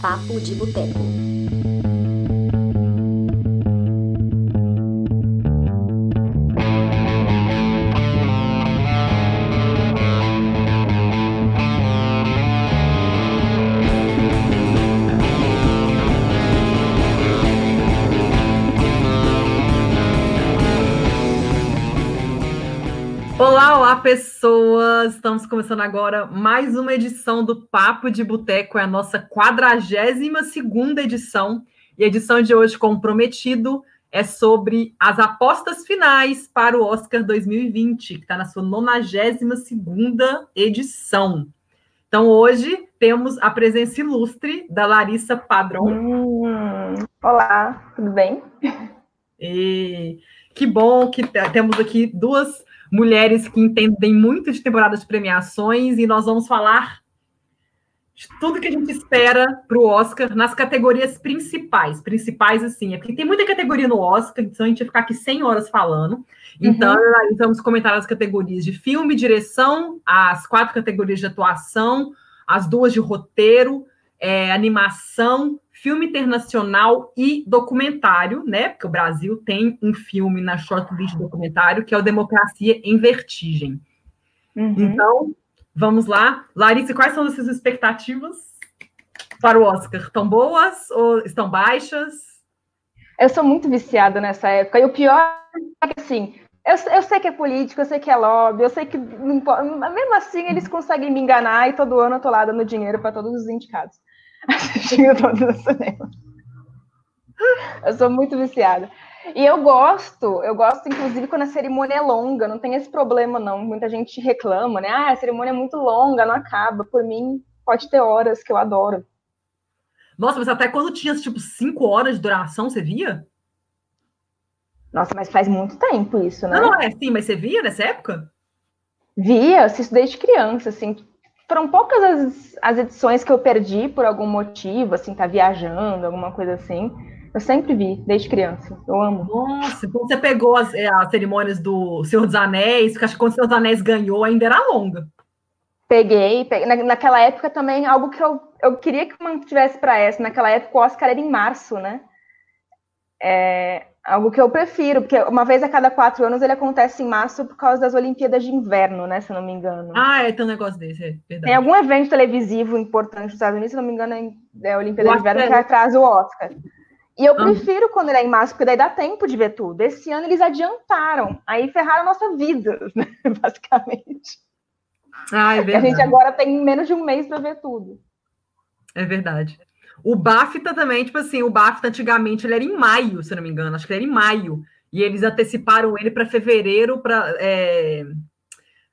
Papo de Boteco. Estamos começando agora mais uma edição do Papo de Boteco, é a nossa 42 segunda edição. E a edição de hoje, como prometido, é sobre as apostas finais para o Oscar 2020, que está na sua 92 segunda edição. Então, hoje temos a presença ilustre da Larissa Padrão. Hum, olá, tudo bem? E que bom que te- temos aqui duas mulheres que entendem muito de temporadas de premiações e nós vamos falar de tudo que a gente espera para o Oscar nas categorias principais. Principais, assim, é porque tem muita categoria no Oscar, então a gente vai ficar aqui 100 horas falando. Então, aí vamos comentar as categorias de filme, direção, as quatro categorias de atuação, as duas de roteiro, é, animação, filme internacional e documentário, né? Porque o Brasil tem um filme na shortlist de documentário que é o Democracia em Vertigem. Uhum. Então, vamos lá. Larissa, quais são as suas expectativas para o Oscar? Estão boas ou estão baixas? Eu sou muito viciada nessa época. E o pior é que, assim, eu, eu sei que é político, eu sei que é lobby, eu sei que. mesmo assim, eles conseguem me enganar e todo ano eu tô lá dando dinheiro para todos os indicados. Assistindo todos os cinemas. Eu sou muito viciada. E eu gosto, eu gosto, inclusive, quando a cerimônia é longa, não tem esse problema, não. Muita gente reclama, né? Ah, a cerimônia é muito longa, não acaba. Por mim, pode ter horas que eu adoro. Nossa, mas até quando tinha, tipo, cinco horas de duração, você via? Nossa, mas faz muito tempo isso, né? Não, não é assim, mas você via nessa época? Via, assisto desde criança, assim. Foram poucas as, as edições que eu perdi por algum motivo, assim, tá viajando, alguma coisa assim. Eu sempre vi, desde criança. Eu amo. Nossa, você pegou as, é, as cerimônias do Senhor dos Anéis, porque acho que quando o Senhor dos Anéis ganhou ainda era longa. Peguei, peguei. Na, naquela época também, algo que eu, eu queria que mantivesse para essa. Naquela época o Oscar era em março, né? É algo que eu prefiro, porque uma vez a cada quatro anos ele acontece em março por causa das Olimpíadas de Inverno, né? Se eu não me engano. Ah, é, tem um negócio desse, é verdade. Tem algum evento televisivo importante nos Estados Unidos, se não me engano, é a Olimpíada de Inverno que é. atrasa o Oscar. E eu Aham. prefiro quando ele é em março, porque daí dá tempo de ver tudo. Esse ano eles adiantaram, aí ferraram a nossa vida, né? basicamente. Ah, é A verdade. gente agora tem menos de um mês para ver tudo. É verdade. O BAFTA também, tipo assim, o BAFTA antigamente ele era em maio, se não me engano, acho que era em maio. E eles anteciparam ele para fevereiro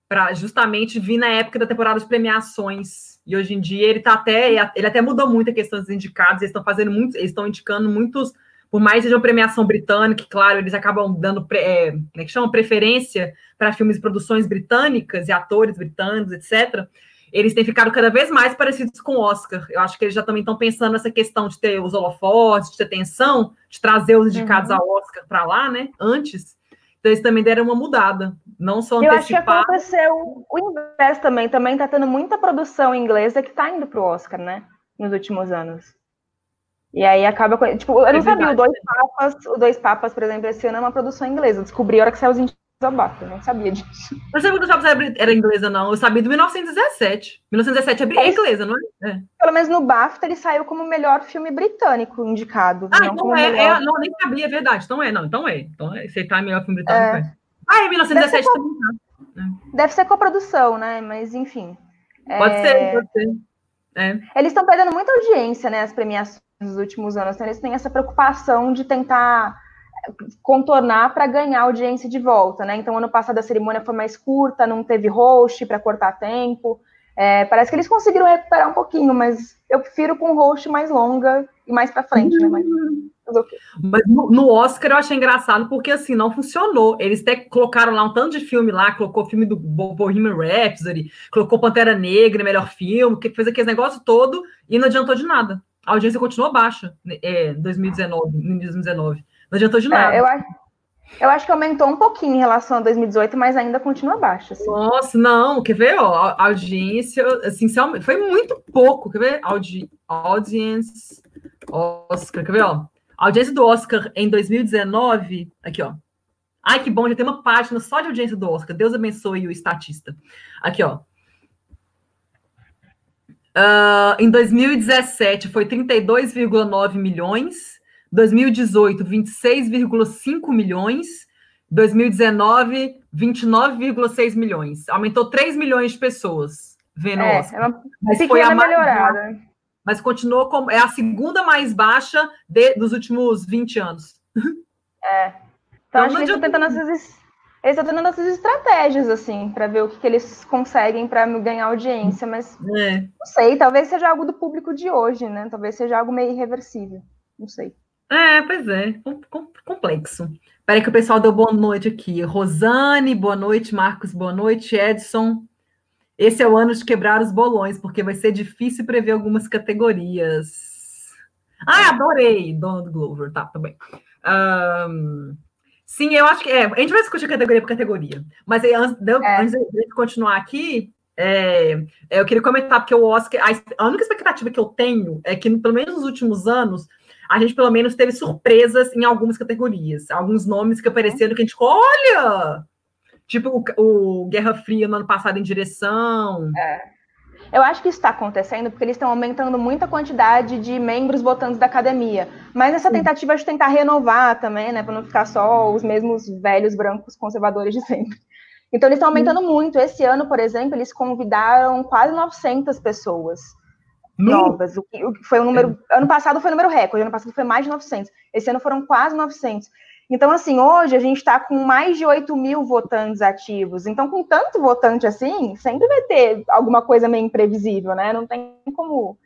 para justamente vir na época da temporada de premiações. E hoje em dia ele tá até ele até mudou muito a questão dos indicados, eles estão fazendo muito, eles estão indicando muitos, por mais que seja uma premiação britânica, claro, eles acabam dando é, como é que chama? preferência para filmes e produções britânicas e atores britânicos, etc eles têm ficado cada vez mais parecidos com o Oscar. Eu acho que eles já também estão pensando nessa questão de ter os holofotes, de ter tensão, de trazer os indicados Uhum. ao Oscar para lá, né? Antes. Então, eles também deram uma mudada. Não só Eu acho que antecipar. aconteceu o inverso também. Também tá tendo muita produção inglesa que tá indo pro Oscar, né? Nos últimos anos. E aí acaba. Tipo, eu não É sabia, o verdade. Dois Papas, o Dois Papas, por exemplo, esse ano é uma produção inglesa. Descobri a hora que saiu os eu não sabia disso. Eu sabia se era inglesa, não. Eu sabia do 1917. 1917 é é inglesa, não é? É. Pelo menos no BAFTA ele saiu como melhor filme britânico indicado. Ah, não então como é, melhor- é. Não, nem sabia, é verdade. Então é, não. Então é. Então é. Aceitar melhor filme britânico. É. Ah, é 1917 também. tá. Deve ser coprodução, né? Mas enfim. Pode É, ser, pode ser. É. Eles estão perdendo muita audiência, né? As premiações nos últimos anos. Então, eles têm essa preocupação de tentar contornar para ganhar audiência de volta, né? Então, ano passado a cerimônia foi mais curta, não teve host para cortar tempo. É, parece que eles conseguiram recuperar um pouquinho, mas eu prefiro com host mais longa e mais para frente, né? Mas, fazer o quê? Mas no, no Oscar eu achei engraçado porque assim não funcionou. Eles até colocaram lá um tanto de filme lá, colocou o filme do Bo- Bohemian Rhapsody, colocou Pantera Negra, melhor filme, que fez aquele negócio todo e não adiantou de nada. A audiência continuou baixa né, é, em 2019, início de 2019. Não adiantou de nada. É, eu, acho, Eu acho que aumentou um pouquinho em relação a 2018, mas ainda continua baixo. Assim. Nossa, não, quer ver? Ó, audiência, assim, foi muito pouco, quer ver? Audi, audience, Oscar, quer ver? Ó, a audiência do Oscar em 2019, aqui, ó. Ai, que bom, já tem uma página só de audiência do Oscar. Deus abençoe o estatista. Aqui, ó. Uh, em 2017 foi 32,9 milhões. 2018, 26,5 milhões. 2019, 29,6 milhões. Aumentou 3 milhões de pessoas vendo é, Oscar. É uma mas foi a melhorada. Mas continuou como. É a segunda mais baixa de, dos últimos 20 anos. É. Então, então acho que eles estão tentando essas, eles estão tentando essas estratégias, assim, para ver o que, que eles conseguem para ganhar audiência, mas é. não sei, talvez seja algo do público de hoje, né? Talvez seja algo meio irreversível. Não sei. É, pois é, complexo. Peraí que o pessoal deu boa noite aqui. Rosane, boa noite. Marcos, boa noite. Edson. Esse é o ano de quebrar os bolões, porque vai ser difícil prever algumas categorias. Ah, adorei, Donald Glover. Tá, também. Tá um, sim, eu acho que é. A gente vai discutir categoria por categoria. Mas antes, de, é. antes de continuar aqui, é, eu queria comentar, porque o Oscar. A, a única expectativa que eu tenho é que, pelo menos nos últimos anos, a gente pelo menos teve surpresas em algumas categorias. Alguns nomes que apareceram que a gente ficou, olha! Tipo o, o Guerra Fria no ano passado em direção. É. Eu acho que isso está acontecendo porque eles estão aumentando muito a quantidade de membros votantes da academia. Mas essa tentativa de tentar renovar também, né? Para não ficar só os mesmos velhos brancos conservadores de sempre. Então, eles estão aumentando muito. Esse ano, por exemplo, eles convidaram quase 900 pessoas novas. O que, o que foi um número. É. Ano passado foi um número recorde, ano passado foi mais de 900. Esse ano foram quase 900. Então, assim, hoje a gente está com mais de 8 mil votantes ativos. Então, com tanto votante assim, sempre vai ter alguma coisa meio imprevisível, né? Não tem como.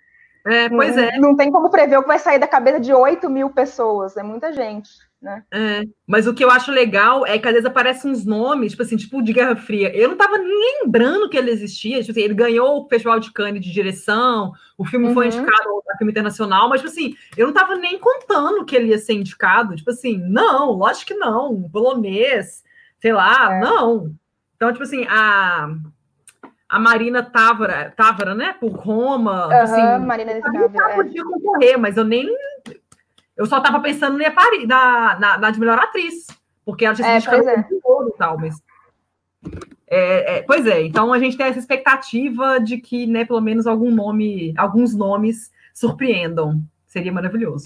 É, pois não, é. Não tem como prever o que vai sair da cabeça de 8 mil pessoas. É muita gente né? É, mas o que eu acho legal é que às vezes aparecem uns nomes, tipo assim, tipo de Guerra Fria. Eu não tava nem lembrando que ele existia. Tipo assim, ele ganhou o Festival de Cannes de direção, o filme uhum. foi indicado ao filme internacional, mas tipo assim, eu não tava nem contando que ele ia ser indicado. Tipo assim, não, lógico que não, polonês, sei lá, é. não. Então, tipo assim, a a Marina Távora, Távora, né? Por Roma. Uhum, assim, Marina Távora. Eu podia concorrer, mas eu nem eu só estava pensando na, na, na, de melhor atriz, porque ela tinha sido é, é. todo e tal, mas. É, é, pois é, então a gente tem essa expectativa de que, né, pelo menos algum nome, alguns nomes surpreendam. Seria maravilhoso.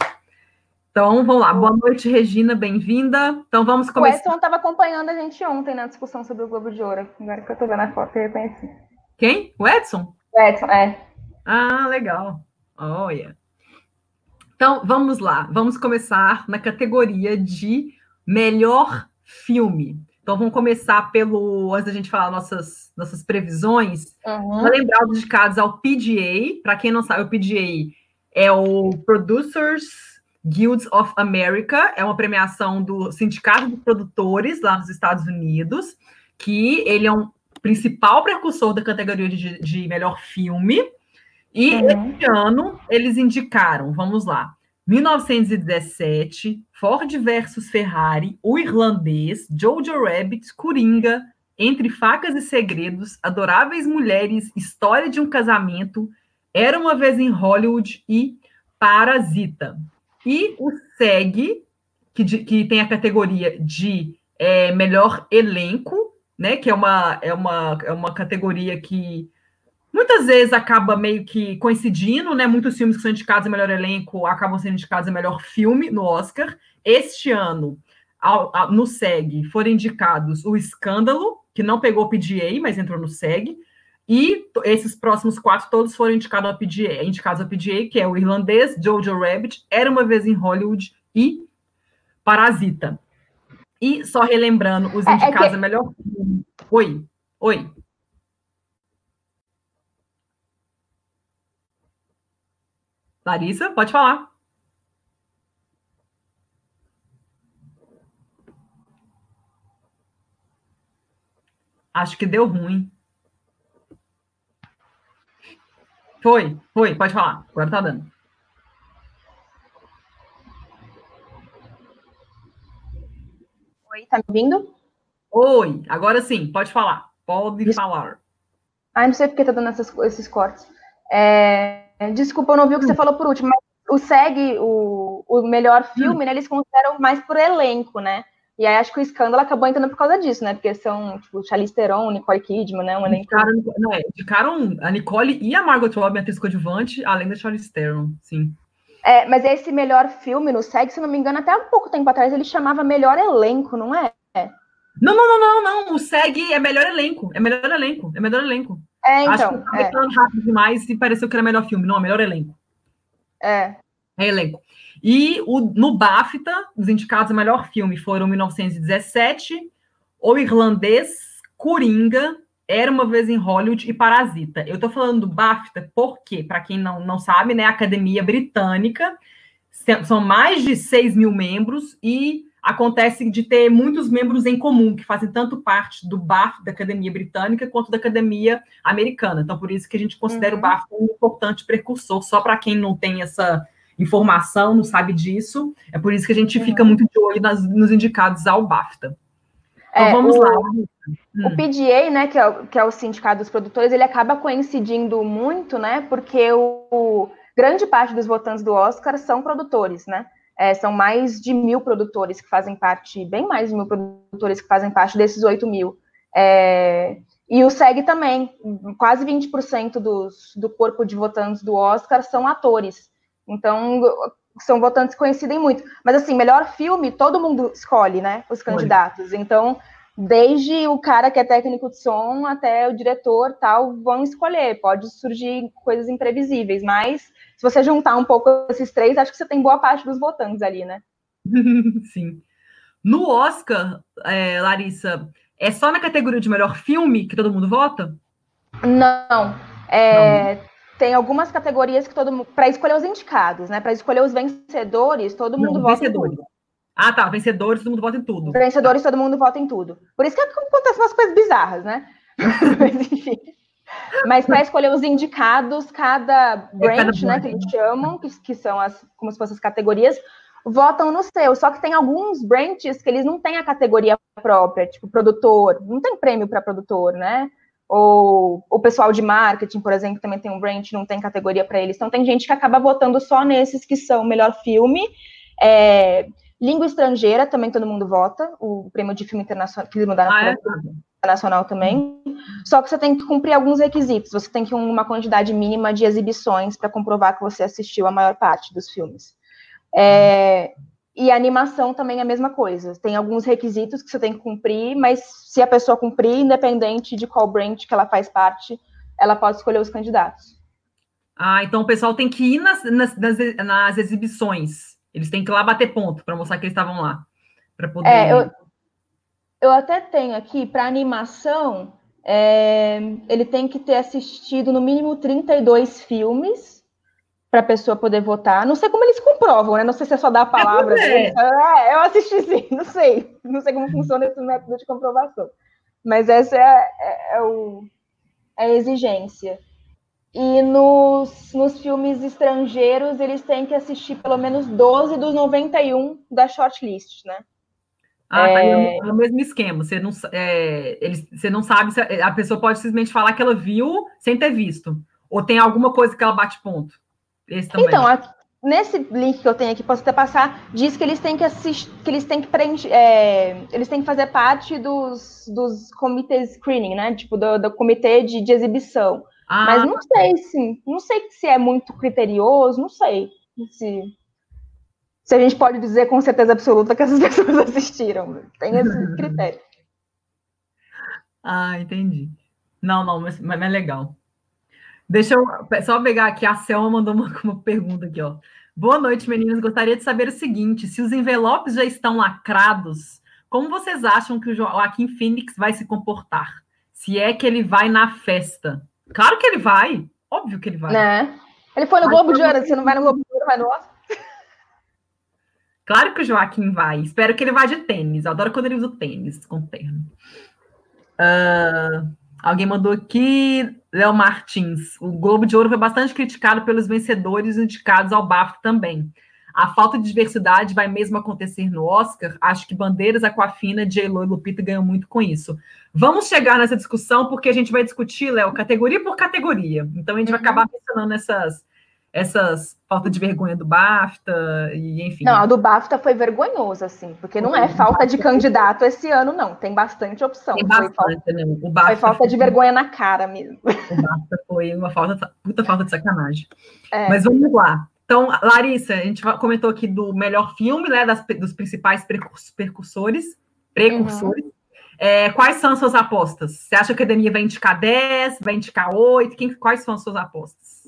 Então, vamos lá. Boa noite, Regina, bem-vinda. Então, vamos começar. O Edson estava acompanhando a gente ontem na discussão sobre o Globo de Ouro. Agora que eu estou vendo a foto, eu reconheci. Quem? O Edson? O Edson, é. Ah, legal. Olha. Então, vamos lá. Vamos começar na categoria de melhor filme. Então, vamos começar pelo. Antes da gente falar nossas, nossas previsões, uhum. lembrar os indicados ao PGA. Para quem não sabe, o PGA é o Producers Guilds of America, é uma premiação do Sindicato de Produtores lá nos Estados Unidos, que ele é um principal precursor da categoria de, de melhor filme. E uhum. esse ano eles indicaram, vamos lá, 1917, Ford versus Ferrari, O Irlandês, Jojo Rabbit, Coringa, Entre Facas e Segredos, Adoráveis Mulheres, História de um Casamento, Era uma Vez em Hollywood e Parasita. E o SEG, que, que tem a categoria de é, melhor elenco, né? Que é uma, é uma, é uma categoria que muitas vezes acaba meio que coincidindo, né? Muitos filmes que são indicados a melhor elenco acabam sendo indicados a melhor filme no Oscar. Este ano, ao, ao, no SEG, foram indicados o Escândalo, que não pegou o PGA, mas entrou no SEG. E esses próximos quatro todos foram indicados ao PGA, indicados ao PGA, que é o irlandês, Jojo Rabbit, Era uma vez em Hollywood e Parasita. E só relembrando os indicados é, é que... a melhor filme. Oi, oi. Larissa, pode falar. Acho que deu ruim. Foi, foi, pode falar. Agora tá dando. Oi, Tá me ouvindo? Oi, agora sim, pode falar. Pode falar. Ah, não sei porque tá dando essas, esses cortes. É... Desculpa, eu não vi o que você hum. falou por último, mas o SEG, o, o melhor filme, hum. né, eles consideram mais por elenco, né? E aí acho que o escândalo acabou entrando por causa disso, né? Porque são, tipo, Charlize Theron, Nicole Kidman, né? Um elenco... Indicaram, não, é, indicaram a Nicole e a Margot Robbie, atriz coadjuvante, além da Charlize Theron, sim. É, mas esse melhor filme no SEG, se não me engano, até há pouco tempo atrás, ele chamava melhor elenco, não é? Não, não, não, não, não. O SEG é melhor elenco. É melhor elenco. É melhor elenco. É, então. Acho que é. rápido demais e pareceu que era melhor filme. Não, é melhor elenco. É. É elenco. E o, no BAFTA, os indicados a melhor filme foram 1917, O Irlandês, Coringa, Era Uma Vez em Hollywood e Parasita. Eu tô falando do BAFTA porque, para quem não, não sabe, né, a Academia Britânica são mais de 6 mil membros e acontece de ter muitos membros em comum, que fazem tanto parte do BAFTA da Academia Britânica quanto da Academia Americana. Então, por isso que a gente considera uhum. o BAFTA um importante precursor, só para quem não tem essa informação, não sabe disso. É por isso que a gente uhum. fica muito de olho nas, nos indicados ao BAFTA. Então, é, vamos o, lá. Hum. O PDA, né, que é, o, que é o sindicato dos produtores, ele acaba coincidindo muito, né, porque o grande parte dos votantes do Oscar são produtores, né? É, são mais de mil produtores que fazem parte, bem mais de mil produtores que fazem parte desses 8 mil. É, e o SEG também, quase 20% dos, do corpo de votantes do Oscar são atores. Então, são votantes que coincidem muito. Mas, assim, melhor filme, todo mundo escolhe, né? Os candidatos. Então, desde o cara que é técnico de som até o diretor tal, vão escolher. Pode surgir coisas imprevisíveis, mas se você juntar um pouco esses três, acho que você tem boa parte dos votantes ali, né? Sim. No Oscar, é, Larissa, é só na categoria de melhor filme que todo mundo vota? Não. É, Não tem algumas categorias que todo mundo. Para escolher os indicados, né? Para escolher os vencedores, todo mundo Não, vota vencedores. em tudo. Ah, tá. Vencedores, todo mundo vota em tudo. Vencedores, todo mundo vota em tudo. Por isso que acontecem umas coisas bizarras, né? Mas, enfim. Mas para escolher os indicados, cada é, branch, né, que eles chamam, que, que são as, como se fossem as categorias, votam no seu. Só que tem alguns branches que eles não têm a categoria própria, tipo produtor, não tem prêmio para produtor, né? ou o pessoal de marketing, por exemplo, também tem um branch, não tem categoria para eles. Então, tem gente que acaba votando só nesses que são melhor filme. É, língua estrangeira, também todo mundo vota. O prêmio de filme internacional, que eles mudaram ah, é? Internacional também. Só que você tem que cumprir alguns requisitos. Você tem que uma quantidade mínima de exibições para comprovar que você assistiu a maior parte dos filmes. É, e a animação também é a mesma coisa. Tem alguns requisitos que você tem que cumprir, mas se a pessoa cumprir, independente de qual branch que ela faz parte, ela pode escolher os candidatos. Ah, então o pessoal tem que ir nas, nas, nas, nas exibições. Eles têm que ir lá bater ponto para mostrar que eles estavam lá. Poder. É, eu, eu até tenho aqui, para animação, é, ele tem que ter assistido no mínimo 32 filmes para a pessoa poder votar. Não sei como eles comprovam, né? Não sei se é só dar a palavra. É, é, eu assisti sim, não sei. Não sei como funciona esse método de comprovação. Mas essa é, é, é, o, é a exigência. E nos, nos filmes estrangeiros, eles têm que assistir pelo menos 12 dos 91 da shortlist, né? Ah, tá é... tá é o mesmo esquema. Você não, é, eles, você não sabe se a, a pessoa pode simplesmente falar que ela viu sem ter visto. Ou tem alguma coisa que ela bate ponto. Então, a, nesse link que eu tenho aqui, posso até passar, diz que eles têm que assistir, que eles têm que preencher, é, eles têm que fazer parte dos, dos comitês screening, né? Tipo, do, do comitê de, de exibição. Ah, Mas não sei se, não sei se é muito criterioso, não sei se, se a gente pode dizer com certeza absoluta que essas pessoas assistiram. Tem esse critério. Ah, entendi. Não, não, mas, mas é legal. Deixa eu só pegar aqui, a Selma mandou uma, uma pergunta aqui, ó. Boa noite, meninas. Gostaria de saber o seguinte: se os envelopes já estão lacrados, como vocês acham que o Joaquim Phoenix vai se comportar? Se é que ele vai na festa? Claro que ele vai, óbvio que ele vai. Né? Ele foi no Mas Globo de Ouro, você não vai no Globo de Ouro, vai no Oscar? Claro que o Joaquim vai. Espero que ele vá de tênis. Eu adoro quando ele usa tênis com terno. Uh, alguém mandou aqui. Léo Martins, o Globo de Ouro foi bastante criticado pelos vencedores indicados ao BAFTA também. A falta de diversidade vai mesmo acontecer no Oscar? Acho que Bandeiras, Aquafina, J-Lo e Lupita ganham muito com isso. Vamos chegar nessa discussão, porque a gente vai discutir, Léo, categoria por categoria. Então, a gente uhum. vai acabar mencionando essas, essas falta de vergonha do BAFTA e enfim. Não, a do BAFTA foi vergonhoso, assim, porque não é falta de candidato esse ano, não. Tem bastante opção. Tem bastante, foi falta, né? O BAFTA foi falta de vergonha na cara mesmo. O BAFTA foi uma falta, puta falta de sacanagem. É. Mas vamos lá. Então, Larissa, a gente comentou aqui do melhor filme, né, das, dos principais precursores, precursores. Uhum. É, quais são as suas apostas? Você acha que a academia vai indicar 10, vai indicar 8? Quem, quais são as suas apostas?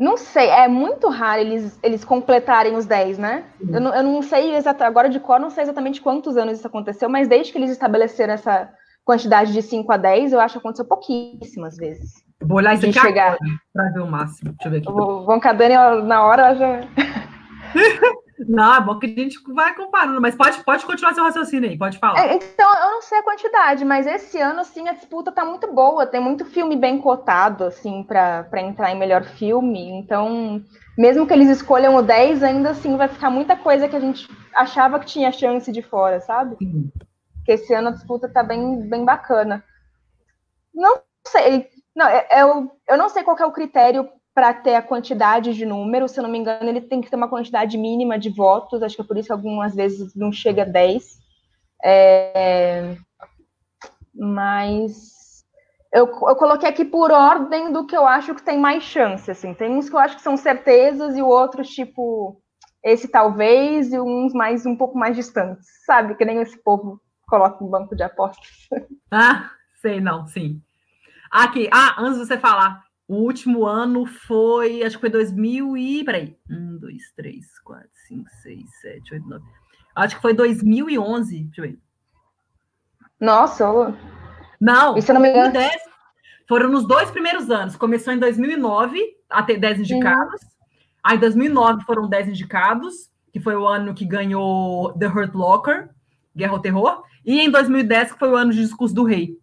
Não sei, é muito raro eles, eles completarem os 10, né? Eu não, eu não sei exatamente, agora de cor, não sei exatamente quantos anos isso aconteceu, mas desde que eles estabeleceram essa quantidade de 5 a 10, eu acho que aconteceu pouquíssimas vezes. Vou olhar isso aqui chegar. para ver o máximo. Deixa eu ver aqui. O Voncadani, na hora, já. Não, é bom que a gente vai comparando, mas pode, pode continuar seu raciocínio aí, pode falar. É, então, eu não sei a quantidade, mas esse ano, assim, a disputa tá muito boa. Tem muito filme bem cotado, assim, para entrar em melhor filme. Então, mesmo que eles escolham o 10, ainda assim vai ficar muita coisa que a gente achava que tinha chance de fora, sabe? Sim. Porque esse ano a disputa tá bem, bem bacana. Não sei, não, é, é eu, eu não sei qual é o critério para ter a quantidade de números, se eu não me engano, ele tem que ter uma quantidade mínima de votos, acho que é por isso que algumas vezes não chega a 10. É, mas eu, eu coloquei aqui por ordem do que eu acho que tem mais chance, assim. Tem uns que eu acho que são certezas e outros, tipo, esse talvez, e uns mais um pouco mais distantes, sabe? Que nem esse povo coloca no banco de apostas. Ah, sei não, sim. Aqui, ah, antes de você falar, o último ano foi, acho que foi 2000 e. Peraí. 1, 2, 3, 4, 5, 6, 7, 8, 9. Acho que foi 2011. Deixa eu ver. Nossa, não. E se não me engano. 2010, foram nos dois primeiros anos. Começou em 2009 a ter 10 indicados. Uhum. Aí, em 2009 foram 10 indicados, que foi o ano que ganhou The Hurt Locker, Guerra ao Terror. E em 2010, que foi o ano de Discurso do Rei.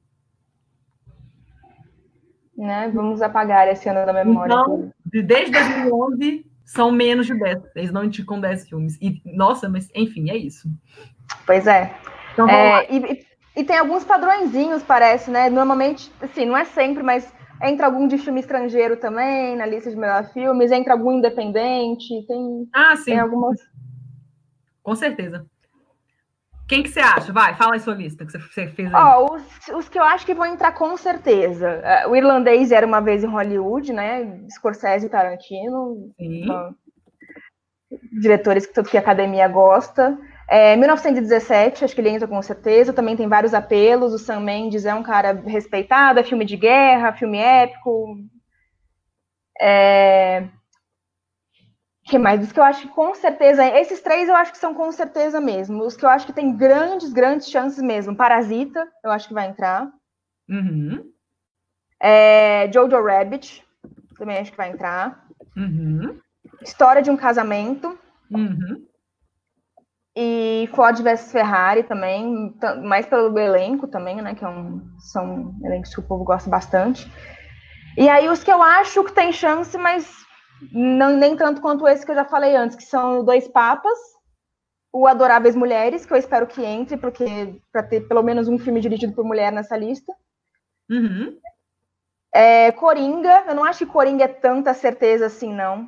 Né? Vamos apagar esse ano da memória. Então, desde 2011, são menos de 10. Eles não indicam 10 filmes. E, nossa, mas enfim, é isso. Pois é. Então, é e, e, tem alguns padrõezinhos, parece, né? Normalmente, assim, não é sempre, mas entra algum de filme estrangeiro também na lista de melhores filmes, entra algum independente, tem, ah, sim. tem algumas. Com certeza. Quem que você acha? Vai, fala aí sua lista que você fez aí. Ó, os, os que eu acho que vão entrar com certeza. É, o irlandês era uma vez em Hollywood, né? Scorsese e Tarantino. Então, diretores que que a academia gosta. É, 1917, acho que ele entra com certeza. Também tem vários apelos. O Sam Mendes é um cara respeitado, é filme de guerra, filme épico. É, que mais? Os que eu acho que com certeza, esses três eu acho que são com certeza mesmo. Os que eu acho que tem grandes, grandes chances mesmo. Parasita, eu acho que vai entrar. Uhum. É, Jojo Rabbit, também acho que vai entrar. Uhum. História de um casamento. Uhum. E Ford vs Ferrari também, mais pelo elenco também, né? Que é um, são elencos que o povo gosta bastante. E aí os que eu acho que tem chance, mas não, nem tanto quanto esse que eu já falei antes, que são Dois Papas, o Adoráveis Mulheres, que eu espero que entre, porque para ter pelo menos um filme dirigido por mulher nessa lista. Uhum. É, Coringa, eu não acho que Coringa é tanta certeza assim, não.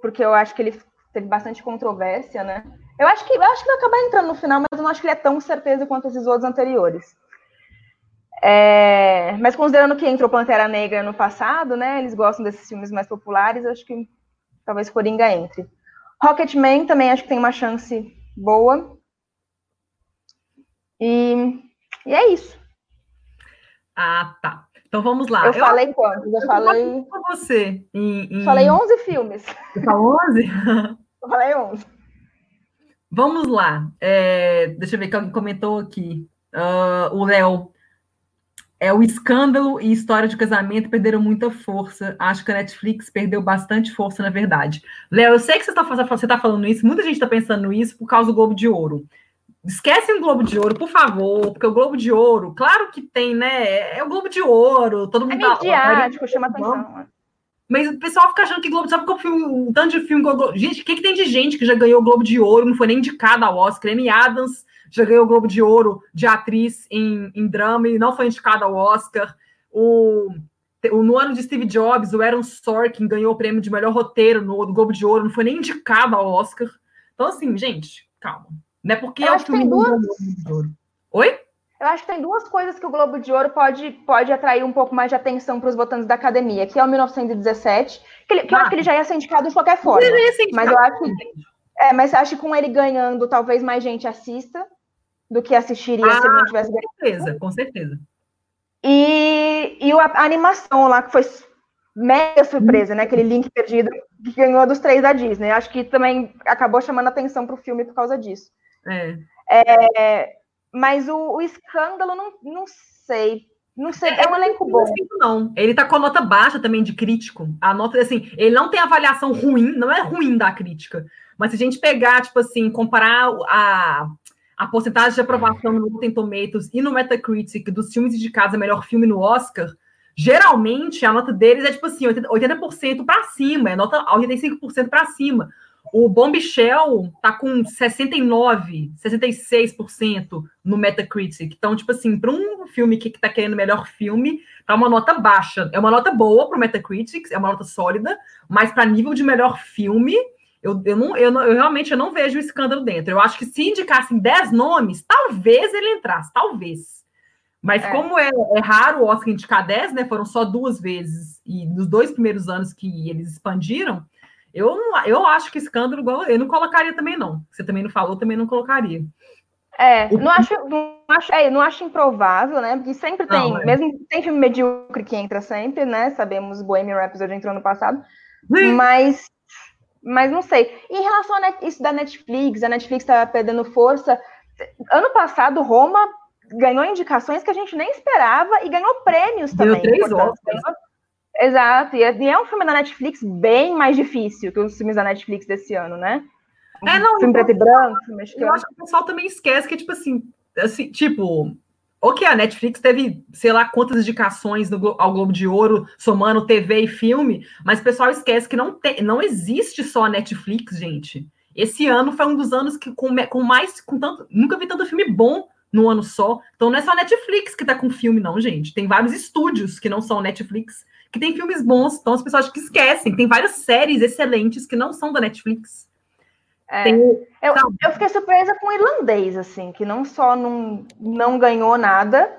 Porque eu acho que ele teve bastante controvérsia, né? Eu acho que eu acho que vai acabar entrando no final, mas eu não acho que ele é tão certeza quanto esses outros anteriores. É, mas considerando que entrou Pantera Negra no passado, né? Eles gostam desses filmes mais populares, acho que talvez Coringa entre. Rocketman também acho que tem uma chance boa. E, e é isso. Ah, tá. Então vamos lá. Eu, eu falei quantos? Eu, eu falei. Com você. Em, em... Falei 11 filmes. Você falou 11? eu falei 11. Vamos lá. É, deixa eu ver que alguém comentou aqui. Uh, o Léo é, o escândalo e história de casamento perderam muita força. Acho que a Netflix perdeu bastante força, na verdade. Léo, eu sei que você está tá falando isso, muita gente está pensando isso por causa do Globo de Ouro. Esquece o Globo de Ouro, por favor, porque o Globo de Ouro, claro que tem, né? É o Globo de Ouro, todo mundo. É midiático, tá, chama atenção. Mas o pessoal fica achando que Globo, sabe qual filme, um tanto de filme. Gente, o que, que tem de gente que já ganhou o Globo de Ouro, não foi nem indicada ao Oscar? Amy Adams já ganhou o Globo de Ouro de atriz em, em drama e não foi indicada ao Oscar. O, o, no ano de Steve Jobs, o Aaron Sorkin ganhou o prêmio de melhor roteiro no, no Globo de Ouro, não foi nem indicado ao Oscar. Então, assim, gente, calma. Não é porque Eu é o filme duas... Globo de Ouro. Oi? Eu acho que tem duas coisas que o Globo de Ouro pode, pode atrair um pouco mais de atenção para os votantes da academia, que é o 1917, que, ele, que ah. eu acho que ele já ia ser indicado de qualquer forma. Mas eu acho que. É, mas acho que com ele ganhando, talvez mais gente assista do que assistiria ah, se ele não tivesse ganhado. Com certeza, com certeza. E, e a, animação lá, que foi mega surpresa, né? Aquele link perdido que ganhou dos três da Disney. Acho que também acabou chamando atenção para o filme por causa disso. É. é mas o, o escândalo, não, não sei. Não sei, é, é um elenco bom. Não, ele tá com a nota baixa também de crítico. A nota, assim, ele não tem avaliação ruim, não é ruim da crítica. Mas se a gente pegar, tipo assim, comparar a, a porcentagem de aprovação no Rotten Tomatoes e no Metacritic dos filmes indicados a melhor filme no Oscar, geralmente a nota deles é tipo assim, 80%, 80 para cima, é nota 85% para cima. O Bombshell tá com 69, 66% no Metacritic. Então, tipo assim, para um filme que, que tá querendo melhor filme, tá uma nota baixa. É uma nota boa pro Metacritic, é uma nota sólida, mas para nível de melhor filme, eu, eu, não, eu, não, eu realmente eu não vejo o escândalo dentro. Eu acho que se indicassem 10 nomes, talvez ele entrasse, talvez. Mas é. como é, é, raro o Oscar indicar 10, né? Foram só duas vezes, e nos dois primeiros anos que eles expandiram, eu, eu acho que escândalo, eu não colocaria também, não. Você também não falou, também não colocaria. É, não acho, não acho, é, não acho improvável, né? Porque sempre tem, não, é. mesmo tem filme medíocre que entra sempre, né? Sabemos Bohemian Rhapsody entrou no passado, Sim. mas, mas não sei. Em relação a isso da Netflix, a Netflix está perdendo força. Ano passado, Roma ganhou indicações que a gente nem esperava e ganhou prêmios também. Deu três. Exato, e é, um filme da Netflix bem mais difícil que os filmes da Netflix desse ano, né? É, não, filme preto e branco, mexicano. Eu acho que o pessoal também esquece que, tipo assim, assim, tipo, ok, a Netflix teve, sei lá, quantas indicações no, ao Globo de Ouro, somando TV e filme, mas o pessoal esquece que não, tem, não existe só a Netflix, gente. Esse ano foi um dos anos que com, com mais, com tanto, nunca vi tanto filme bom no ano só. Então não é só a Netflix que tá com filme, não, gente. Tem vários estúdios que não são Netflix que tem filmes bons, então as pessoas que esquecem. Tem várias séries excelentes que não são da Netflix. É, tem, eu, eu, fiquei surpresa com o irlandês, assim, que não só não, não ganhou nada,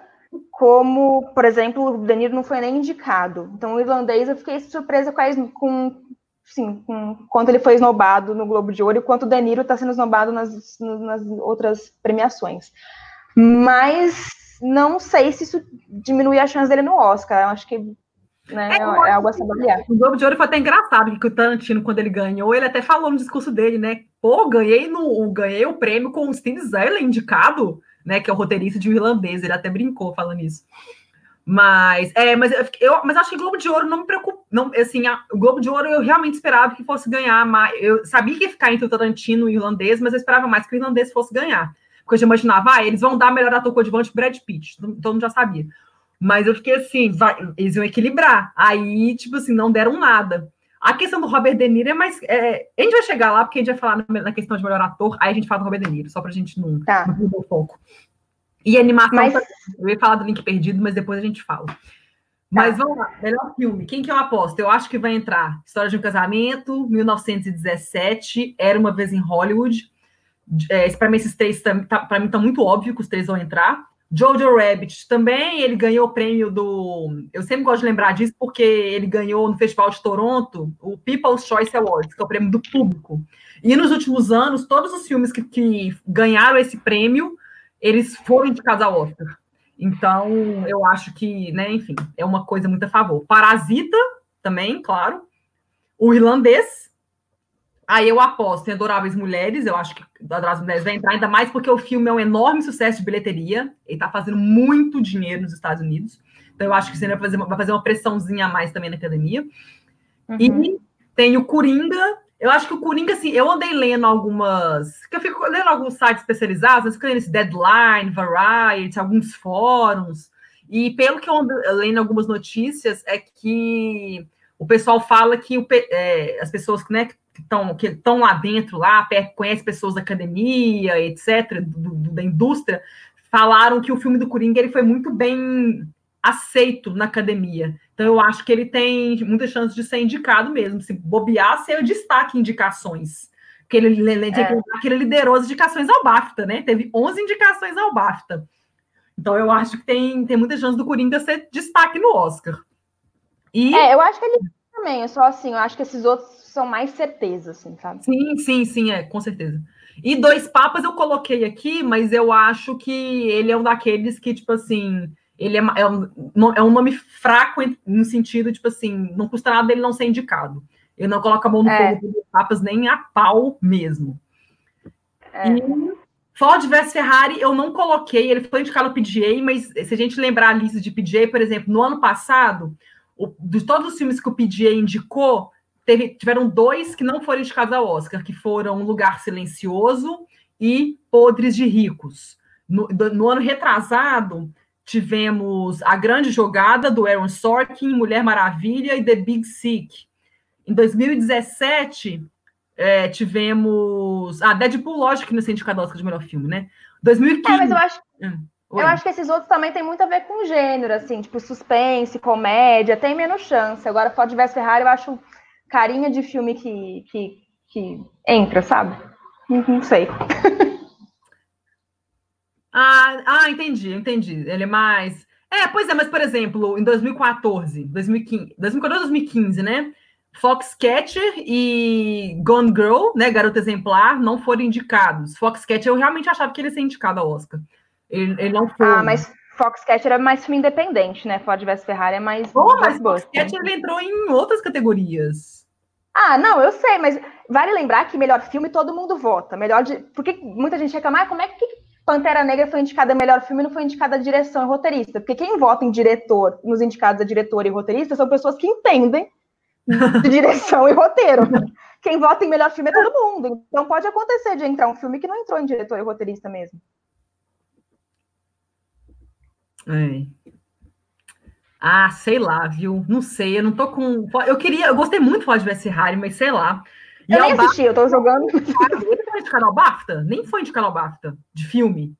como, por exemplo, o Danilo não foi nem indicado. Então, o irlandês eu fiquei surpresa com, com, sim, com quanto ele foi esnobado no Globo de Ouro e quanto o Danilo está sendo esnobado nas, nas outras premiações. Mas não sei se isso diminui a chance dele no Oscar. Eu acho que né? É, é algo a saborear. O Globo de Ouro foi até engraçado, que o Tarantino, quando ele ganhou, ele até falou no discurso dele, né? Pô, ganhei, no, ganhei o prêmio com o Steve Zeller indicado, né? Que é o roteirista de o irlandês. Ele até brincou falando isso. Mas, é, mas eu, mas acho que o Globo de Ouro não me preocupa. Não, assim, a, o Globo de Ouro eu realmente esperava que fosse ganhar mais. Eu sabia que ia ficar entre o Tarantino e o irlandês, mas eu esperava mais que o irlandês fosse ganhar. Porque eu já imaginava, ah, eles vão dar melhor ator coadjuvante Brad Pitt. Todo mundo já sabia. Mas eu fiquei assim, vai, eles iam equilibrar. Aí, tipo assim, não deram nada. A questão do Robert De Niro é mais. É, a gente vai chegar lá, porque a gente vai falar na, questão de melhor ator, aí a gente fala do Robert De Niro, só pra gente não, tá. não perder o foco. E animação, mas... eu ia falar do Link Perdido, mas depois a gente fala. Tá. Mas vamos lá, melhor filme. Quem que eu aposto? Eu acho que vai entrar História de um Casamento, 1917, Era Uma Vez em Hollywood. É, para mim, esses três, tá, para mim, tá muito óbvio que os três vão entrar. Jojo Rabbit também, ele ganhou o prêmio do. Eu sempre gosto de lembrar disso, porque ele ganhou no Festival de Toronto o People's Choice Awards, que é o prêmio do público. E nos últimos anos, todos os filmes que, que ganharam esse prêmio, eles foram indicados ao Oscar. Então, eu acho que, né, enfim, é uma coisa muito a favor. Parasita, também, claro. O Irlandês, Aí eu aposto em Adoráveis Mulheres, eu acho que Adoráveis Mulheres vai entrar, ainda mais porque o filme é um enorme sucesso de bilheteria, ele tá fazendo muito dinheiro nos Estados Unidos, então eu acho que você vai fazer uma, vai fazer uma pressãozinha a mais também na academia. Uhum. E tem o Coringa, eu acho que o Coringa, assim, eu andei lendo algumas, que eu fico lendo alguns sites especializados, eu fico lendo esse Deadline, Variety, alguns fóruns, e pelo que eu ando lendo algumas notícias, é que o pessoal fala que o, é, as pessoas né, que estão que estão lá dentro, lá, conhecem pessoas da academia, etc., do, do, da indústria, falaram que o filme do Coringa ele foi muito bem aceito na academia. Então, eu acho que ele tem muita chance de ser indicado mesmo. Se bobear, ser o destaque indicações. Porque ele, ele, é. ele liderou as indicações ao BAFTA, né? Teve 11 indicações ao BAFTA. Então, eu acho que tem, tem muita chance do Coringa ser destaque no Oscar. E... É, eu acho que ele também. É só assim, eu acho que esses outros são mais certeza, assim, sabe? Sim, sim, sim, é, com certeza. E Dois Papas eu coloquei aqui, mas eu acho que ele é um daqueles que, tipo assim, ele é, é, um, é um nome fraco no sentido, tipo assim, não custa nada ele não ser indicado. Ele não coloca a mão no é. fogo dos papas nem a pau mesmo. É. E Ford vs Ferrari eu não coloquei, ele foi indicado ao PGA, mas se a gente lembrar a lista de PGA, por exemplo, no ano passado, o, de todos os filmes que o PGA indicou, teve, tiveram dois que não foram indicados ao Oscar, que foram Um Lugar Silencioso e Podres de Ricos. No, no ano retrasado, tivemos A Grande Jogada, do Aaron Sorkin, Mulher Maravilha e The Big Sick. Em 2017, é, tivemos... Ah, Deadpool, lógico que não é indicado ao Oscar de melhor filme, né? 2015... É, mas eu acho... Hum. Eu acho que esses outros também tem muito a ver com gênero, assim, tipo suspense, comédia, tem menos chance. Agora, Ford vs Ferrari, eu acho carinha de filme que, que, que entra, sabe? Não sei. ah, ah, entendi, entendi. Ele é mais. É, pois é, mas, por exemplo, em 2014, 2015, 2014, 2015, né? Foxcatcher e Gone Girl, né, Garota Exemplar, não foram indicados. Foxcatcher, eu realmente achava que ele ia ser indicado ao Oscar. Ele, ele não foi. Ah, mas Foxcatcher é mais filme independente, né? Ford vs Ferrari é mais. Oh, mas Foxcatcher ele entrou em outras categorias. Ah, não, eu sei, mas vale lembrar que melhor filme todo mundo vota. Melhor de... Porque muita gente reclama, ah, como é que Pantera Negra foi indicada melhor filme e não foi indicada a direção e roteirista? Porque quem vota em diretor, nos indicados a diretor e roteirista, são pessoas que entendem de direção e roteiro. Quem vota em melhor filme é todo mundo. Então pode acontecer de entrar um filme que não entrou em diretor e roteirista mesmo. É. Ah, sei lá, viu? Não sei, eu não tô com. Eu queria, eu gostei muito de Ford vs Ferrari, mas sei lá. E eu nem assisti, BAFTA... eu tô jogando. Ele foi de canal BAFTA? Nem foi de canal BAFTA, de filme.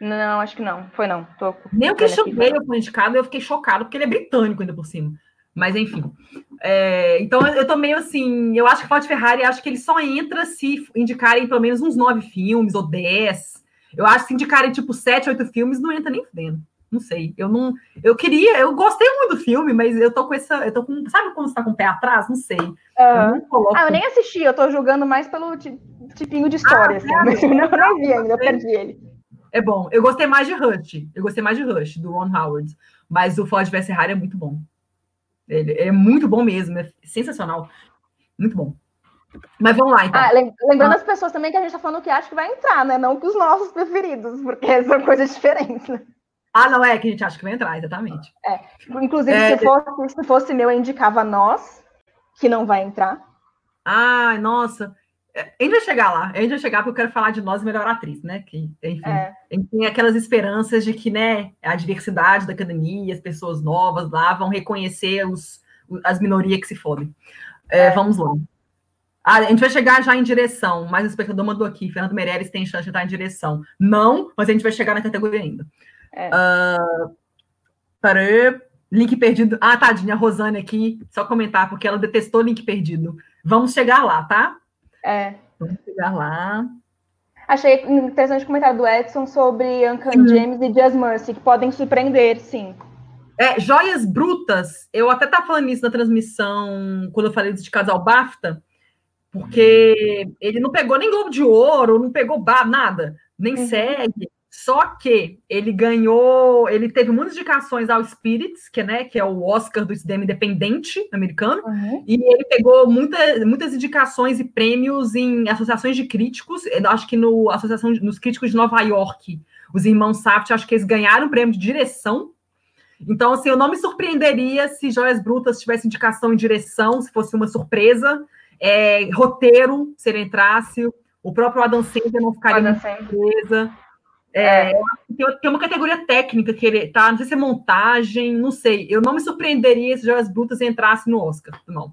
Não, acho que não. Foi não. Tô Nem o Christian Bale foi indicado, eu fiquei chocado, porque ele é britânico ainda por cima. Mas enfim. É, então eu tô meio assim. Eu acho que Ford Ferrari, acho que ele só entra se indicarem pelo menos uns nove filmes ou dez. Eu acho que se indicarem tipo sete, oito filmes, não entra nem dentro. Não sei. Eu não. Eu queria, eu gostei muito do filme, mas eu tô com essa. Eu tô com. Sabe quando você tá com o pé atrás? Não sei. Uhum. Eu coloco... Ah, eu nem assisti, eu tô julgando mais pelo tipinho de história, ah, assim. É, mas eu não, não vi ainda, eu perdi ele. É bom. Eu gostei mais de Rush. Eu gostei mais de Rush, do Ron Howard. Mas o Ford vs Ferrari é muito bom. Ele é muito bom mesmo, é sensacional. Muito bom. Mas vamos lá, então. Ah, lembrando ah. as pessoas também que a gente tá falando que acha que vai entrar, né? Não que os nossos preferidos, porque são coisas diferentes, né? Ah, não é que a gente acha que vai entrar, exatamente. É. Inclusive, é, se, fosse, se fosse meu, eu indicava nós, que não vai entrar. Ai, nossa. É, a gente vai chegar lá, a gente vai chegar porque eu quero falar de nós melhor atriz, né? Que, enfim, é. tem aquelas esperanças de que, né, a diversidade da academia, as pessoas novas lá vão reconhecer os, as minorias que se fodem. É, é. Vamos lá. Ah, a gente vai chegar já em direção, mas o espectador mandou aqui, Fernando Meirelles tem chance de estar em direção. Não, mas a gente vai chegar na categoria ainda. É. Uh, link perdido. Ah, tadinha, a Rosane aqui, só comentar, porque ela detestou link perdido. Vamos chegar lá, tá? É. Vamos chegar lá. Achei interessante o comentário do Edson sobre Uncle James e Just Mercy, que podem surpreender, sim. É, joias brutas, eu até estava falando isso na transmissão, quando eu falei de casal BAFTA, porque ele não pegou nem Globo de Ouro, não pegou bar, nada, nem uhum. segue. Só que ele ganhou, ele teve muitas indicações ao Spirits, que, né, que é o Oscar do cinema independente americano, uhum. e ele pegou muita, muitas indicações e prêmios em associações de críticos, acho que no associação nos críticos de Nova York, os irmãos Saft, acho que eles ganharam o prêmio de direção. Então, assim, eu não me surpreenderia se Joias Brutas tivesse indicação em direção, se fosse uma surpresa, é, roteiro, se ele entrasse, o próprio Adam Sandler não ficaria surpresa. É, tem uma categoria técnica que ele tá, não sei se é montagem, não sei. Eu não me surpreenderia se Joias Brutas entrasse no Oscar, não.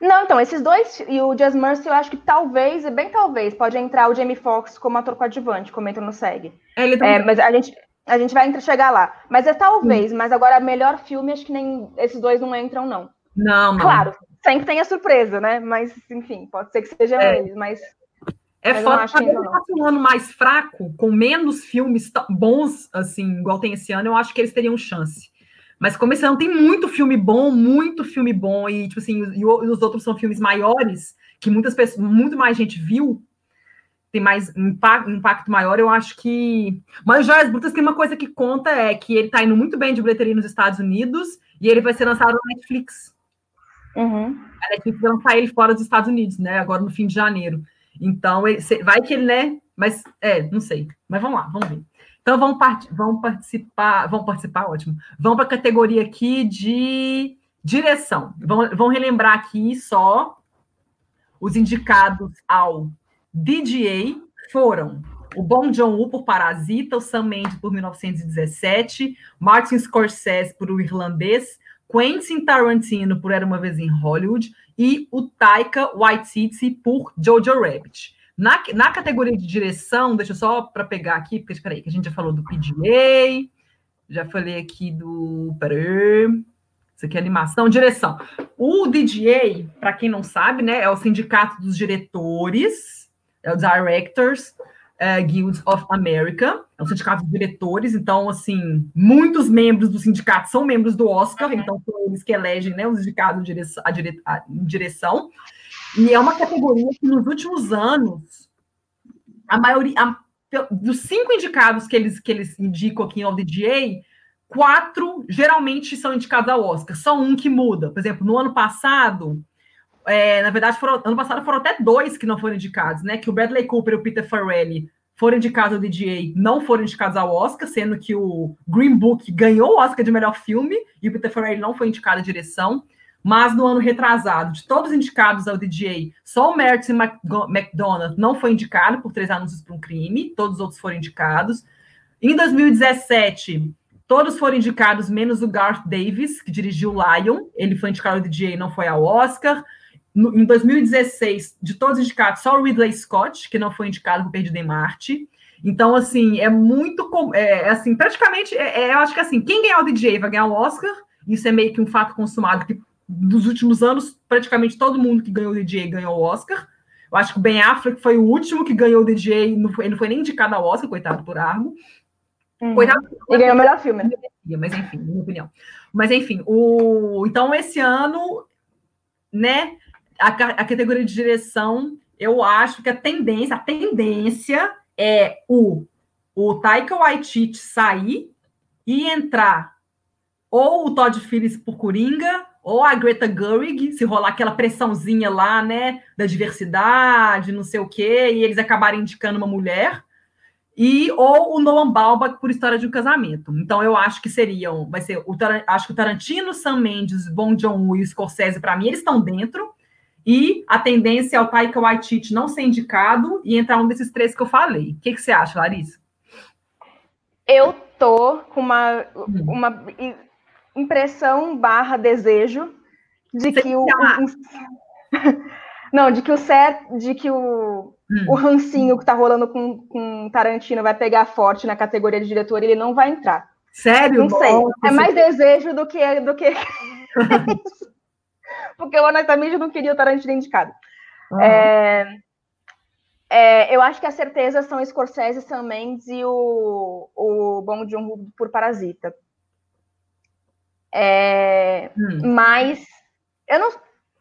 Não, então, esses dois e o Just Mercy, eu acho que talvez, e bem talvez, pode entrar o Jamie Foxx como ator coadjuvante, como entra no SEG. É, é, mas a gente, a gente vai chegar lá. Mas é talvez, mas agora melhor filme, acho que nem esses dois não entram, não. Não, não. Claro, sempre tem a surpresa, né? Mas, enfim, pode ser que sejam é. eles, mas. É mas foda, que um ano mais fraco, com menos filmes bons, assim, igual tem esse ano, eu acho que eles teriam chance. Mas como esse ano tem muito filme bom, muito filme bom, e, tipo assim, e, os outros são filmes maiores, que muitas pessoas, muito mais gente viu, tem mais impacto, impacto maior, eu acho que. Mas o Joias Brutas tem uma coisa que conta, é que ele tá indo muito bem de bilheteria nos Estados Unidos e ele vai ser lançado na Netflix. Uhum. A Netflix vai lançar ele fora dos Estados Unidos, né? Agora no fim de janeiro. Então, ele, vai que ele, né? Mas, é, não sei. Mas vamos lá, vamos ver. Então vamos, part vamos participar, vão participar, ótimo. Vão para a categoria aqui de direção. Vão, vão relembrar aqui só os indicados ao DGA foram o Bong Joon-ho por Parasita, o Sam Mendes por 1917, Martin Scorsese por O Irlandês, Quentin Tarantino por Era Uma Vez em Hollywood e o Taika Waititi por Jojo Rabbit. Na, na categoria de direção, deixa eu só para pegar aqui, porque espera aí, que a gente já falou do PGA, já falei aqui do. Peraí. Isso aqui é animação, direção. O DGA, para quem não sabe, né, é o Sindicato dos Diretores, é o Directors uh, Guild of America, é o Sindicato dos Diretores, então, assim, muitos membros do sindicato são membros do Oscar, uhum. então são eles que elegem né, os indicados a, dire a direção. E é uma categoria que nos últimos anos, a maioria, a, dos cinco indicados que eles, que eles indicam aqui no DGA, quatro geralmente são indicados ao Oscar, só um que muda. Por exemplo, no ano passado, é, na verdade, foram, ano passado foram até dois que não foram indicados, né? Que o Bradley Cooper e o Peter Farrelly foram indicados ao DGA, não foram indicados ao Oscar, sendo que o Green Book ganhou o Oscar de melhor filme e o Peter Farrelly não foi indicado à direção. Mas no ano retrasado, de todos indicados ao DJ, só o Mertz McDonald não foi indicado por três anúncios para um crime, todos os outros foram indicados. Em 2017, todos foram indicados, menos o Garth Davis, que dirigiu Lion, ele foi indicado ao DJ e não foi ao Oscar. No, em 2016, de todos os indicados, só o Ridley Scott, que não foi indicado por Perdido em Marte. Então, assim, é muito. É, é, assim, praticamente, é, é, eu acho que assim, quem ganhar o DJ vai ganhar o Oscar. Isso é meio que um fato consumado que dos últimos anos, praticamente todo mundo que ganhou o DJ ganhou o Oscar. Eu acho que o Ben Affleck foi o último que ganhou o DJ, não foi, ele não foi nem indicado ao Oscar, coitado por Argo. Uhum. Coitado, e ganhou o melhor filme. Mas enfim, minha opinião. Mas enfim, o, então esse ano, né, a, a categoria de direção, eu acho que a tendência, a tendência é o, o Taika Waititi sair e entrar ou o Todd Phillips por Coringa ou a Greta Gerwig, se rolar aquela pressãozinha lá, né, da diversidade, não sei o quê, e eles acabarem indicando uma mulher, e ou o Noam Baumbach por História de um Casamento. Então eu acho que seriam, vai ser o acho que o Tarantino, Sam Mendes, Bong Joon-ho e o Scorsese para mim eles estão dentro. E a tendência é o Taika Waititi não ser indicado e entrar um desses três que eu falei. O que, que você acha, Larissa? Eu tô com uma, hum. uma impressão barra desejo de que o. Não, de que o certo, de que o, hum. o rancinho que tá rolando com, com Tarantino vai pegar forte na categoria de diretor ele não vai entrar. Sério? Não sei. é mais desejo do que do que porque eu honestamente não queria o Tarantino indicado. Uhum. É, é, eu acho que as certezas são Scorsese, Sam Mendes e o, o Bong Joon-ho por Parasita. É, hum. Mas eu não.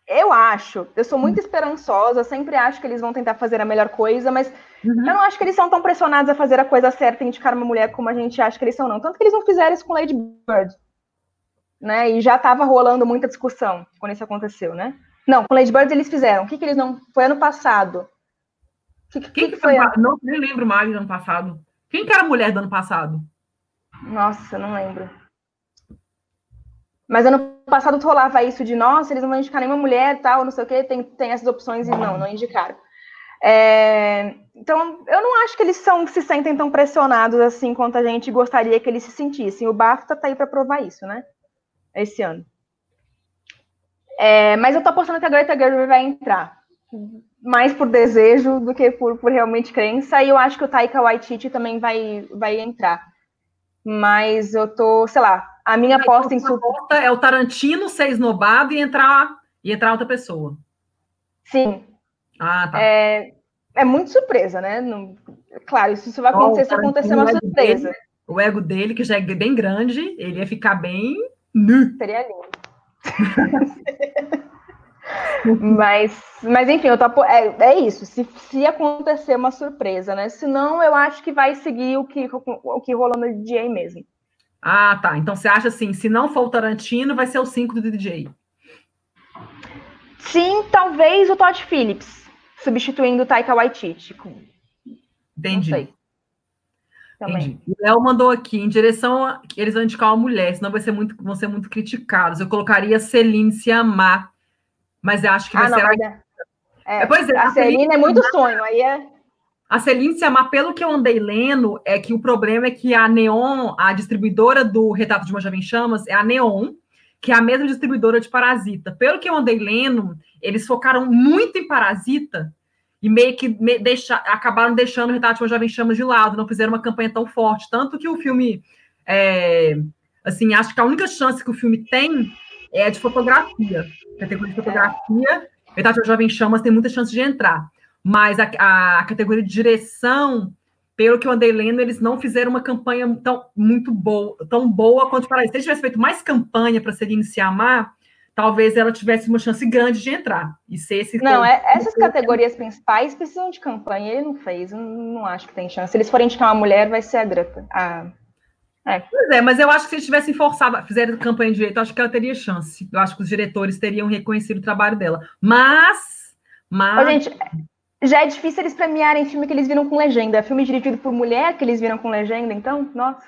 Eu acho, eu sou muito hum. esperançosa, sempre acho que eles vão tentar fazer a melhor coisa, mas uhum. eu não acho que eles são tão pressionados a fazer a coisa certa e indicar uma mulher como a gente acha que eles são, não. Tanto que eles não fizeram isso com Lady Bird. Né? E já estava rolando muita discussão quando isso aconteceu, né? Não, com Lady Bird eles fizeram. O que, que eles não. Foi ano passado. Que, que, Quem que, foi? Ano... Não, nem lembro mais do ano passado. Quem que era a mulher do ano passado? Nossa, não lembro. Mas ano passado rolava isso de, nossa, eles não vão indicar nenhuma mulher, tal, não sei o quê, tem, tem essas opções, e não, não indicaram. É, então, eu não acho que eles são, se sentem tão pressionados assim quanto a gente gostaria que eles se sentissem. O BAFTA tá aí para provar isso, né? Esse ano. É, mas eu tô apostando que a Greta Gerwig vai entrar. Mais por desejo do que por, por realmente crença. E eu acho que o Taika Waititi também vai, vai entrar. Mas eu tô, sei lá, a minha aposta então, em aposta é o Tarantino ser esnobado e entrar e entrar outra pessoa. Sim. Ah, tá. É, é muito surpresa, né? Não, claro, isso, isso vai acontecer oh, se acontecer uma surpresa. Dele, o ego dele, que já é bem grande, ele ia ficar bem nu. Seria lindo. mas, mas enfim, eu tô, é, é isso. Se, se acontecer uma surpresa, né? Senão, eu acho que vai seguir o que, o que rolou no DJ mesmo. Ah, tá. Então você acha assim, se não for o Tarantino, vai ser o 5 do DJ. Sim, talvez o Todd Phillips, substituindo o Taika Waititi. Entendi. Entendi. O Léo mandou aqui, em direção a eles vão indicar uma mulher, senão vai ser muito, vão ser muito criticados. Eu colocaria Celine se amar, mas eu acho que vai ah, não, ser. A... É, pois é, a, a Celine, Celine é muito sonho, aí é. A Celine se amar, pelo que eu andei lendo, é que o problema é que a Neon, a distribuidora do Retrato de uma Jovem Chamas, é a Neon, que é a mesma distribuidora de Parasita. Pelo que eu andei lendo, eles focaram muito em Parasita e meio que me deixa, acabaram deixando o Retrato de uma Jovem Chamas de lado, não fizeram uma campanha tão forte. Tanto que o filme, é, assim, acho que a única chance que o filme tem é de fotografia. Categoria de fotografia, Retrato de uma Jovem Chamas tem muita chance de entrar mas a, a, categoria de direção, pelo que eu andei lendo, eles não fizeram uma campanha tão muito boa, tão boa quanto para Se eles tivessem feito mais campanha para se amar, talvez ela tivesse uma chance grande de entrar e ser esse. Não, é, essas categorias principais precisam de campanha. Ele não fez, não, acho que tem chance. Se eles forem indicar uma mulher, vai ser a Greta. A... É. Pois é, mas eu acho que se eles tivessem forçado, fizeram campanha de direito, acho que ela teria chance. Eu acho que os diretores teriam reconhecido o trabalho dela. Mas. mas... Ô, gente, já é difícil eles premiarem filme que eles viram com legenda. Filme dirigido por mulher que eles viram com legenda, então, nossa.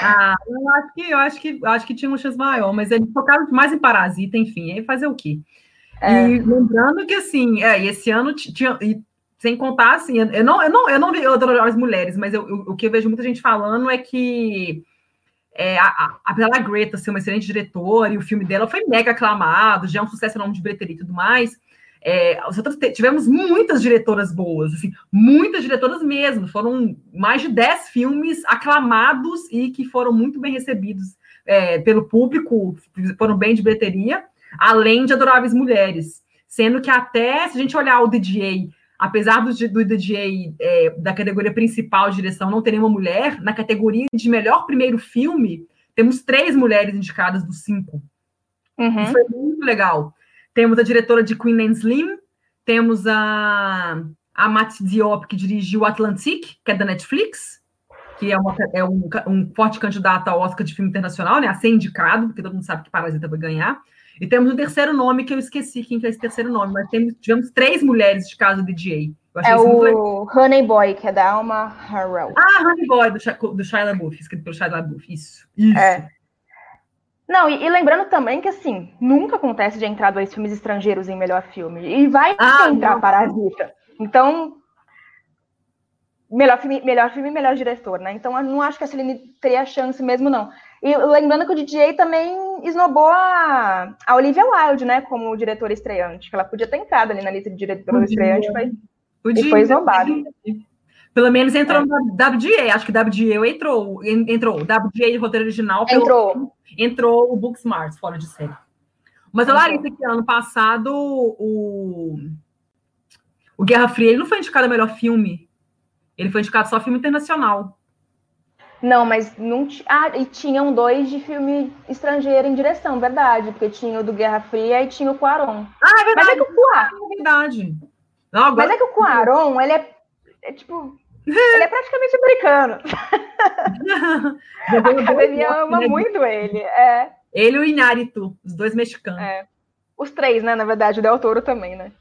Ah, eu acho que eu acho que eu acho que tinha um chance maior, mas eles focaram mais em Parasita, enfim, aí fazer o quê? É. E lembrando que assim, é, esse ano tinha e, sem contar assim, eu não eu não eu não vi as mulheres, mas eu, eu, o que eu vejo muita gente falando é que é, a, a, da Greta ser uma excelente diretora e o filme dela foi mega aclamado, já é um sucesso no nome de bilheteria e tudo mais, é, tivemos muitas diretoras boas, assim, muitas diretoras mesmo. Foram mais de 10 filmes aclamados e que foram muito bem recebidos é, pelo público, foram bem de bilheteria, além de Adoráveis Mulheres. Sendo que até, se a gente olhar o DJ, apesar do, do DJ é, da categoria principal de direção não ter nenhuma mulher, na categoria de melhor primeiro filme, temos três mulheres indicadas dos cinco. Uhum. Isso foi muito legal. Temos a diretora de Queen and Slim, temos a, a Mati Diop, que dirigiu Atlantic, que é da Netflix, que é, uma, é um, um, forte candidato ao Oscar de filme internacional, né? A ser indicado, porque todo mundo sabe que Parasita vai ganhar. E temos um terceiro nome que eu esqueci quem que é esse terceiro nome, mas temos, tivemos três mulheres de caso de DJ. é o Honey Boy, que é da Alma Harrell. Ah, Honey Boy, do, do Shia LaBeouf, escrito pelo Shia LaBeouf, isso. Isso. É. Não, e, e, lembrando também que, assim, nunca acontece de entrar dois filmes estrangeiros em melhor filme. E vai ah, entrar não. Parasita. Então, melhor filme, melhor filme e melhor diretor, né? Então, eu não acho que a Celine teria chance mesmo, não. E lembrando que o DJ também esnobou a, a Olivia Wilde, né? Como diretora estreante. Que ela podia ter entrado ali na lista de diretoras estreante, mas... E foi esnobada. Pelo menos entrou é. no WGA, acho que WGA entrou, entrou, WGA roteiro original. Entrou. entrou o Booksmart, fora de série. Mas a Larissa, que ano passado, o, o Guerra Fria, ele não foi indicado a melhor filme. Ele foi indicado só filme internacional. Não, mas não ah, e tinham dois de filme estrangeiro em direção, verdade, porque tinha o do Guerra Fria e tinha o Cuaron. Ah, é verdade. Mas é que o Cuaron, é verdade. Não, agora... Mas é que o Cuaron, ele é, é tipo ele é praticamente americano. a academia ama né? muito ele. É. Ele e o Inárito, os dois mexicanos. É. Os três, né? Na verdade, o Del Toro também, né?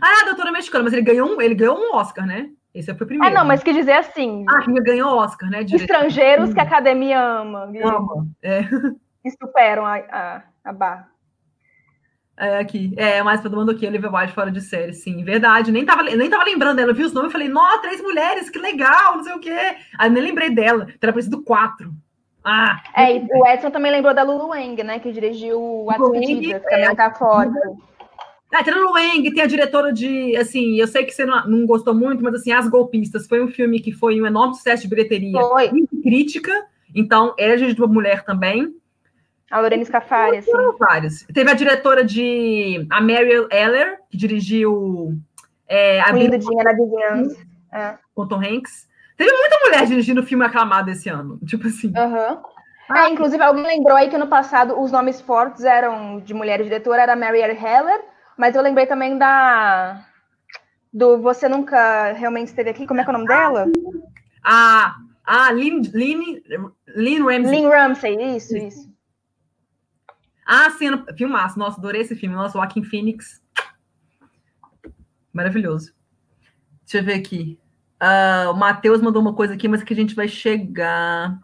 Ah, Del Toro é mexicano, mas ele ganhou um, ele ganhou um Oscar, né? Esse foi o primeiro. É, não, mas quis dizer assim. Ah, que ganhou Oscar, né? Direito. Estrangeiros que a academia ama. Ama, é. Que superam a, a, a barra. É, aqui. É, mais todo mundo aqui, Olivia Wilde fora de série, sim, verdade. Nem tava, nem tava lembrando dela, eu vi os nomes e falei, nossa, três mulheres, que legal, não sei o quê. Aí nem lembrei dela, teria parecido quatro. Ah, é, e o Edson também lembrou da Lulu Wang, né, que dirigiu As Medidas, que também tá fora. Ah, tem a Lulu Wang, tem a diretora de, assim, eu sei que você não, não, gostou muito, mas assim, As Golpistas foi um filme que foi um enorme sucesso de bilheteria. Foi. Muito crítica, então, é de uma mulher também. A Lorena Scafari, assim. Vários. Teve a diretora de. A Mariel Eller, que dirigiu. É, a Lindo Dinheiro na Vizinhança. É. Com Tom Hanks. Teve muita mulher dirigindo filme aclamado esse ano. Tipo assim. Uhum. Ah, é, inclusive, alguém lembrou aí que no passado os nomes fortes eram de mulher diretora, era Marielle Heller, mas eu lembrei também da. Do Você Nunca Realmente Esteve Aqui. Como é que é o nome dela? Ah, ah Lynn, Lynn, Lynn Ramsey. Lynn Ramsey, isso, isso. Ah, cena, filmaço. Nossa, adorei esse filme. Nossa, Joaquim Phoenix. Maravilhoso. Deixa eu ver aqui. Uh, o Matheus mandou uma coisa aqui, mas que a gente vai chegar.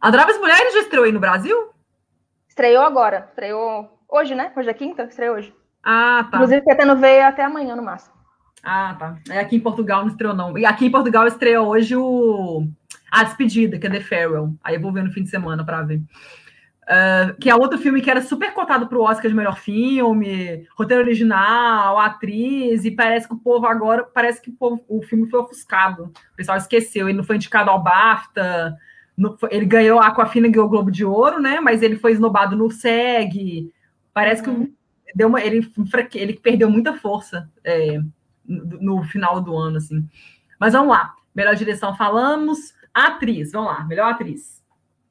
Adoráveis Mulheres já estreou aí no Brasil? Estreou agora. Estreou hoje, né? Hoje é quinta? Estreou hoje. Ah, tá. Inclusive, pretendo ver até amanhã no máximo. Ah, tá. É, aqui em Portugal não estreou, não. E aqui em Portugal estreou hoje o a Despedida, que é The Farewell. Aí eu vou ver no fim de semana para ver. Uh, que é outro filme que era super cotado para o Oscar de melhor filme, roteiro original, atriz, e parece que o povo agora, parece que o, povo, o filme foi ofuscado. O pessoal esqueceu, ele não foi indicado ao BAFTA, no, ele ganhou a Aquafina ganhou o Globo de Ouro, né? Mas ele foi esnobado no SEG. Parece uhum. que deu uma, ele, ele perdeu muita força é, no, final do ano, assim. Mas vamos lá. Melhor direção falamos. Atriz, vamos lá, melhor atriz.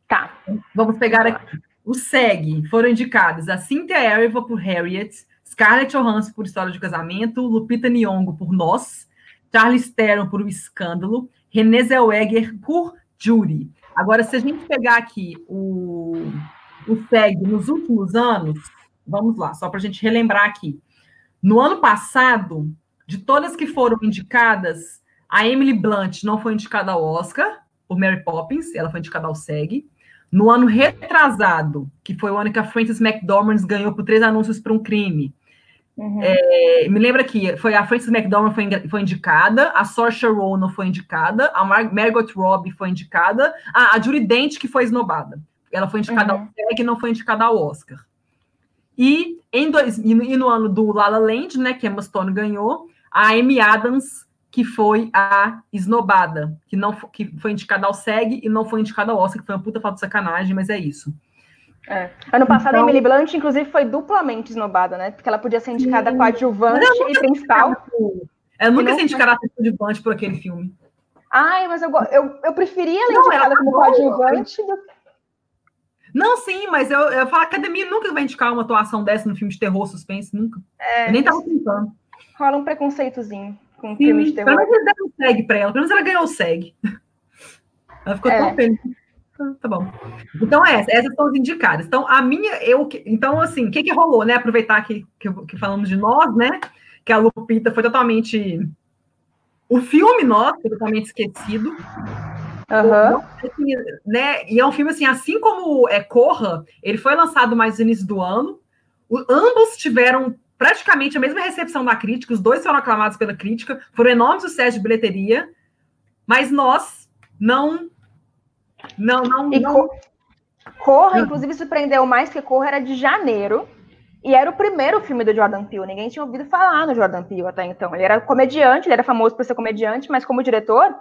Tá. Vamos pegar aqui. O SEG foram indicadas a Cynthia Erivo por Harriet, Scarlett Johansson por História de Casamento, Lupita Nyong'o por Nós, Charlize Theron por O Escândalo, Renée Zellweger por Judy. Agora, se a gente pegar aqui o, o SEG nos últimos anos, vamos lá, só para a gente relembrar aqui. No ano passado, de todas que foram indicadas, a Emily Blunt não foi indicada ao Oscar, por Mary Poppins, ela foi indicada ao SEG. No ano retrasado, que foi o ano que a Frances McDormand ganhou por três anúncios para um crime. Uhum. É, me lembra que foi a Frances McDormand foi, foi indicada, a Saoirse Ronan foi indicada, a Mar Margot Robbie foi indicada, ah, a Judy Dent que foi esnobada. Ela foi indicada uhum. ao SEG e não foi indicada ao Oscar. E, em dois, e no ano do La La Land, né, que Emma Stone ganhou, a Amy Adams que foi a Esnobada, que não que foi indicada ao SEG e não foi indicada ao Oscar, que foi uma puta falta de sacanagem, mas é isso. É. Ano passado, então, a Emily Blunt, inclusive, foi duplamente esnobada, né? Porque ela podia ser indicada sim. coadjuvante e principal. Ela nunca ia ser indicada coadjuvante por aquele filme. Ai, mas eu, eu, eu preferia ela não, indicada ela como coadjuvante do não, sim, mas eu, eu falo, a academia nunca vai indicar uma atuação dessa no filme de terror, suspense, nunca. É, eu nem tava tentando. Rola um preconceitozinho com Sim, filme de terror. Pelo menos deram SEG para ela, pelo menos ela ganhou o SEG. Ela ficou é. tão feliz. Tá bom. Então, é, essas são as indicadas. Então, a minha, eu, então, assim, o que, que rolou, né? Aproveitar que, que, que, falamos de nós, né? Que a Lupita foi totalmente. O filme nós foi totalmente esquecido. Uhum. Assim, né? E é um filme assim, assim como é Corra, ele foi lançado mais no início do ano. O, ambos tiveram praticamente a mesma recepção da crítica, os dois foram aclamados pela crítica, foram enormes sucessos de bilheteria, mas nós não. Não, não. E não... Corra, inclusive, surpreendeu mais que Corra era de janeiro. E era o primeiro filme do Jordan Peele. Ninguém tinha ouvido falar no Jordan Peele até então. Ele era comediante, ele era famoso por ser comediante, mas como diretor.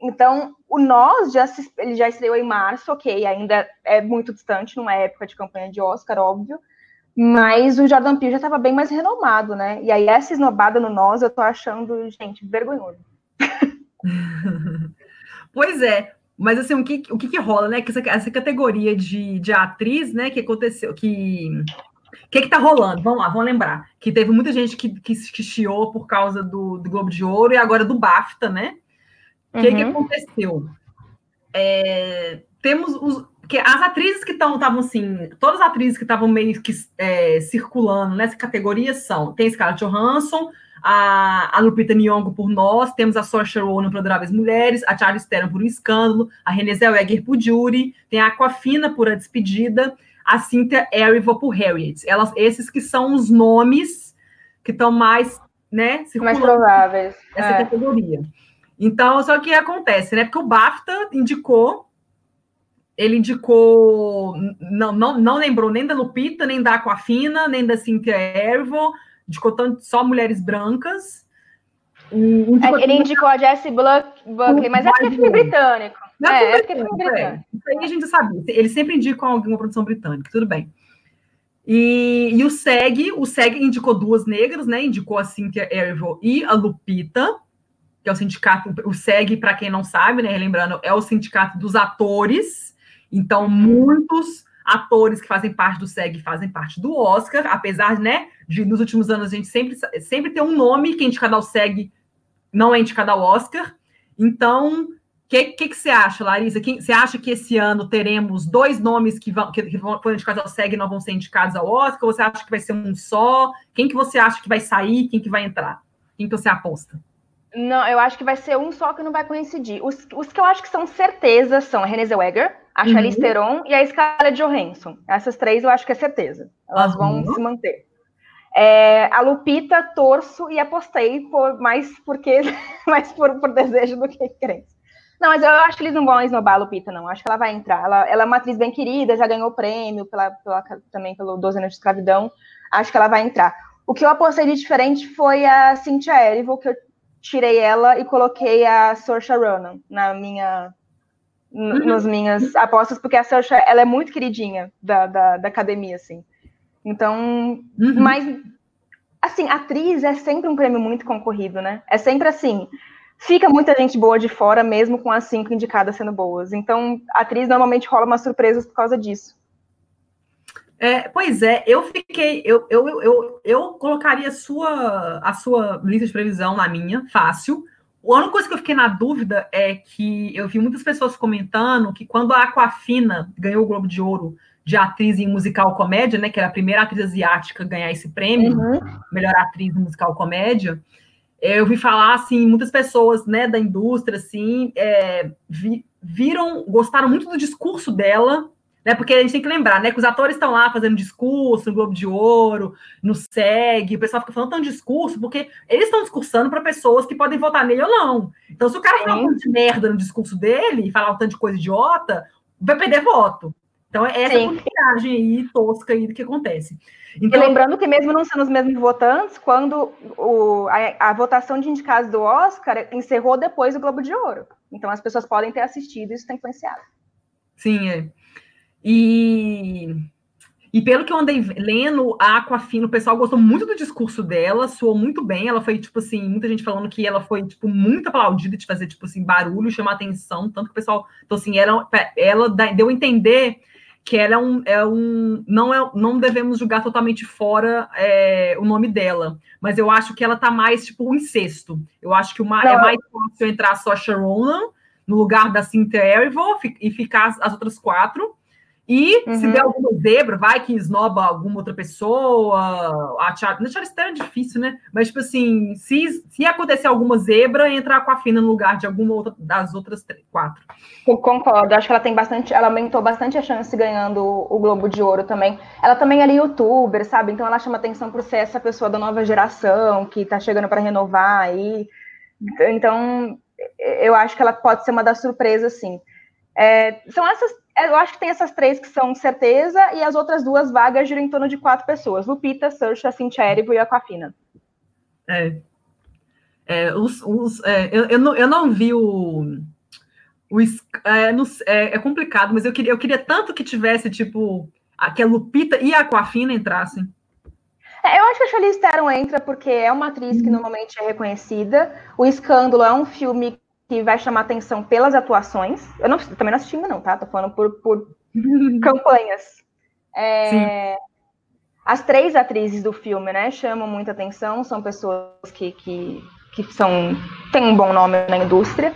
Então, o Nós já se, ele já estreou em março, ok, ainda é muito distante, numa época de campanha de Oscar, óbvio. Mas o Jordan Peele já estava bem mais renomado, né? E aí essa esnobada no nós eu tô achando, gente, vergonhoso. pois é. Mas assim, o que, o que, que rola, né? Que essa, essa categoria de, de atriz, né, que aconteceu, que o que está rolando? Vamos lá, vamos lembrar. Que teve muita gente que, que, que chiou por causa do, do, Globo de Ouro e agora do BAFTA, né? O que, uhum. que aconteceu? É, temos os, que as atrizes que estavam assim, todas as atrizes que estavam meio que é, circulando nessa categoria são, tem Scarlett Johansson, a, a Lupita Nyong'o por Nós, temos a Saoirse Ronan por Adoráveis Mulheres, a Charlize Theron por Um Escândalo, a Renée Zellweger por Jury, tem a Aquafina por A Despedida, a Cynthia Erivo por Harriet. Elas, esses que são os nomes que estão mais, né, mais prováveis. Essa é. categoria. Então, só que acontece, né? Porque o BAFTA indicou, ele indicou, não, não, não lembrou nem da Lupita, nem da Aquafina, nem da Cynthia Erivo, indicou tanto, só mulheres brancas. Indicou é, ele indicou a Jessie Buckley, mas é porque é filme britânico. Não é, é porque é filme britânico. Isso aí a gente sabe. Eles sempre indicam alguma produção britânica, tudo bem. E, e, o SEG, o SEG indicou duas negras, né? Indicou a Cynthia Erivo e a Lupita, que é o sindicato, o SEG, para quem não sabe, né? Relembrando, é o sindicato dos atores. Então, muitos atores que fazem parte do SEG fazem parte do Oscar, apesar, né, de nos últimos anos a gente sempre, sempre ter um nome que é indicado ao SEG, não é indicado ao Oscar. Então, o que, que, que, você acha, Larissa? Quem, você acha que esse ano teremos dois nomes que vão, que, que vão foram indicados ao SEG e não vão ser indicados ao Oscar? Ou você acha que vai ser um só? Quem que você acha que vai sair? Quem que vai entrar? Quem que você aposta? Não, eu acho que vai ser um só que não vai coincidir. Os, os que eu acho que são certeza são a Renée Zellweger, a uhum. Charlize Theron e a Scarlett Johansson. Essas três eu acho que é certeza. Elas uhum. vão se manter. É, a Lupita, torço e apostei por, mais, porque, mais por, por desejo do que crença. Não, mas eu acho que eles não vão esnobar a Lupita, não. Acho que ela vai entrar. Ela, ela é uma atriz bem querida, já ganhou prêmio pela, pela, também pelo 12 anos de escravidão. Acho que ela vai entrar. O que eu apostei de diferente foi a Cynthia Erivo, que eu tirei ela e coloquei a Saoirse Ronan na minha, uhum. nas minhas apostas, porque a Saoirse, ela é muito queridinha da, da, da academia, assim. Então, uhum. mas, assim, atriz é sempre um prêmio muito concorrido, né? É sempre assim fica muita gente boa de fora, mesmo com as cinco indicadas sendo boas. Então, a atriz normalmente rola umas surpresas por causa disso. É, pois é, eu fiquei, eu, eu, eu, eu colocaria a sua, a sua lista de previsão na minha, fácil. A única coisa que eu fiquei na dúvida é que eu vi muitas pessoas comentando que quando a Aquafina ganhou o Globo de Ouro de atriz em musical comédia, né, que era a primeira atriz asiática a ganhar esse prêmio, uhum. melhor atriz em musical comédia, eu vi falar assim, muitas pessoas né, da indústria assim, é, vi, viram, gostaram muito do discurso dela, né? Porque a gente tem que lembrar, né? Que os atores estão lá fazendo discurso no Globo de Ouro, no SEG, o pessoal fica falando tão discurso, porque eles estão discursando para pessoas que podem votar nele ou não. Então, se o cara falar um monte de merda no discurso dele e falar um tanto de coisa idiota, vai perder voto. Então, é essa Sim. aí tosca aí do que acontece. Então, e lembrando que mesmo não sendo os mesmos votantes, quando o, a, a, votação de indicados do Oscar encerrou depois do Globo de Ouro. Então as pessoas podem ter assistido e isso tem influenciado. Sim, é. E, e pelo que eu andei lendo, a Aquafina, o pessoal gostou muito do discurso dela, soou muito bem. Ela foi, tipo assim, muita gente falando que ela foi, tipo, muito aplaudida de fazer, tipo assim, barulho, chamar atenção, tanto que o pessoal, então assim, ela, ela deu a entender que ela é um, é um não é não devemos julgar totalmente fora é, o nome dela, mas eu acho que ela tá mais tipo um incesto. Eu acho que uma, é mais fácil entrar só a Sharon no lugar da Cynthia Erivo e ficar as, as outras quatro e uhum. se der alguma zebra, vai que esnoba alguma outra pessoa. A Char... Na Charlize é difícil, né? Mas, tipo assim, se, se acontecer alguma zebra, entrar com a Fina no lugar de alguma outra das outras três, quatro. Eu concordo. Acho que ela tem bastante, ela aumentou bastante a chance ganhando o Globo de Ouro também. Ela também é youtuber, sabe? Então ela chama atenção por ser essa pessoa da nova geração que tá chegando para renovar aí. Então, eu acho que ela pode ser uma das surpresas, sim. É, são essas eu acho que tem essas três que são certeza, e as outras duas vagas giram em torno de quatro pessoas: Lupita, Saoirse, Cintia Erivo e Aquafina. É. é, os, os, é eu, eu, não, eu não vi o. o é, não, é, é, complicado, mas eu queria, eu queria tanto que tivesse, tipo, a, que a Lupita e a Aquafina entrassem. É, eu acho que a Charlize Theron entra porque é uma atriz que uhum. normalmente é reconhecida. O Escândalo é um filme que vai chamar atenção pelas atuações. Eu, não, também não assisti ainda não, tá? Tô falando por, por campanhas. É, as três atrizes do filme, né, chamam muita atenção, são pessoas que, que, que são, têm um bom nome na indústria.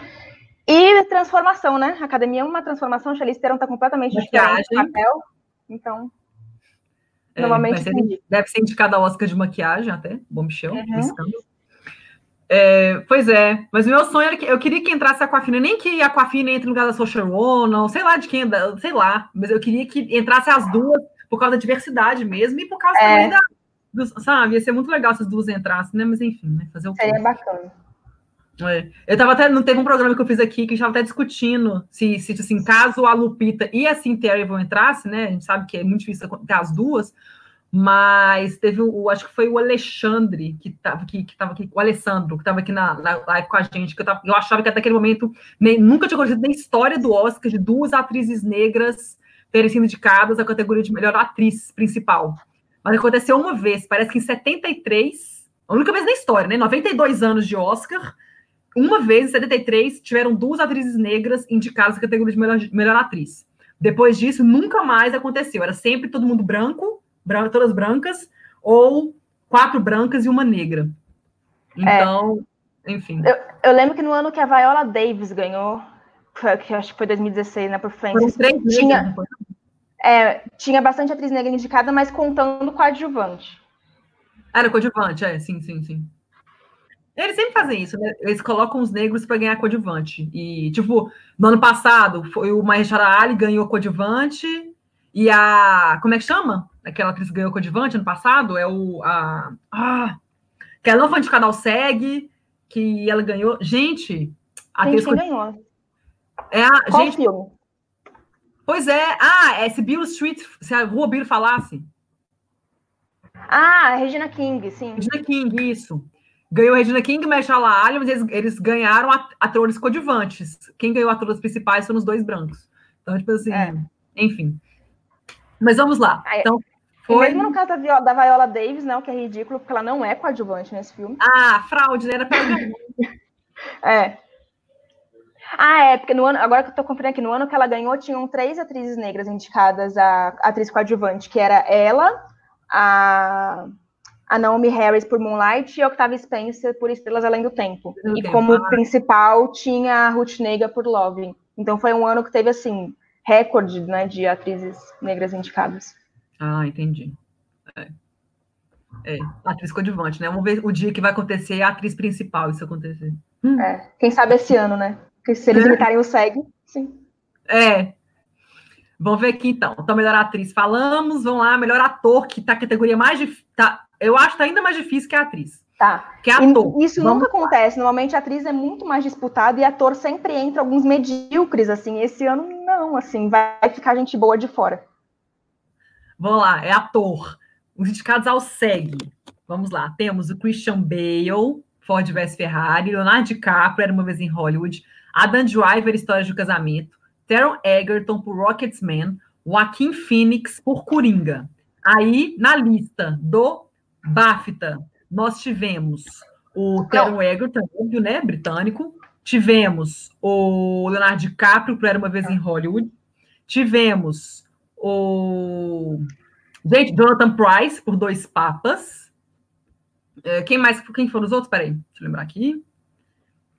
E transformação, né? A academia é uma transformação, a Charlize Theron tá completamente Maquiagem. diferente do papel. Então, é, normalmente... Deve ser indicada ao Oscar de maquiagem até, bom Michel, uhum. É, pois é, mas o meu sonho era que eu queria que entrasse a Aquafina, nem que a Aquafina entre no lugar da Social ou sei lá de quem, sei lá, mas eu queria que entrasse as duas, por causa da diversidade mesmo e por causa é. também da. Dos, sabe, ia ser muito legal se as duas entrassem, né? Mas enfim, né? Fazer o quê? Seria bacana. É. Eu tava até, não teve um programa que eu fiz aqui que a gente tava até discutindo se, se assim, caso a Lupita e a Cynthia vão entrasse, né? A gente sabe que é muito difícil ter as duas, mas teve o, acho que foi o Alexandre que estava aqui, que tava aqui, o Alessandro, que estava aqui na, na, live com a gente, que eu, tava, eu achava que até aquele momento nem, nunca tinha acontecido na história do Oscar de duas atrizes negras terem sido indicadas à categoria de melhor atriz principal. Mas aconteceu uma vez, parece que em 73, a única vez na história, né? 92 anos de Oscar, uma vez em 73 tiveram duas atrizes negras indicadas à categoria de melhor, melhor atriz. Depois disso, nunca mais aconteceu. Era sempre todo mundo branco todas brancas, ou quatro brancas e uma negra. Então, é. enfim. Eu, eu, lembro que no ano que a Viola Davis ganhou, que acho que foi 2016, né, por Francis, tinha, negras, é, tinha bastante atriz negra indicada, mas contando coadjuvante. Era coadjuvante, é, sim, sim, sim. Eles sempre fazem isso, né? Eles colocam os negros para ganhar coadjuvante. E, tipo, no ano passado, foi o Mahershala Ali ganhou coadjuvante, e a. Como é que chama? Aquela atriz que ganhou coadjuvante ano passado? É o. A, ah, que ela não foi de canal SEG, que ela ganhou. Gente, a atriz. Quem ganhou? É a. Qual gente, filme? Pois é. Ah, é se Bill Street. Se a Rua Bill falasse. Ah, Regina King, sim. Regina King, isso. Ganhou Regina King e Mahershala Ali, mas eles, eles ganharam atores coadjuvantes. Quem ganhou atores principais foram os dois brancos. Então, tipo assim, é. enfim. Mas vamos lá. Então, foi... Mesmo no caso da Viola, da Viola Davis, né, o que é ridículo, porque ela não é coadjuvante nesse filme. Ah, fraude, né? Era pra É. Ah, é, porque no ano, agora que eu tô conferindo aqui, no ano que ela ganhou, tinham três atrizes negras indicadas a atriz coadjuvante, que era ela, a, a Naomi Harris por Moonlight e a Octavia Spencer por Estrelas Além do Tempo. Do e tempo. como ah. principal tinha a Ruth Nega por Love. Então foi um ano que teve, assim, recorde né, de atrizes negras indicadas. Ah, entendi. É. é. atriz coadjuvante, né? Vamos ver o dia que vai acontecer a atriz principal isso acontecer. Hum. É, quem sabe esse ano, né? Porque se eles é. imitarem o SEG, sim. É. Vamos ver aqui então. Então, melhor atriz falamos, vamos lá, melhor ator, que tá a categoria mais difícil. Tá, eu acho que tá ainda mais difícil que a atriz. Tá. Que é ator. E isso Vamos nunca lá. acontece. Normalmente a atriz é muito mais disputada e ator sempre entra alguns medíocres, assim. Esse ano, não, assim, vai ficar gente boa de fora. Vamos lá, é ator. Os indicados ao SEG. Vamos lá, temos o Christian Bale, Ford vs Ferrari, Leonardo DiCaprio, Era Uma Vez em Hollywood, Adam Driver, História de um Casamento, Taron Egerton por Rocketman, Joaquim Phoenix por Coringa. Aí, na lista do BAFTA, nós tivemos o Taron Egerton, óbvio, né, britânico, tivemos o Leonardo DiCaprio, por Era Uma Vez em Hollywood, tivemos o... Gente, Jonathan Price, por Dois Papas, é, quem mais, quem foram os outros? Peraí, deixa eu lembrar aqui.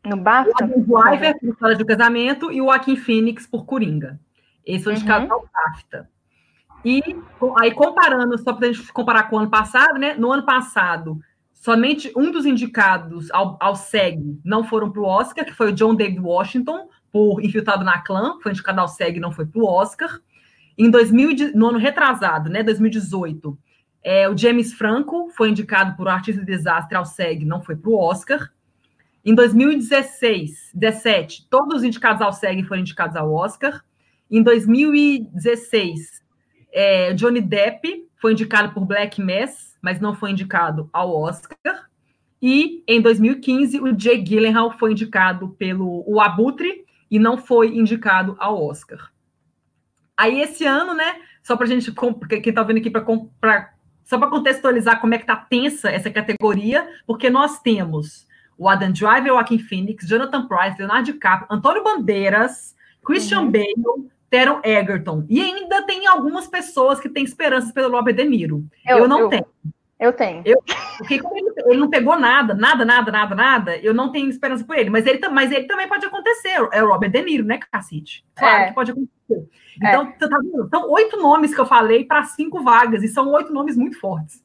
No BAFTA? O Driver, por História do Casamento, e o Joaquim Phoenix, por Coringa. Esse foi indicado uhum. ao BAFTA. E aí, comparando, só para a gente comparar com o ano passado, né? No ano passado, somente um dos indicados ao, ao SEG não foram para o Oscar, que foi o John David Washington, por Infiltrado na Clã, foi indicado ao SEG não foi para o Oscar. Em 2000, no ano retrasado, né, 2018, é, o James Franco foi indicado por Artista de Desastre ao SEG, não foi para o Oscar. Em 2016, 17, todos os indicados ao SEG foram indicados ao Oscar. Em 2016, é, Johnny Depp foi indicado por Black Mass, mas não foi indicado ao Oscar. E em 2015, o Jay Gyllenhaal foi indicado pelo o Abutre e não foi indicado ao Oscar. Aí esse ano, né? Só para gente, quem está vendo aqui para só para contextualizar como é que está tensa essa categoria, porque nós temos o Adam Driver, o Joaquin Phoenix, Jonathan Price, Leonardo DiCaprio, Antônio Bandeiras, Christian uhum. Bale, Teron Egerton. E ainda tem algumas pessoas que têm esperanças pelo Robert De Niro. Eu, eu não eu, tenho. Eu tenho. Eu, porque como ele, ele, não pegou nada, nada, nada, nada, nada, eu não tenho esperança por ele. Mas ele, mas ele também pode acontecer. É o Robert De Niro, né, cacete? Claro é. que pode acontecer. Então, é. tá vendo? São oito nomes que eu falei para cinco vagas, e são oito nomes muito fortes.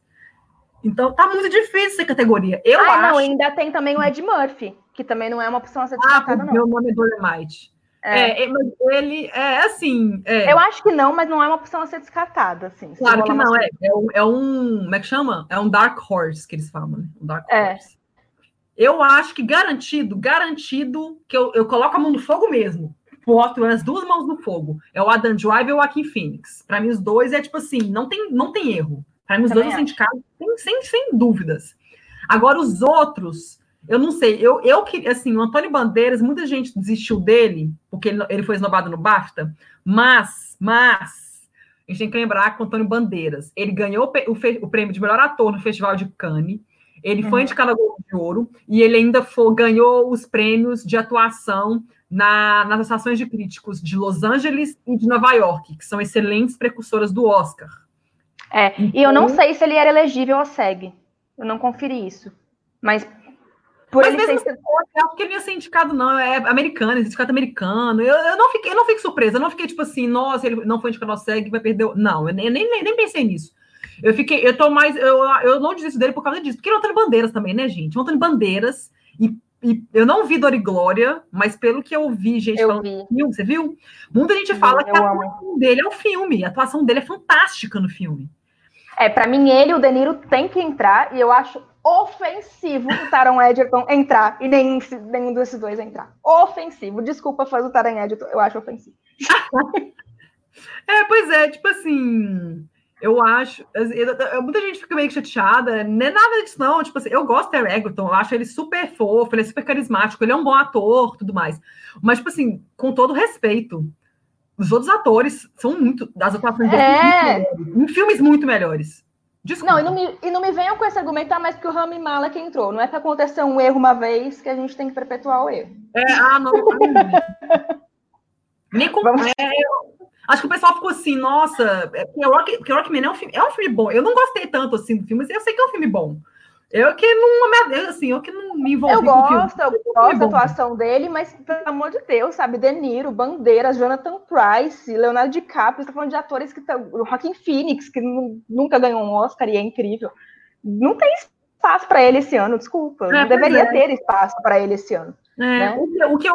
Então, tá muito difícil essa categoria. Eu ah, acho. Não, ainda tem também o Ed Murphy, que também não é uma opção a ser ah, não. Meu nome é Dolemite. É, é mas ele é assim. É. Eu acho que não, mas não é uma opção a ser descartada. Assim, claro que não, é, é, um, é um. Como é que chama? É um Dark Horse que eles falam, né? Um Dark é. Horse. Eu acho que garantido, garantido, que eu, eu coloco a mão no fogo mesmo. Boto as duas mãos no fogo. É o Adam Drive ou o Joaquin Phoenix. Para mim, os dois é tipo assim, não tem, não tem erro. Para mim, os Também dois são indicados sem, sem, sem dúvidas. Agora, os outros, eu não sei. Eu, eu que, assim, o Antônio Bandeiras, muita gente desistiu dele, porque ele, ele foi esnobado no BAFTA, mas, mas, a gente tem que lembrar que o Antônio Bandeiras, ele ganhou o, o prêmio de melhor ator no Festival de Cannes, ele uhum. foi indicado ao Globo de Ouro e ele ainda foi, ganhou os prêmios de atuação na, nas associações de críticos de Los Angeles e de Nova York, que são excelentes precursoras do Oscar. É, então, e eu não então sei se ele era elegível ao SEG. Eu não conferi isso. Mas por Mas mesmo ser... assim, ele ia ser indicado, não, é americano, é sindicato americano. Eu, eu, não fiquei, eu não fico surpresa, eu não fiquei tipo assim, nossa, ele não foi indicado ao SEG, vai perder. Não, eu nem, nem, nem pensei nisso. Eu fiquei, eu tô mais, eu, eu não desisto dele por causa disso, porque ele é Antônio Bandeiras também, né, gente? O Antônio Bandeiras, e, e, eu não vi Dor e Glória, mas pelo que eu vi, gente, eu vi. filme, você viu? Muita gente fala que a atuação amo. dele é o filme, a atuação dele é fantástica no filme. É, para mim, ele e o Deniro tem que entrar, e eu acho ofensivo o Taron Edgerton entrar, e nenhum, nenhum desses dois entrar. Ofensivo. Desculpa, faz o Taron Edgerton, eu acho ofensivo. é, pois é, tipo assim. Eu acho. muita gente fica meio chateada, não é nada disso, não. Tipo assim, eu gosto do Egerton, eu acho ele super fofo, ele é super carismático, ele é um bom ator, tudo mais. Mas, tipo assim, com todo respeito, os outros atores são muito. As atuações é... em filmes muito melhores. Desculpa. Não, e não, me, e não me venham com esse argumento, ah, mas que o Rami Malek entrou. Não é para acontecer um erro uma vez que a gente tem que perpetuar o erro. É, ah, não. Com. Vamos... É, Acho que o pessoal ficou assim, nossa, é, porque Rock, porque Rockman é um filme, é um filme bom. Eu não gostei tanto assim do filme, mas eu sei que é um filme bom. Eu que não, assim, eu que não me envolvi eu gosto, Eu gosto da atuação dele, mas, pelo amor de Deus, sabe? De Niro, Bandeiras, Jonathan Price, Leonardo DiCaprio, você tá falando de atores que estão... O Joaquin Phoenix, que nunca ganhou um Oscar e é incrível. Não tem espaço para ele esse ano, desculpa. É, não deveria é. ter espaço para ele esse ano. É, né? o, que, eu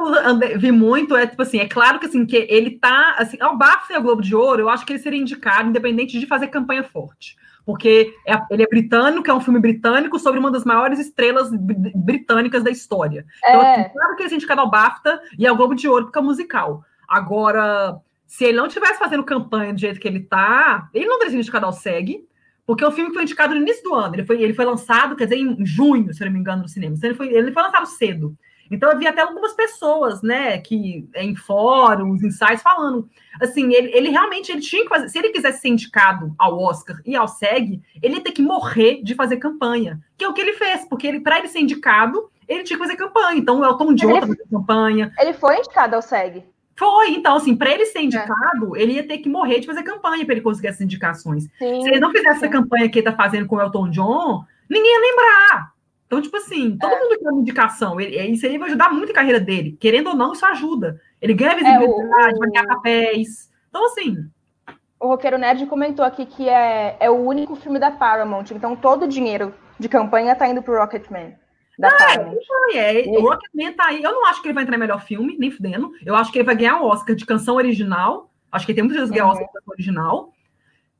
vi muito é, tipo assim, é claro que assim, que ele tá, assim, ao BAFTA e ao Globo de Ouro, eu acho que ele seria indicado, independente de fazer campanha forte. Porque é, ele é britânico, é um filme britânico sobre uma das maiores estrelas britânicas da história. Então, é. assim, claro que ele seria indicado ao BAFTA e ao Globo de Ouro, porque é musical. Agora, se ele não estivesse fazendo campanha do jeito que ele tá, ele não teria sido indicado ao SEG, porque o filme foi indicado no início do ano. Ele foi, ele foi lançado, quer dizer, em junho, se não me engano, no cinema. Então, ele foi, ele foi lançado cedo. Então eu vi até algumas pessoas, né, que em fóruns, em sites falando, assim, ele, ele realmente ele tinha que fazer, se ele quisesse ser indicado ao Oscar e ao SEG, ele ia ter que morrer de fazer campanha, que é o que ele fez, porque ele para ele ser indicado, ele tinha que fazer campanha. Então o Elton John ele, fazendo campanha. Ele foi indicado ao SEG. Foi, então, assim, para ele ser é. indicado, é. ele ia ter que morrer de fazer campanha para ele conseguir essas indicações. Sim, Se ele não fizesse sim. essa campanha que ele está fazendo com o Elton John, ninguém ia lembrar. Então, tipo assim, todo é. mundo quer uma indicação. Ele, isso aí vai ajudar muito a carreira dele. Querendo ou não, isso ajuda. Ele ganha visibilidade, é, o... vai ganhar papéis. Então, assim. O Roqueiro Nerd comentou aqui que é, é o único filme da Paramount. Então, todo o dinheiro de campanha tá indo pro Rocketman. Da ah, Paramount. É, o Rocketman tá aí. Eu não acho que ele vai entrar em melhor filme, nem fudendo. Eu acho que ele vai ganhar o Oscar de canção original. Acho que ele tem muitas vezes ganhar o uhum. Oscar de canção original.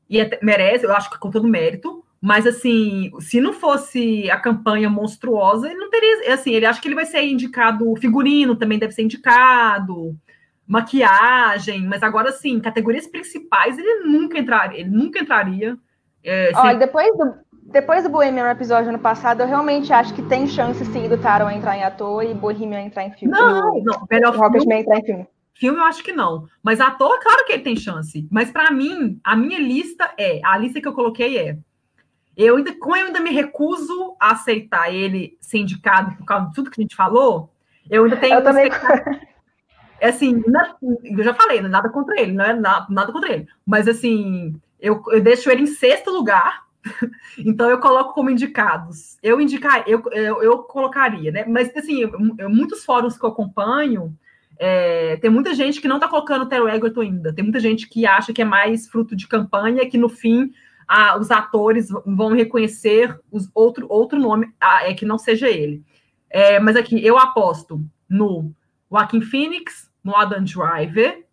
E é, merece, eu acho que com todo mérito. Mas, assim, se não fosse a campanha monstruosa, ele não teria. Assim, ele acha que ele vai ser indicado. Figurino também deve ser indicado. Maquiagem, mas agora sim, categorias principais ele nunca entraria. Ele nunca entraria. É, Olha, depois do, depois do Bohemian episódio ano passado, eu realmente acho que tem chance sim do Taron entrar em ator e Bohemian entrar em filme. Não, não, melhor filme. entrar em filme. Filme eu acho que não. Mas ator, claro que ele tem chance. Mas para mim, a minha lista é. A lista que eu coloquei é eu ainda, como eu ainda me recuso a aceitar ele ser indicado por causa de tudo que a gente falou, eu ainda tenho. Eu também. É assim, eu já falei, é nada contra ele, não é nada, nada contra ele. Mas assim, eu, eu deixo ele em sexto lugar, então eu coloco como indicados. Eu indicar, eu, eu, eu colocaria, né? Mas assim, eu, muitos fóruns que eu acompanho, é, tem muita gente que não está colocando o Terry Egerton ainda. Tem muita gente que acha que é mais fruto de campanha, que no fim a, os atores vão reconhecer os outro, outro nome, é que não seja ele. É, mas aqui, eu aposto no Joaquim Phoenix, no Adam Driver,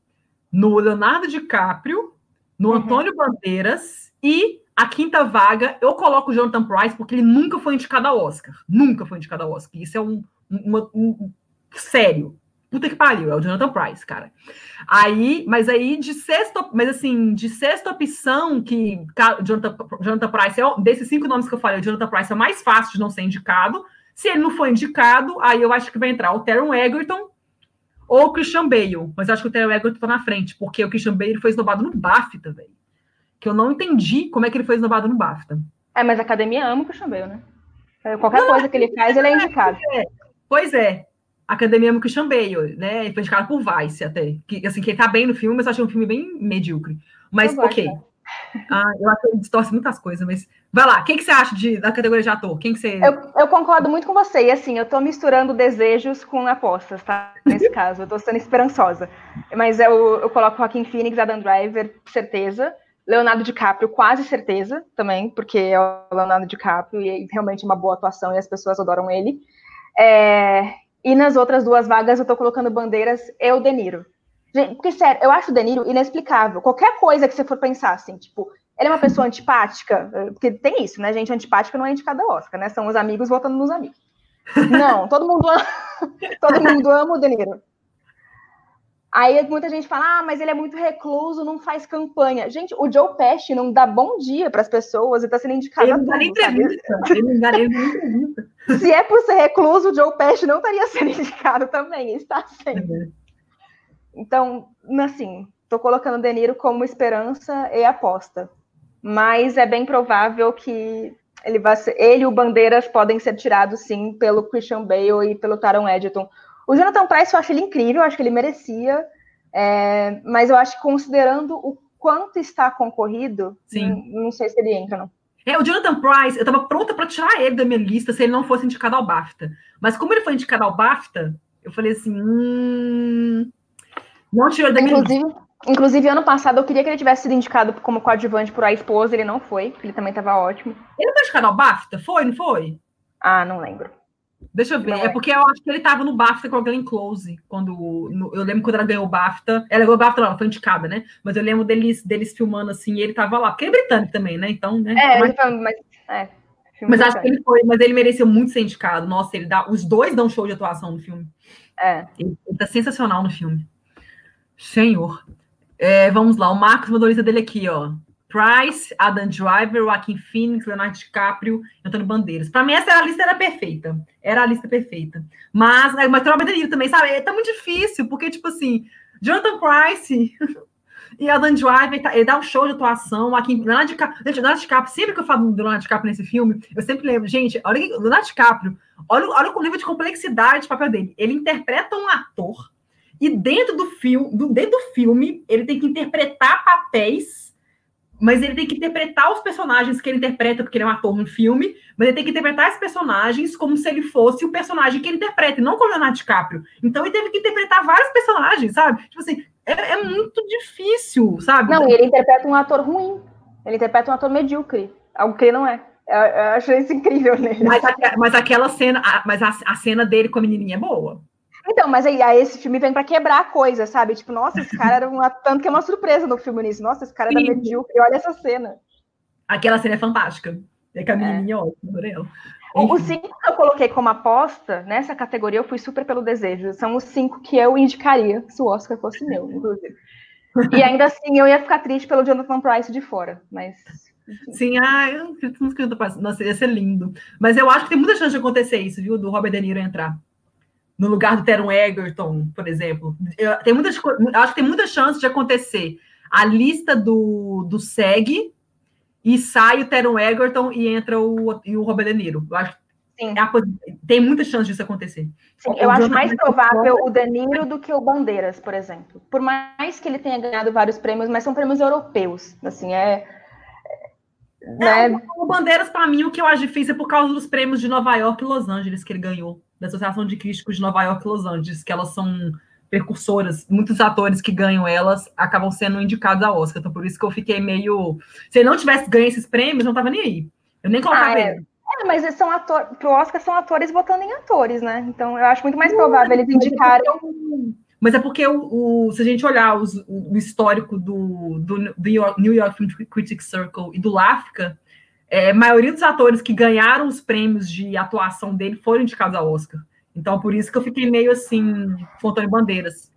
no Leonardo DiCaprio, no uhum. Antônio Bandeiras e a quinta vaga eu coloco o Jonathan Price porque ele nunca foi indicado ao Oscar. Nunca foi indicado ao Oscar. Isso é um, uma, um sério. Puta que pariu, é o Jonathan Price, cara. Aí, mas aí de sexta, mas assim, de sexta opção que Jonathan, Jonathan Price é desses cinco nomes que eu falei, o Jonathan Price é mais fácil de não ser indicado. Se ele não for indicado, aí eu acho que vai entrar o Taron Egerton ou o Christian Bale. Mas acho que o Taron Egerton tá na frente, porque o Christian Bale foi esnobado no BAFTA, velho. Que eu não entendi como é que ele foi esnobado no BAFTA. É, mas a academia ama o Christian Bale, né? Qualquer não, coisa que ele faz, ele é indicado. É, pois é. Academia do Christian Bale, né? Indicado por Vice até. Que, assim, que ele tá bem no filme, mas eu achei um filme bem medíocre. Mas, eu ok. Ah, eu acho que ele distorce muitas coisas, mas. Vai lá, o que, você acha de, da categoria de ator? Quem que você. Eu, eu concordo muito com você. E assim, eu tô misturando desejos com apostas, tá? Nesse caso, eu tô sendo esperançosa. Mas eu, eu coloco Joaquim Phoenix, Adam Driver, certeza. Leonardo DiCaprio, quase certeza também, porque é o Leonardo DiCaprio e é realmente uma boa atuação e as pessoas adoram ele. É, e nas outras duas vagas eu tô colocando bandeiras e o De Niro. Gente, porque, sério, eu acho o De Niro inexplicável. Qualquer coisa que você for pensar, assim, tipo, ele é uma pessoa antipática, porque tem isso, né, gente? Antipática não é indicada ao Oscar, né? São os amigos votando nos amigos. Não, todo mundo ama, todo mundo ama o De Niro. Aí muita gente fala, ah, mas ele é muito recluso, não faz campanha. Gente, o Joe Pesci não dá bom dia para as pessoas e está sendo indicado. Ele não dá nem entrevista. Ele não dá nem entrevista. Se é por ser recluso, o Joe Pesci não estaria sendo indicado também, está sendo. É. Então, assim, estou colocando o De Niro como esperança e aposta. Mas é bem provável que ele, vai ser, ele e o Bandeiras podem ser tirados, sim, pelo Christian Bale e pelo Taron Egerton o Jonathan Price eu acho ele incrível, eu acho que ele merecia, é, mas eu acho que considerando o quanto está concorrido, não, não, sei se ele entra, não. É, o Jonathan Price, eu estava pronta para tirar ele da minha lista se ele não fosse indicado ao BAFTA. Mas como ele foi indicado ao BAFTA, eu falei assim, hum, não tirou da minha inclusive, lista. Inclusive, ano passado eu queria que ele tivesse sido indicado como coadjuvante por A Esposa, ele não foi, ele também estava ótimo. Ele foi indicado ao BAFTA? Foi, não foi? Ah, não lembro. Deixa eu ver. É. porque eu acho que ele tava no BAFTA com a Glenn Close. Quando, no, eu lembro quando ela ganhou o BAFTA. Ela ganhou o BAFTA, ela foi indicada, né? Mas eu lembro deles, deles filmando assim, e ele tava lá. Porque é britânico também, né? Então, né? É, mas, mas, é, mas acho que ele foi, mas ele mereceu muito ser indicado. Nossa, ele dá. Os dois dão show de atuação no filme. É. Ele, ele tá sensacional no filme. Senhor. É, vamos lá, o Marcos mandou a lista dele aqui, ó. Price, Adam Driver, Joaquim Phoenix, Leonardo DiCaprio Antônio Bandeiras. Para mim, essa era a lista era perfeita. Era a lista perfeita. Mas, né, mas Robert De também, sabe? É, tá muito difícil, porque, tipo assim, Jonathan Price e Adam Driver, ele dá um show de atuação. Aqui, Leonardo DiCaprio, Leonardo DiCaprio, sempre que eu falo do Leonardo DiCaprio nesse filme, eu sempre lembro, gente, olha o Leonardo DiCaprio, olha, olha o nível de complexidade do papel dele. Ele interpreta um ator e dentro do filme, dentro do filme, ele tem que interpretar papéis mas ele tem que interpretar os personagens que ele interpreta, porque ele é um ator no filme, mas ele tem que interpretar esses personagens como se ele fosse o personagem que ele interpreta, e não como Leonardo DiCaprio. Então ele teve que interpretar vários personagens, sabe? Tipo assim, é, é muito difícil, sabe? Não, ele interpreta um ator ruim. Ele interpreta um ator medíocre, algo que ele não é. Eu, eu acho isso incrível nele. Mas, mas aquela cena, mas a, a cena dele com a menininha é boa. Então, mas aí, aí esse filme vem para quebrar a coisa, sabe? Tipo, nossa, esse cara era uma. Tanto que é uma surpresa no filme nisso. Nossa, esse cara era medíocre. Olha essa cena. Aquela cena é fantástica. É que a menininha, é. ótima, adorei ela. Os cinco que eu coloquei como aposta, nessa categoria, eu fui super pelo desejo. São os cinco que eu indicaria se o Oscar fosse meu, inclusive. E ainda assim, eu ia ficar triste pelo Jonathan Price de fora, mas. Sim, ah, eu acredito no Jonathan Price. Nossa, ia ser lindo. Mas eu acho que tem muita chance de acontecer isso, viu? Do Robert De Niro entrar no lugar do Teron Egerton, por exemplo. Eu, tem muitas, acho que tem muita chance de acontecer a lista do, do SEG e sai o Teron Egerton e entra o, e o Robert De Niro. Eu acho Sim. É a, tem muita chance disso acontecer. Sim, eu acho mais provável o De Niro do que o Bandeiras, por exemplo. Por mais que ele tenha ganhado vários prêmios, mas são prêmios europeus. Assim, é. é né? O Bandeiras, para mim, o que eu acho difícil é por causa dos prêmios de Nova York e Los Angeles que ele ganhou da Associação de Críticos de Nova York e Los Angeles, que elas são percursoras, muitos atores que ganham elas acabam sendo indicados a Oscar, então por isso que eu fiquei meio... Se ele não tivesse ganho esses prêmios, não tava nem aí. Eu nem colocava ah, é. ele. É, mas são atores, pro Oscar são atores votando em atores, né? Então eu acho muito mais provável eles indicarem... Mas é porque o, o se a gente olhar os, o, histórico do, do, do, New York Film Critics Circle e do LAFCA, é, a maioria dos atores que ganharam os prêmios de atuação dele foram indicados ao Oscar. Então, por isso que eu fiquei meio assim, com Antônio Bandeiras.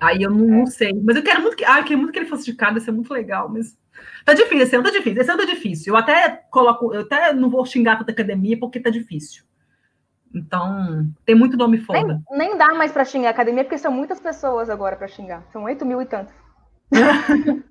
Aí eu não, não, sei. Mas eu quero muito que. Ah, eu queria muito que ele fosse indicado, ia ser muito legal, mas. Tá difícil, esse ano tá difícil. Esse ano tá difícil. Eu até coloco, eu até não vou xingar tanta academia porque tá difícil. Então, tem muito nome foda. Nem, nem dá mais para xingar a academia, porque são muitas pessoas agora para xingar. São 8 mil e tantos.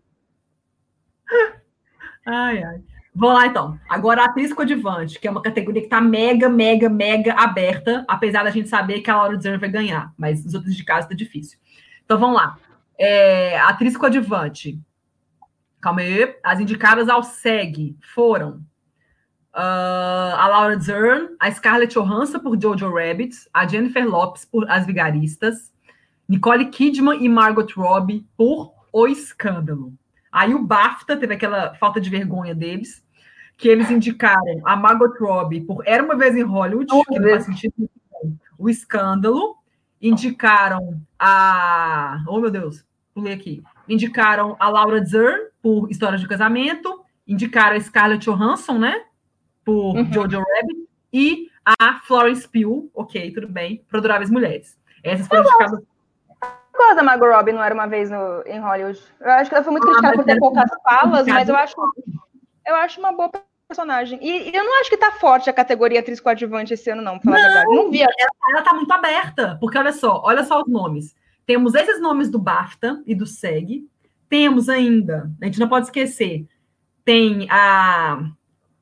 ai, ai. Vamos lá, então. Agora, a atriz coadjuvante, que é uma categoria que está mega, mega, mega aberta, apesar da gente saber que a Laura Dern vai ganhar, mas os outros de casa tá difícil. Então, vamos lá. É, atriz coadjuvante. Calma aí. As indicadas ao SEG foram Uh, a Laura Dern, a Scarlett Johansson por Jojo Rabbit, a Jennifer Lopes por As Vigaristas, Nicole Kidman e Margot Robbie por O Escândalo. Aí o BAFTA teve aquela falta de vergonha deles, que eles indicaram a Margot Robbie por Era Uma Vez em Hollywood, oh, que não faz sentido o Escândalo, indicaram a... Oh, meu Deus, pulei aqui. Indicaram a Laura Dern por História de Casamento, indicaram a Scarlett Johansson, né? por uhum. Jojo Rabbit, e a Florence Pugh, ok, tudo bem, por Adoráveis Mulheres. Essas foram indicadas. Qual da Margot Robbie não era uma vez no, em Hollywood? Eu acho que ela foi muito ah, criticada por ter poucas falas, mas eu acho, eu acho uma boa personagem. E, e, eu não acho que tá forte a categoria atriz coadjuvante esse ano, não, pra falar não, a verdade. Não vi. Ela, ela tá muito aberta, porque olha só, olha só os nomes. Temos esses nomes do BAFTA e do SEG. Temos ainda, a gente não pode esquecer, tem a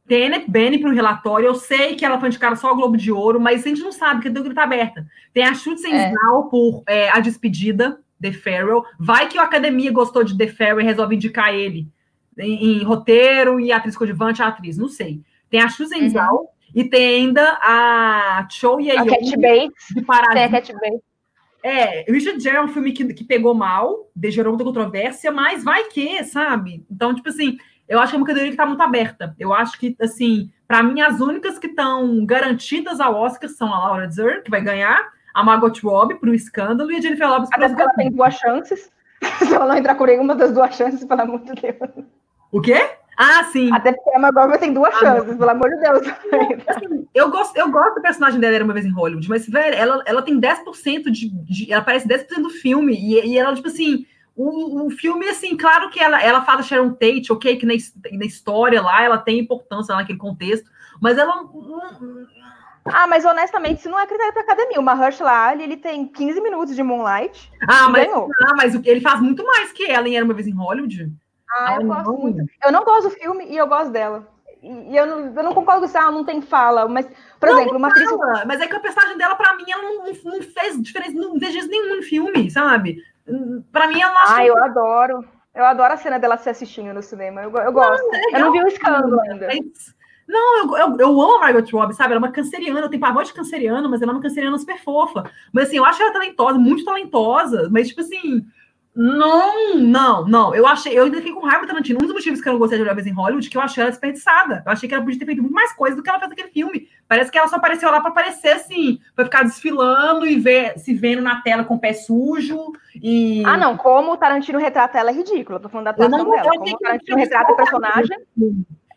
Tenet Benny para o relatório. Eu sei que ela foi indicada só ao Globo de Ouro, mas a gente não sabe, porque a dúvida está aberta. Tem a Chutes é. por é, A Despedida, The Farrell. Vai que a academia gostou de The Farrell e resolve indicar ele em, em roteiro e atriz coadjuvante, a atriz, não sei. Tem a Chutes uhum. e tem ainda a Cho Ye Young de Parasita. Tem a Cat Bates. É, Richard Gere é um filme que, que pegou mal, gerou muita controvérsia, mas vai que, sabe? Então, tipo assim, eu acho que é uma categoria que está muito aberta. Eu acho que, assim, para mim, as únicas que estão garantidas ao Oscar são a Laura Dern, que vai ganhar, a Margot Robbie para o escândalo e a Jennifer Lopez para Até ela tem duas chances. Se ela não entrar com nenhuma das duas chances, pelo amor de Deus. O quê? Ah, sim. Até porque a Robbie tem duas ah, chances, não. pelo amor de Deus. Assim, eu, gosto, eu gosto do personagem dela, era uma vez em Hollywood, mas, velho, ela, ela tem 10% de, de. Ela parece 10% do filme. E, e ela, tipo assim o, o filme, assim, claro que ela, ela fala Sharon Tate, ok, que na, na história lá ela tem importância naquele contexto, mas ela. Ah, mas honestamente, isso não é critério para academia. O Mahershala Ali, ele tem 15 minutos de Moonlight. Ah, mas, ah, mas ele faz muito mais que ela em Era Uma Vez em Hollywood. Ah, eu gosto muito. Eu não gosto do filme e eu gosto dela. E eu não, eu não concordo com isso, ela não tem fala, mas, por não, exemplo, uma atriz. Mas é que a personagem dela, pra mim, ela não, não fez diferença, não fez nenhum no filme, sabe? Para mim, ela. Ah, eu adoro. Eu adoro a cena dela se assistindo no cinema. Eu, eu gosto. Não, é eu não vi o escândalo ainda. Não, eu, eu, eu, amo a Margot Robbie, sabe? Ela é uma canceriana, eu tenho pavor de canceriano, mas ela é uma canceriana super fofa. Mas assim, eu acho ela talentosa, muito talentosa, mas tipo assim, não, não, não. Eu achei, eu ainda fiquei com raiva do Tarantino. Um dos motivos que eu não gostei de Olhar em Hollywood que eu achei ela desperdiçada. Eu achei que ela podia ter feito muito mais coisa do que ela fez naquele filme. Parece que ela só apareceu lá para aparecer assim, para ficar desfilando e ver, se vendo na tela com o pé sujo. E... Ah, não, como o Tarantino retrata ela é ridículo. Eu tô falando da atuação dela. Como o Tarantino retrata a personagem.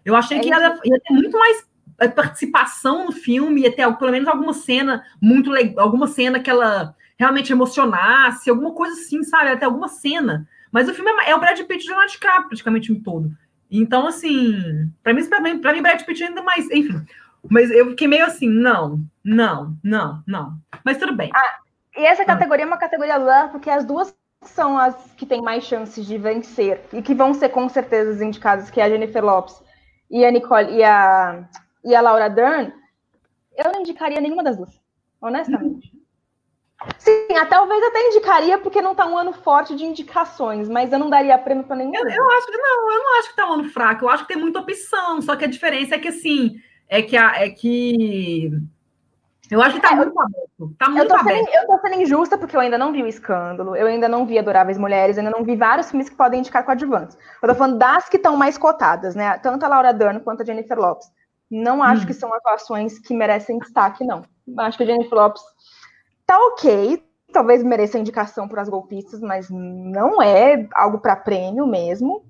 Eu achei é que ela ia ter muito mais eh, participação no filme, ia ter pelo menos alguma cena muito legal, alguma cena que ela realmente emocionasse, alguma coisa assim, sabe? Até alguma cena. Mas o filme é, é o Brad Pitt de Leonardo DiCaprio, praticamente o todo. Então, assim, para mim, pra mim, pra mim, Brad Pitt ainda mais, enfim. Mas eu fiquei meio assim, não, não, não, não. Mas tudo bem. Ah, e essa categoria é uma categoria lá, porque as duas são as que têm mais chances de vencer e que vão ser com certeza indicadas, que é a Jennifer Lopes e a Nicole e a, e a Laura Dern. Eu não indicaria nenhuma das duas, honestamente. Sim, talvez até indicaria, porque não está um ano forte de indicações, mas eu não daria prêmio para nenhum. Eu, eu, acho que não, eu não acho que está um ano fraco, eu acho que tem muita opção, só que a diferença é que assim, é que a, é que eu acho que tá é, muito aberto. Tá muito eu tô aberto. Sendo, eu tô sendo injusta porque eu ainda não vi o escândalo, eu ainda não vi Adoráveis Mulheres, ainda não vi vários filmes que podem indicar coadjuvantes. Eu tô falando das que estão mais cotadas, né? Tanto a Laura Dern quanto a Jennifer Lopes. Não acho hum. que são atuações que merecem destaque, não. Acho que a Jennifer Lopes tá ok, talvez mereça indicação para as golpistas, mas não é algo para prêmio mesmo.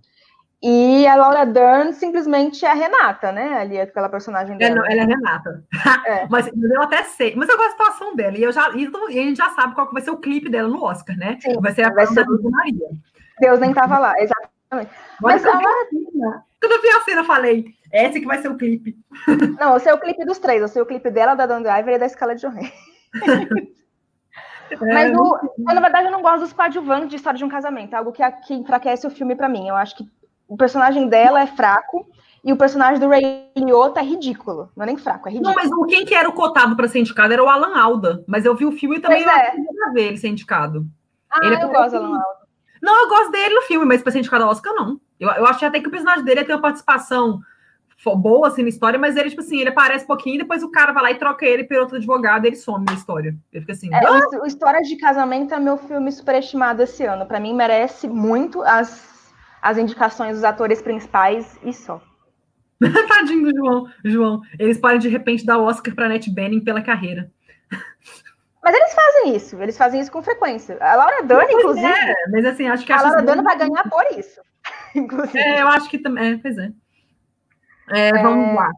E a Laura Dern simplesmente é a Renata, né? Ali, aquela personagem dela. Ela, ela é Renata. É. mas eu até sei. Mas eu gosto da atuação dela. E, eu já, e a gente já sabe qual vai ser o clipe dela no Oscar, né? Sim, vai ser a vai ser... da Maria. Deus nem tava lá, exatamente. Mas, mas a Laura... Quando eu vi a cena, eu falei, esse que vai ser o clipe. Não, esse é o clipe dos três. Esse é o clipe dela, da Don Driver e da Escala de Johansson. É, mas, o, mas, na verdade, eu não gosto dos coadjuvantes de História de um Casamento. É algo que, que enfraquece o filme para mim. Eu acho que o personagem dela é fraco e o personagem do Ray Liotta é ridículo. Não é nem fraco, é ridículo. Não, mas quem que era o cotado para ser indicado era o Alan Alda. Mas eu vi o filme e também pois é. não ver ele ser indicado. Ah, ele é eu gosto do Alan Alda. Não, eu gosto dele no filme, mas para ser indicado ao Oscar, não. Eu, eu achei até que o personagem dele ia ter uma participação boa assim na história, mas ele, tipo assim, ele aparece um pouquinho, depois o cara vai lá e troca ele por outro advogado e ele some na história. Ele fica assim. É, ah! o História de Casamento é meu filme superestimado esse ano. Para mim, merece muito as, as indicações dos atores principais e só. Tadinho do João. João, eles podem de repente dar o Oscar para Net Benning pela carreira. Mas eles fazem isso, eles fazem isso com frequência. A Laura Dern, inclusive. É, mas assim, acho que a Laura Dern vai ganhar por isso. Inclusive. É, eu acho que também. É, pois é. É, é... Vamos lá.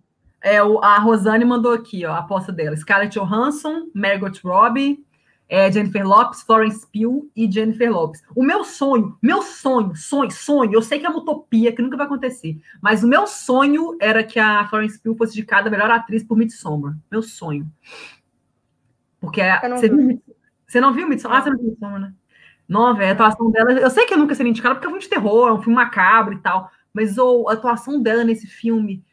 É, o, a Rosane mandou aqui, ó, a aposta dela. Scarlett Johansson, Margot Robbie, é, Jennifer Lopes, Florence Pugh e Jennifer Lopes. O meu sonho, meu sonho, sonho, sonho, eu sei que é uma utopia, que nunca vai acontecer, mas o meu sonho era que a Florence Pugh fosse de cada melhor atriz por Midsommar. Meu sonho. Porque você, viu, você não viu Midsommar? Ah, você não viu Midsommar, né? Não, velho, a atuação dela. Eu sei que eu nunca seria indicada porque é um filme de terror, é um filme macabro e tal. Mas oh, a atuação dela nesse filme,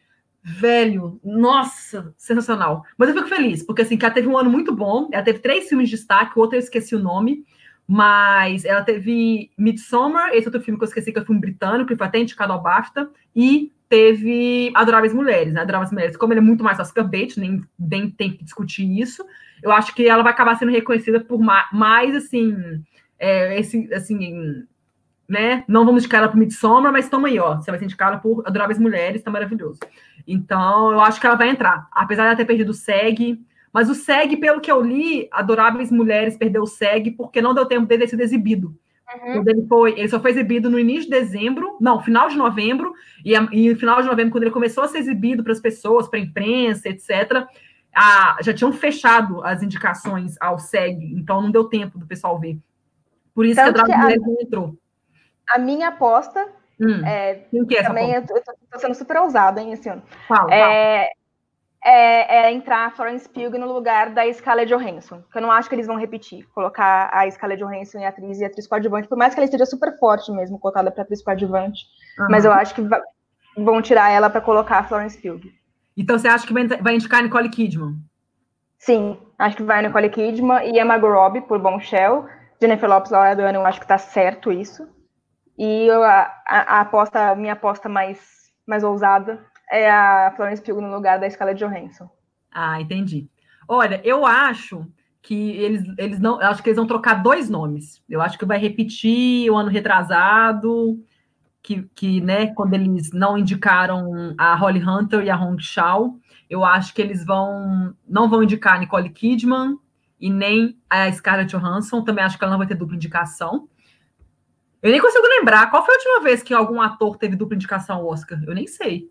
velho, nossa, sensacional. Mas eu fico feliz, porque assim, que ela teve um ano muito bom. Ela teve três filmes de destaque, o outro eu esqueci o nome. Mas ela teve Midsommar, esse outro filme que eu esqueci, que é um filme britânico, que foi até indicado ao BAFTA, e teve Adoráveis Mulheres, né? Adoráveis Mulheres, como ele é muito mais Oscar bait, nem, nem tem que discutir isso, eu acho que ela vai acabar sendo reconhecida por mais, mais assim, é, esse, assim, né? Não vamos indicar ela por Midsommar, mas toma aí, ó. Você vai ser indicada por Adoráveis Mulheres, tá maravilhoso. Então, eu acho que ela vai entrar. Apesar de ela ter perdido o SEG, mas o SEG, pelo que eu li, Adoráveis Mulheres perdeu o SEG porque não deu tempo dele ser exibido. Uhum. Ele, foi, ele só foi exibido no início de dezembro, não, final de novembro, e, e no final de novembro, quando ele começou a ser exibido para as pessoas, para a imprensa, etc., a, já tinham fechado as indicações ao SEG, então não deu tempo do pessoal ver. Por isso Tanto que a Dragon não entrou. A minha aposta. Hum, é, que é também eu tô, sendo super ousada, hein, esse ano. Fala, é, é, é, entrar a Florence Pugh no lugar da Scarlett Johansson, que eu não acho que eles vão repetir, colocar a Scarlett Johansson em atriz e atriz coadjuvante, por mais que ela esteja super forte mesmo, cotada para atriz coadjuvante, uhum. mas eu acho que vão tirar ela para colocar a Florence Pugh. Então você acha que vai indicar a Nicole Kidman? Sim, acho que vai a Nicole Kidman e a Margot Robbie por Bombshell. Jennifer Lopes, Laura Dern, eu acho que tá certo isso. E eu, a, a, aposta, minha aposta mais, mais ousada é a Florence Pugh no lugar da Scarlett Johansson. Ah, entendi. Olha, eu acho que eles, eles não. acho que eles vão trocar dois nomes. Eu acho que vai repetir o ano retrasado, que, que né, quando eles não indicaram a Holly Hunter e a Hong Shao, eu acho que eles vão não vão indicar a Nicole Kidman e nem a Scarlett Johansson. Também acho que ela não vai ter dupla indicação. Eu nem consigo lembrar qual foi a última vez que algum ator teve dupla indicação ao Oscar. Eu nem sei.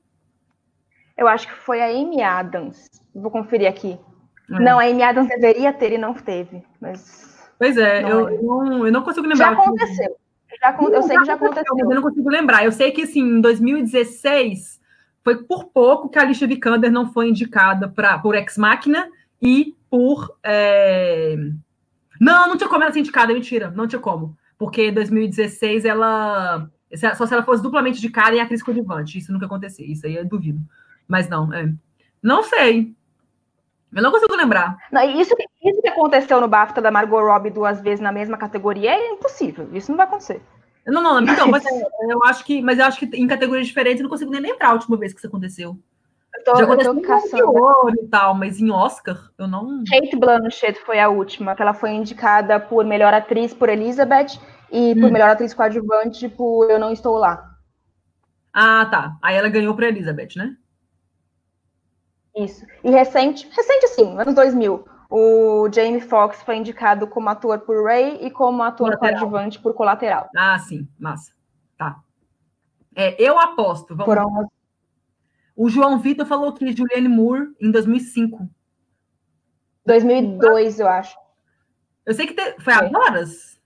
Eu acho que foi a Amy Adams. Vou conferir aqui. É. Não, a Amy Adams deveria ter e não teve. Mas pois é, eu, é. não, eu não consigo lembrar. Já aconteceu. Já, eu sei que já aconteceu. Eu não consigo lembrar. Eu sei que, assim, em 2016, foi por pouco que a Alicia Vikander não foi indicada pra, por Ex Machina e por... É... Não, não tinha como ela ser indicada, mentira. Não tinha como. Porque em 2016 ela... Só se ela fosse duplamente indicada em atriz coadjuvante. Isso nunca aconteceu. Isso aí eu duvido. Mas não, é. Não sei. Eu não consigo lembrar. Não, isso, isso que aconteceu no BAFTA da Margot Robbie duas vezes na mesma categoria é impossível. Isso não vai acontecer. Não, não, então, mas eu acho que, mas eu acho que em categorias diferentes eu não consigo nem lembrar a última vez que isso aconteceu. Eu tô, Já aconteceu em caçando. e tal, mas em Oscar eu não. Kate Blanchett foi a última, que ela foi indicada por melhor atriz por Elizabeth e por hum. melhor atriz coadjuvante por Eu Não Estou Lá. Ah, tá. Aí ela ganhou para Elizabeth, né? Isso. E recente, recente sim, anos 2000, o Jamie Foxx foi indicado como ator por Ray e como ator coadjuvante por Colateral. Ah, sim, massa. Tá. É, eu aposto. Vamos... Foram... O João Vitor falou que Julianne Moore em 2005. 2002, eu acho. Eu sei que te... foi, horas?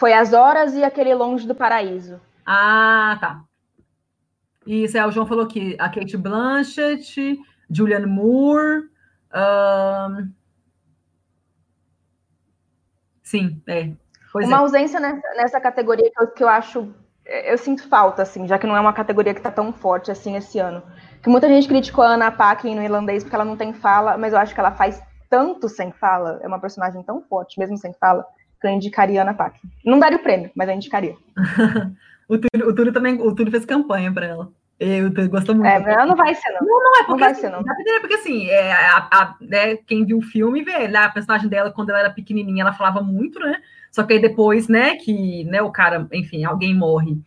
Foi as horas e aquele Longe do Paraíso. Ah, tá. Isso, é, o João falou que a Kate Blanchett, Julianne Moore. Um... Sim, é. Pois uma é. ausência nessa, nessa categoria que eu, que eu acho eu sinto falta, assim, já que não é uma categoria que está tão forte assim esse ano. Que muita gente criticou a Anna Paquin no irlandês porque ela não tem fala, mas eu acho que ela faz tanto sem fala, é uma personagem tão forte, mesmo sem fala, eu indicaria a Anna Paquin. Não daria o prêmio, mas eu indicaria. o, Túlio, o Túlio também, o Túlio fez campanha para ela. Eu gosto muito. É, mas não vai ser, não. Não, não é porque, não vai ser, não. É porque assim, é, a, a, né, quem viu o filme vê né, a personagem dela, quando ela era pequenininha, ela falava muito, né? Só que aí depois, né, que né, o cara, enfim, alguém morre,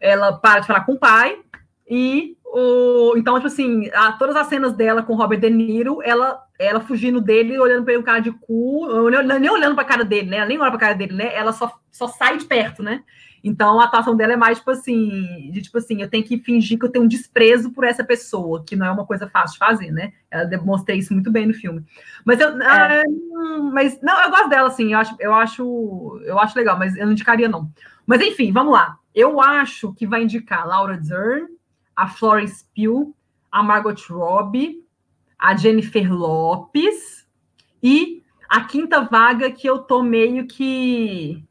ela para de falar com o pai e o, então, tipo assim, a, todas as cenas dela com Robert De Niro, ela, ela fugindo dele, olhando para ele um cara de cu, nem olhando para a cara dele, né? Ela nem olha para a cara dele, né? Ela só, só sai de perto, né? Então a atuação dela é mais tipo assim, de tipo assim, eu tenho que fingir que eu tenho um desprezo por essa pessoa, que não é uma coisa fácil de fazer, né? Ela demonstrei isso muito bem no filme. Mas eu, é. ah, mas não, eu gosto dela assim, eu acho, eu acho, eu acho legal, mas eu não indicaria não. Mas enfim, vamos lá. Eu acho que vai indicar Laura Dern, a Florence Pugh, a Margot Robbie, a Jennifer Lopes e a quinta vaga que eu tô meio que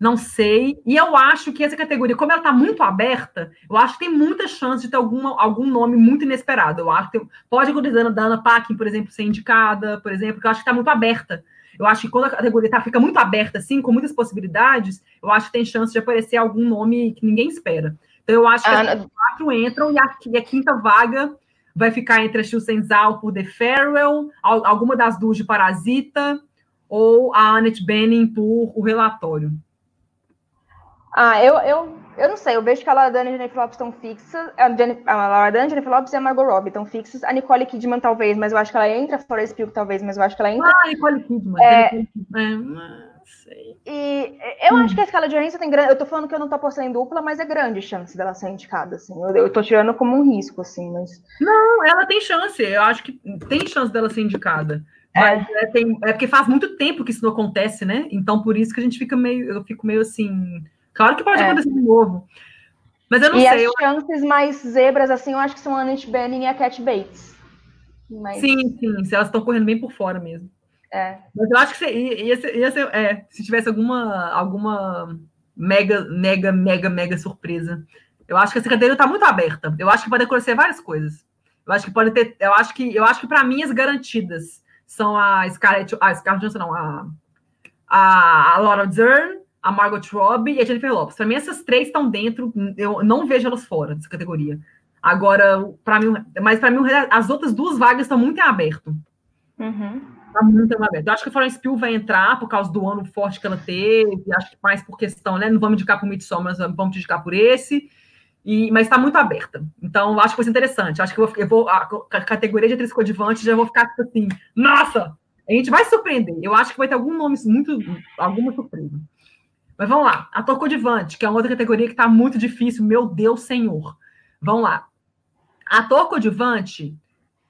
não sei. E eu acho que essa categoria, como ela está muito aberta, eu acho que tem muita chance de ter alguma, algum nome muito inesperado. Eu acho que tem, pode acontecer da Ana Paquin, por exemplo, ser indicada, por exemplo, que eu acho que está muito aberta. Eu acho que quando a categoria tá, fica muito aberta, assim, com muitas possibilidades, eu acho que tem chance de aparecer algum nome que ninguém espera. Então, eu acho que ah, as quatro entram e a, e a, quinta vaga vai ficar entre a Zhao por The Farewell, alguma das duas de Parasita, ou a Annette Bening por O Relatório. Ah, eu, eu, eu não sei, eu vejo que a Laura Dern e a Jennifer Lopes estão fixas, a, Jennifer, a Laura Dern, a Jennifer Lopes e a Margot Robbie estão fixas, a Nicole Kidman talvez, mas eu acho que ela entra, a Florence Pugh talvez, mas eu acho que ela entra. Ah, Nicole Kidman. É, é, sei. E eu hum. acho que a escala de Johansson tem grande, eu tô falando que eu não tô apostando em dupla, mas é grande chance dela ser indicada, assim, eu, eu tô tirando como um risco, assim, mas... Não, ela tem chance, eu acho que tem chance dela ser indicada. Mas é. É, tem, é porque faz muito tempo que isso não acontece, né? Então, por isso que a gente fica meio, eu fico meio assim Claro que pode é. acontecer de novo. Mas eu não e sei. E as chances mais zebras, assim, eu acho que são a Annette Bening e a Cat Bates. Mas... Sim, sim, se elas estão correndo bem por fora mesmo. É. Mas eu acho que ia ser, ia ser é, se tivesse alguma, alguma mega, mega, mega, mega surpresa. Eu acho que essa cadeira está muito aberta. Eu acho que pode acontecer várias coisas. Eu acho que pode ter. Eu acho que, eu acho que para mim as garantidas são a Scarlett, a Scarlett Johansson, não, a, a, a Laura Dern, a Margot Robbie e a Jennifer Lopes. Para mim, essas três estão dentro, eu não vejo elas fora dessa categoria. Agora, para mim, mas para mim, as outras duas vagas estão muito em aberto. Uhum. Tá muito em aberto. Eu acho que a Florence Pugh vai entrar por causa do ano forte que ela teve, acho que mais por questão, né? Não vamos indicar por Midsommar, mas vamos indicar por esse. E, mas está muito aberta. Então, acho que vai ser interessante. Acho que eu vou, eu vou a, a, categoria de atriz coadjuvante já vou ficar tipo assim, nossa! A gente vai surpreender. Eu acho que vai ter algum nome muito, alguma surpresa. Mas vamos lá. Ator coadjuvante, que é uma outra categoria que está muito difícil. Meu Deus, senhor. Vamos lá. Ator coadjuvante,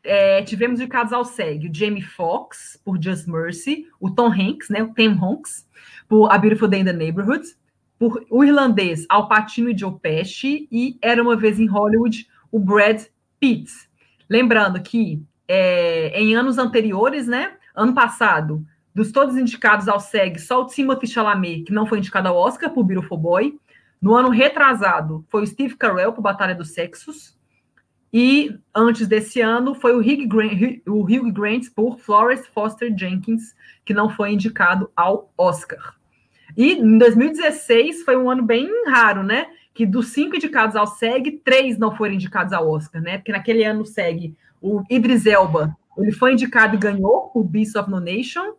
é, tivemos indicados ao SEG o Jamie Foxx, por Just Mercy, o Tom Hanks, né, o Tim Hanks, por A Beautiful Day in the Neighborhood, por o irlandês Al Pacino e Joe Pesci, e Era Uma Vez em Hollywood, o Brad Pitt. Lembrando que é, em anos anteriores, né, ano passado, dos todos indicados ao SEG, só o Timothy Chalamet, que não foi indicado ao Oscar por Beautiful Boy. No ano retrasado, foi o Steve Carell por Batalha dos Sexos. E antes desse ano, foi o Hugh Grant, o Hugh Grant por Florence Foster Jenkins, que não foi indicado ao Oscar. E em 2016 foi um ano bem raro, né? Que dos cinco indicados ao SEG, três não foram indicados ao Oscar, né? Porque naquele ano SEG, o Idris Elba, ele foi indicado e ganhou por Beast of No Nation.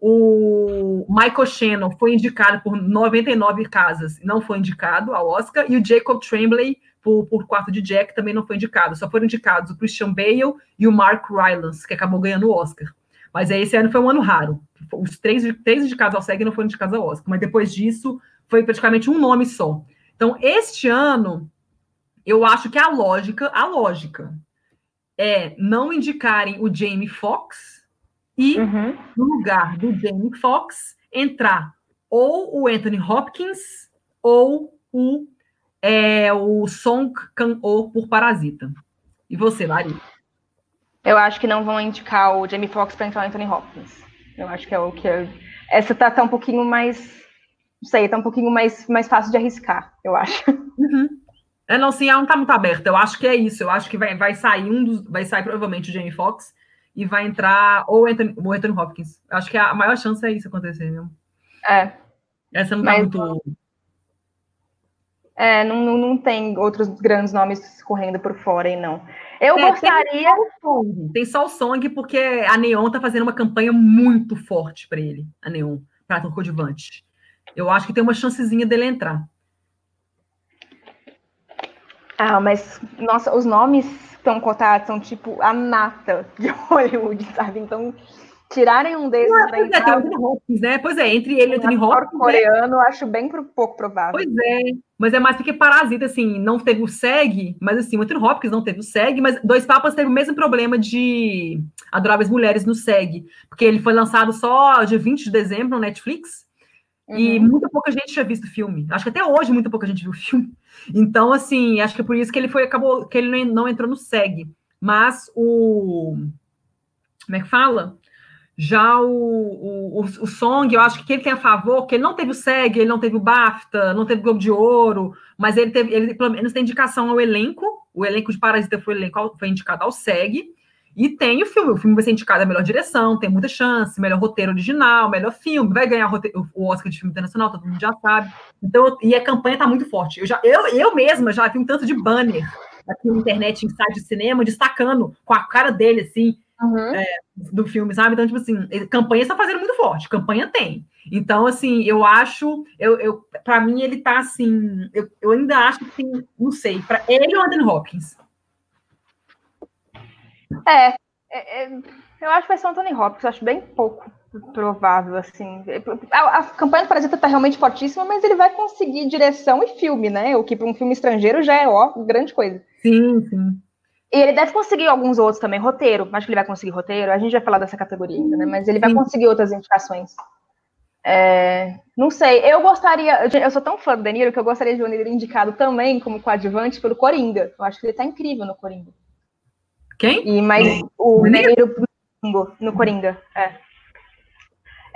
O Michael Shannon foi indicado por 99 casas, não foi indicado ao Oscar, e o Jacob Tremblay por, por Quarto de Jack também não foi indicado. Só foram indicados o Christian Bale e o Mark Rylance, que acabou ganhando o Oscar. Mas aí esse ano foi um ano raro. Os três, três indicados ao SEG não foram indicados ao Oscar. Mas depois disso, foi praticamente um nome só. Então, este ano, eu acho que a lógica, a lógica é não indicarem o Jamie Foxx e, uhum. no lugar do Jamie Foxx, entrar ou o Anthony Hopkins ou o, é, o Song Kang-ho por Parasita. E você, Lari? Eu acho que não vão indicar o Jamie Foxx para entrar o Anthony Hopkins. Eu acho que é o que. Eu... Essa tá, tá um pouquinho mais. Não sei, tá um pouquinho mais, mais fácil de arriscar, eu acho. Uhum. É, não, sim, ela não tá muito aberta. Eu acho que é isso. Eu acho que vai, vai sair um dos. Vai sair provavelmente o Jamie Foxx e vai entrar ou Anthony, o Anthony Hopkins. Eu acho que a maior chance é isso acontecer mesmo. É. Essa não tá Mas, muito. É, não, não, não tem outros grandes nomes correndo por fora aí, não. Eu é, gostaria. Tem só, o Song, porque a Neon tá fazendo uma campanha muito forte para ele, a Neon, para ator coadjuvante. Eu acho que tem uma chancezinha dele entrar. Ah, mas, nossa, os nomes estão cotados são tipo a nata de Hollywood, sabe? Então, tirarem um desses ah, pois é, tem o Anthony Hopkins, né? Pois é, entre ele e o Anthony Hopkins. Né? coreano, né? acho bem pouco provável. Pois é, mas é mais porque Parasita, assim, não teve o SEG, mas assim, o Anthony Hopkins não teve o SEG, mas Dois Papas teve o mesmo problema de Adoráveis Mulheres no SEG, porque ele foi lançado só dia 20 de dezembro no Netflix, uhum. e muita pouca gente tinha visto o filme. Acho que até hoje muita pouca gente viu o filme. Então, assim, acho que é por isso que ele foi, acabou, que ele não entrou no SEG. Mas o. Como é que fala? Já o, o, o, Song, eu acho que ele tem a favor, que ele não teve o SEG, ele não teve o BAFTA, não teve o Globo de Ouro, mas ele teve, ele pelo menos tem indicação ao elenco. O elenco de Parasita foi, elenco, foi indicado ao SEG. E tem o filme, o filme vai ser indicado a melhor direção, tem muita chance, melhor roteiro original, melhor filme, vai ganhar o Oscar de filme internacional, todo mundo já sabe. Então, e a campanha está muito forte. Eu, já, eu, eu mesma já vi um tanto de banner aqui na internet, em site de cinema, destacando com a cara dele, assim, uhum. é, do filme, sabe? Então, tipo assim, campanha está fazendo muito forte, campanha tem. Então, assim, eu acho, eu, eu para mim, ele tá assim, eu, eu ainda acho que tem, não sei, para ele ou Anthony Hopkins. É, é, é, eu acho que vai ser o Anthony Hopkins, eu acho bem pouco provável, assim. A, a campanha do Parasita tá realmente fortíssima, mas ele vai conseguir direção e filme, né? O que para um filme estrangeiro já é, ó, grande coisa. Sim, sim. E ele deve conseguir alguns outros também, roteiro. Acho que ele vai conseguir roteiro. A gente vai falar dessa categoria ainda, né? Mas ele vai Sim. conseguir outras indicações. É, não sei, eu gostaria. Eu sou tão fã do Danilo que eu gostaria de ver ele indicado também como coadjuvante pelo Coringa. Eu acho que ele tá incrível no Coringa. Quem? E, mas o Danilo no Coringa, é.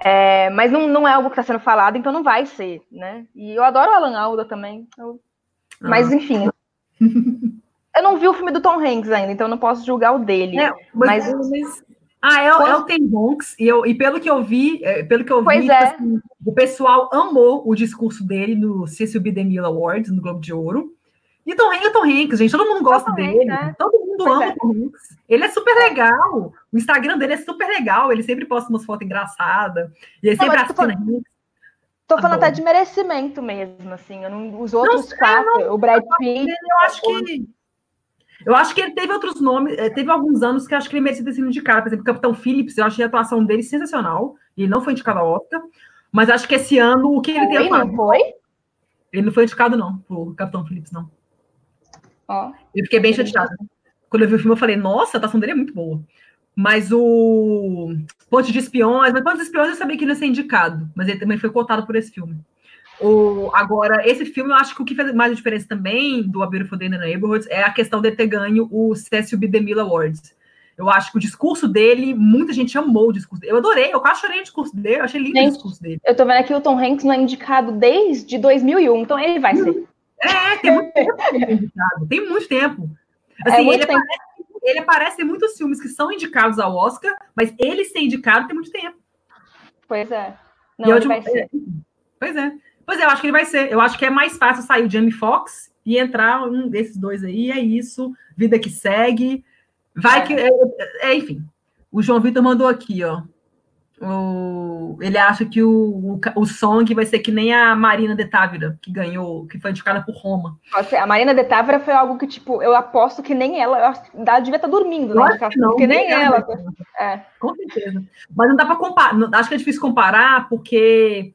é. mas não, não é algo que está sendo falado, então não vai ser, né? E eu adoro o Alan Alda também. Eu... Ah. Mas, enfim. Eu não vi o filme do Tom Hanks ainda, então não posso julgar o dele. É, mas, mas... Ah, é, Quando... é o Tom Hanks, e, eu, e pelo que eu vi, é, pelo que eu pois vi, é. Tipo assim, o pessoal amou o discurso dele no Cecil B. DeMille Awards, no Globo de Ouro. E Tom Hanks é Tom Hanks, gente, todo mundo gosta dele, né? todo mundo pois ama é. o Tom Hanks. Ele é super legal, o Instagram dele é super legal, ele sempre posta umas fotos engraçadas, e ele sempre assina Hanks. Tô falando Adoro. até de merecimento mesmo, assim. Não, os outros não, quatro, não, o Brad Pitt. Eu acho que eu acho que ele teve outros nomes, eh, teve alguns anos que acho que ele merecia ter sido indicado. Por exemplo, Capitão Phillips, eu achei a atuação dele sensacional. E ele não foi indicado ao Oscar. Mas acho que esse ano, o que ele tem a Não foi? Ele não foi indicado, não, pro Capitão Phillips, não. Eu fiquei bem chateada. Quando eu vi o filme, eu falei, nossa, a atuação dele é muito boa. Mas o Ponte de Espiões, mas Ponte de Espiões eu sabia que ele ia ser indicado, mas ele também foi cotado por esse filme. O, agora, esse filme, eu acho que o que fez mais diferença também do A Beautiful Day in the Neighborhoods é a questão de ter ganho o Cecil B. DeMille Awards. Eu acho que o discurso dele, muita gente amou o discurso dele. Eu adorei, eu quase chorei o discurso dele, eu achei lindo gente, o discurso dele. Eu tô vendo aqui o Tom Hanks não é indicado desde 2001, então ele vai ser. É, tem muito tempo é indicado, tem muito tempo. Assim, é muito ele, tempo. Aparece, ele aparece em muitos filmes que são indicados ao Oscar, mas ele ser indicado tem muito tempo. Pois é. Não, ele vai ser. Pois é. Pois é, eu acho que ele vai ser. Eu acho que é mais fácil sair o Jamie Foxx e entrar um desses dois aí. É isso. Vida que segue. Vai é. que. É, é, enfim. O João Vitor mandou aqui, ó. o, ele acha que o, o, o Song vai ser que nem a Marina de Távira, que ganhou, que foi indicada por Roma. Nossa, a Marina de Távira foi algo que, tipo, eu aposto que nem ela, ela devia estar dormindo, né? Não, porque nem, nem ela. É. Com certeza. Mas não dá para comparar, acho que é difícil comparar, porque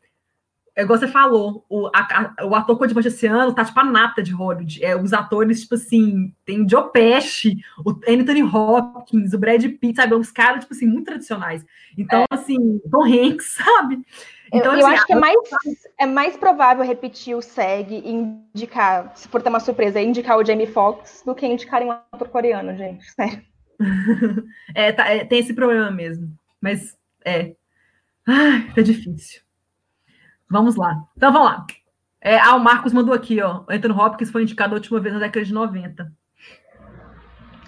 é igual você falou, o, a, o ator coadjuvante esse ano tá tipo a nata de Hollywood. É, os atores, tipo assim, tem Joe Pesci, o Anthony Hopkins, o Brad Pitt, sabe? Uns caras, tipo assim, muito tradicionais. Então, é. assim, Tom Hanks, sabe? Então, eu, assim, eu acho que é mais, é mais provável repetir o SEG e indicar, se for ter uma surpresa, indicar o Jamie Foxx do que indicar um ator coreano, gente. Sério. é, tá, é, tem esse problema mesmo. Mas é. Ai, tá difícil. Vamos lá. Então vamos lá. É, ah, o Marcos mandou aqui, ó. Anthony Hopkins foi indicado a última vez na década de 90.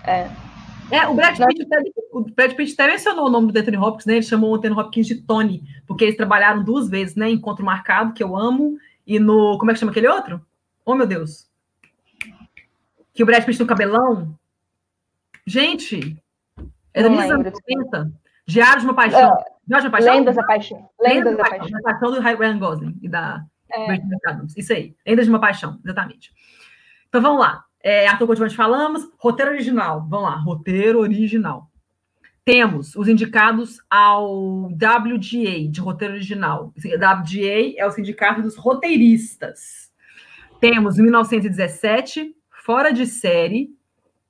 É. É, o Brad Pitt, até, o Brad Pitt até mencionou o nome do Anthony Hopkins, né? Ele chamou o Anthony Hopkins de Tony, porque eles trabalharam duas vezes, né? Encontro Marcado, que eu amo, e no. Como é que chama aquele outro? Oh, meu Deus. Que o Brad Pitt tem o cabelão. Gente, é da anos 90. Diário de uma Paixão. É. Jorge Paixão? Lendas da Paixão. Lendas da Paixão. Da Paixão do Ryan Gosling e da é. Isso aí. Lendas de uma Paixão, exatamente. Então vamos lá. É, ator coadjuvante falamos. Roteiro original. Vamos lá. Roteiro original. Temos os indicados ao WGA, de roteiro original. WGA é o sindicato dos roteiristas. Temos 1917, Fora de Série,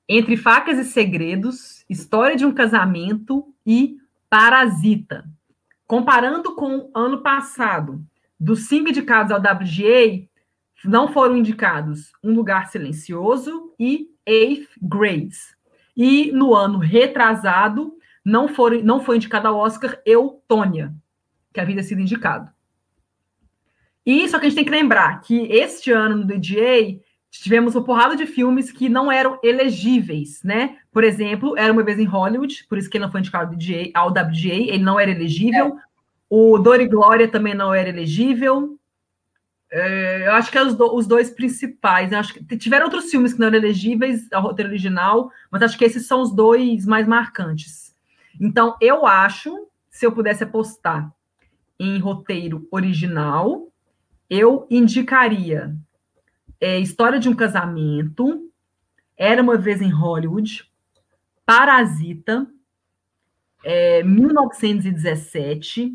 Entre Facas e Segredos, História de um Casamento e Parasita. Comparando com o ano passado, dos cinco indicados ao WGA, não foram indicados Um Lugar Silencioso e Eighth Grades. E no ano retrasado, não, foram, não foi indicado ao Oscar Eutônia, que havia sido indicado. E só que a gente tem que lembrar que este ano no DGA tivemos uma porrada de filmes que não eram elegíveis, né? Por exemplo, Era Uma Vez em Hollywood, por isso que ele não foi indicado ao WGA, ele não era elegível. É. O Dor e Glória também não era elegível. É, eu acho que é os, do, os dois principais. Eu acho que tiveram outros filmes que não eram elegíveis ao roteiro original, mas acho que esses são os dois mais marcantes. Então, eu acho, se eu pudesse apostar em roteiro original, eu indicaria é, História de um Casamento, Era uma Vez em Hollywood, Parasita, é, 1917,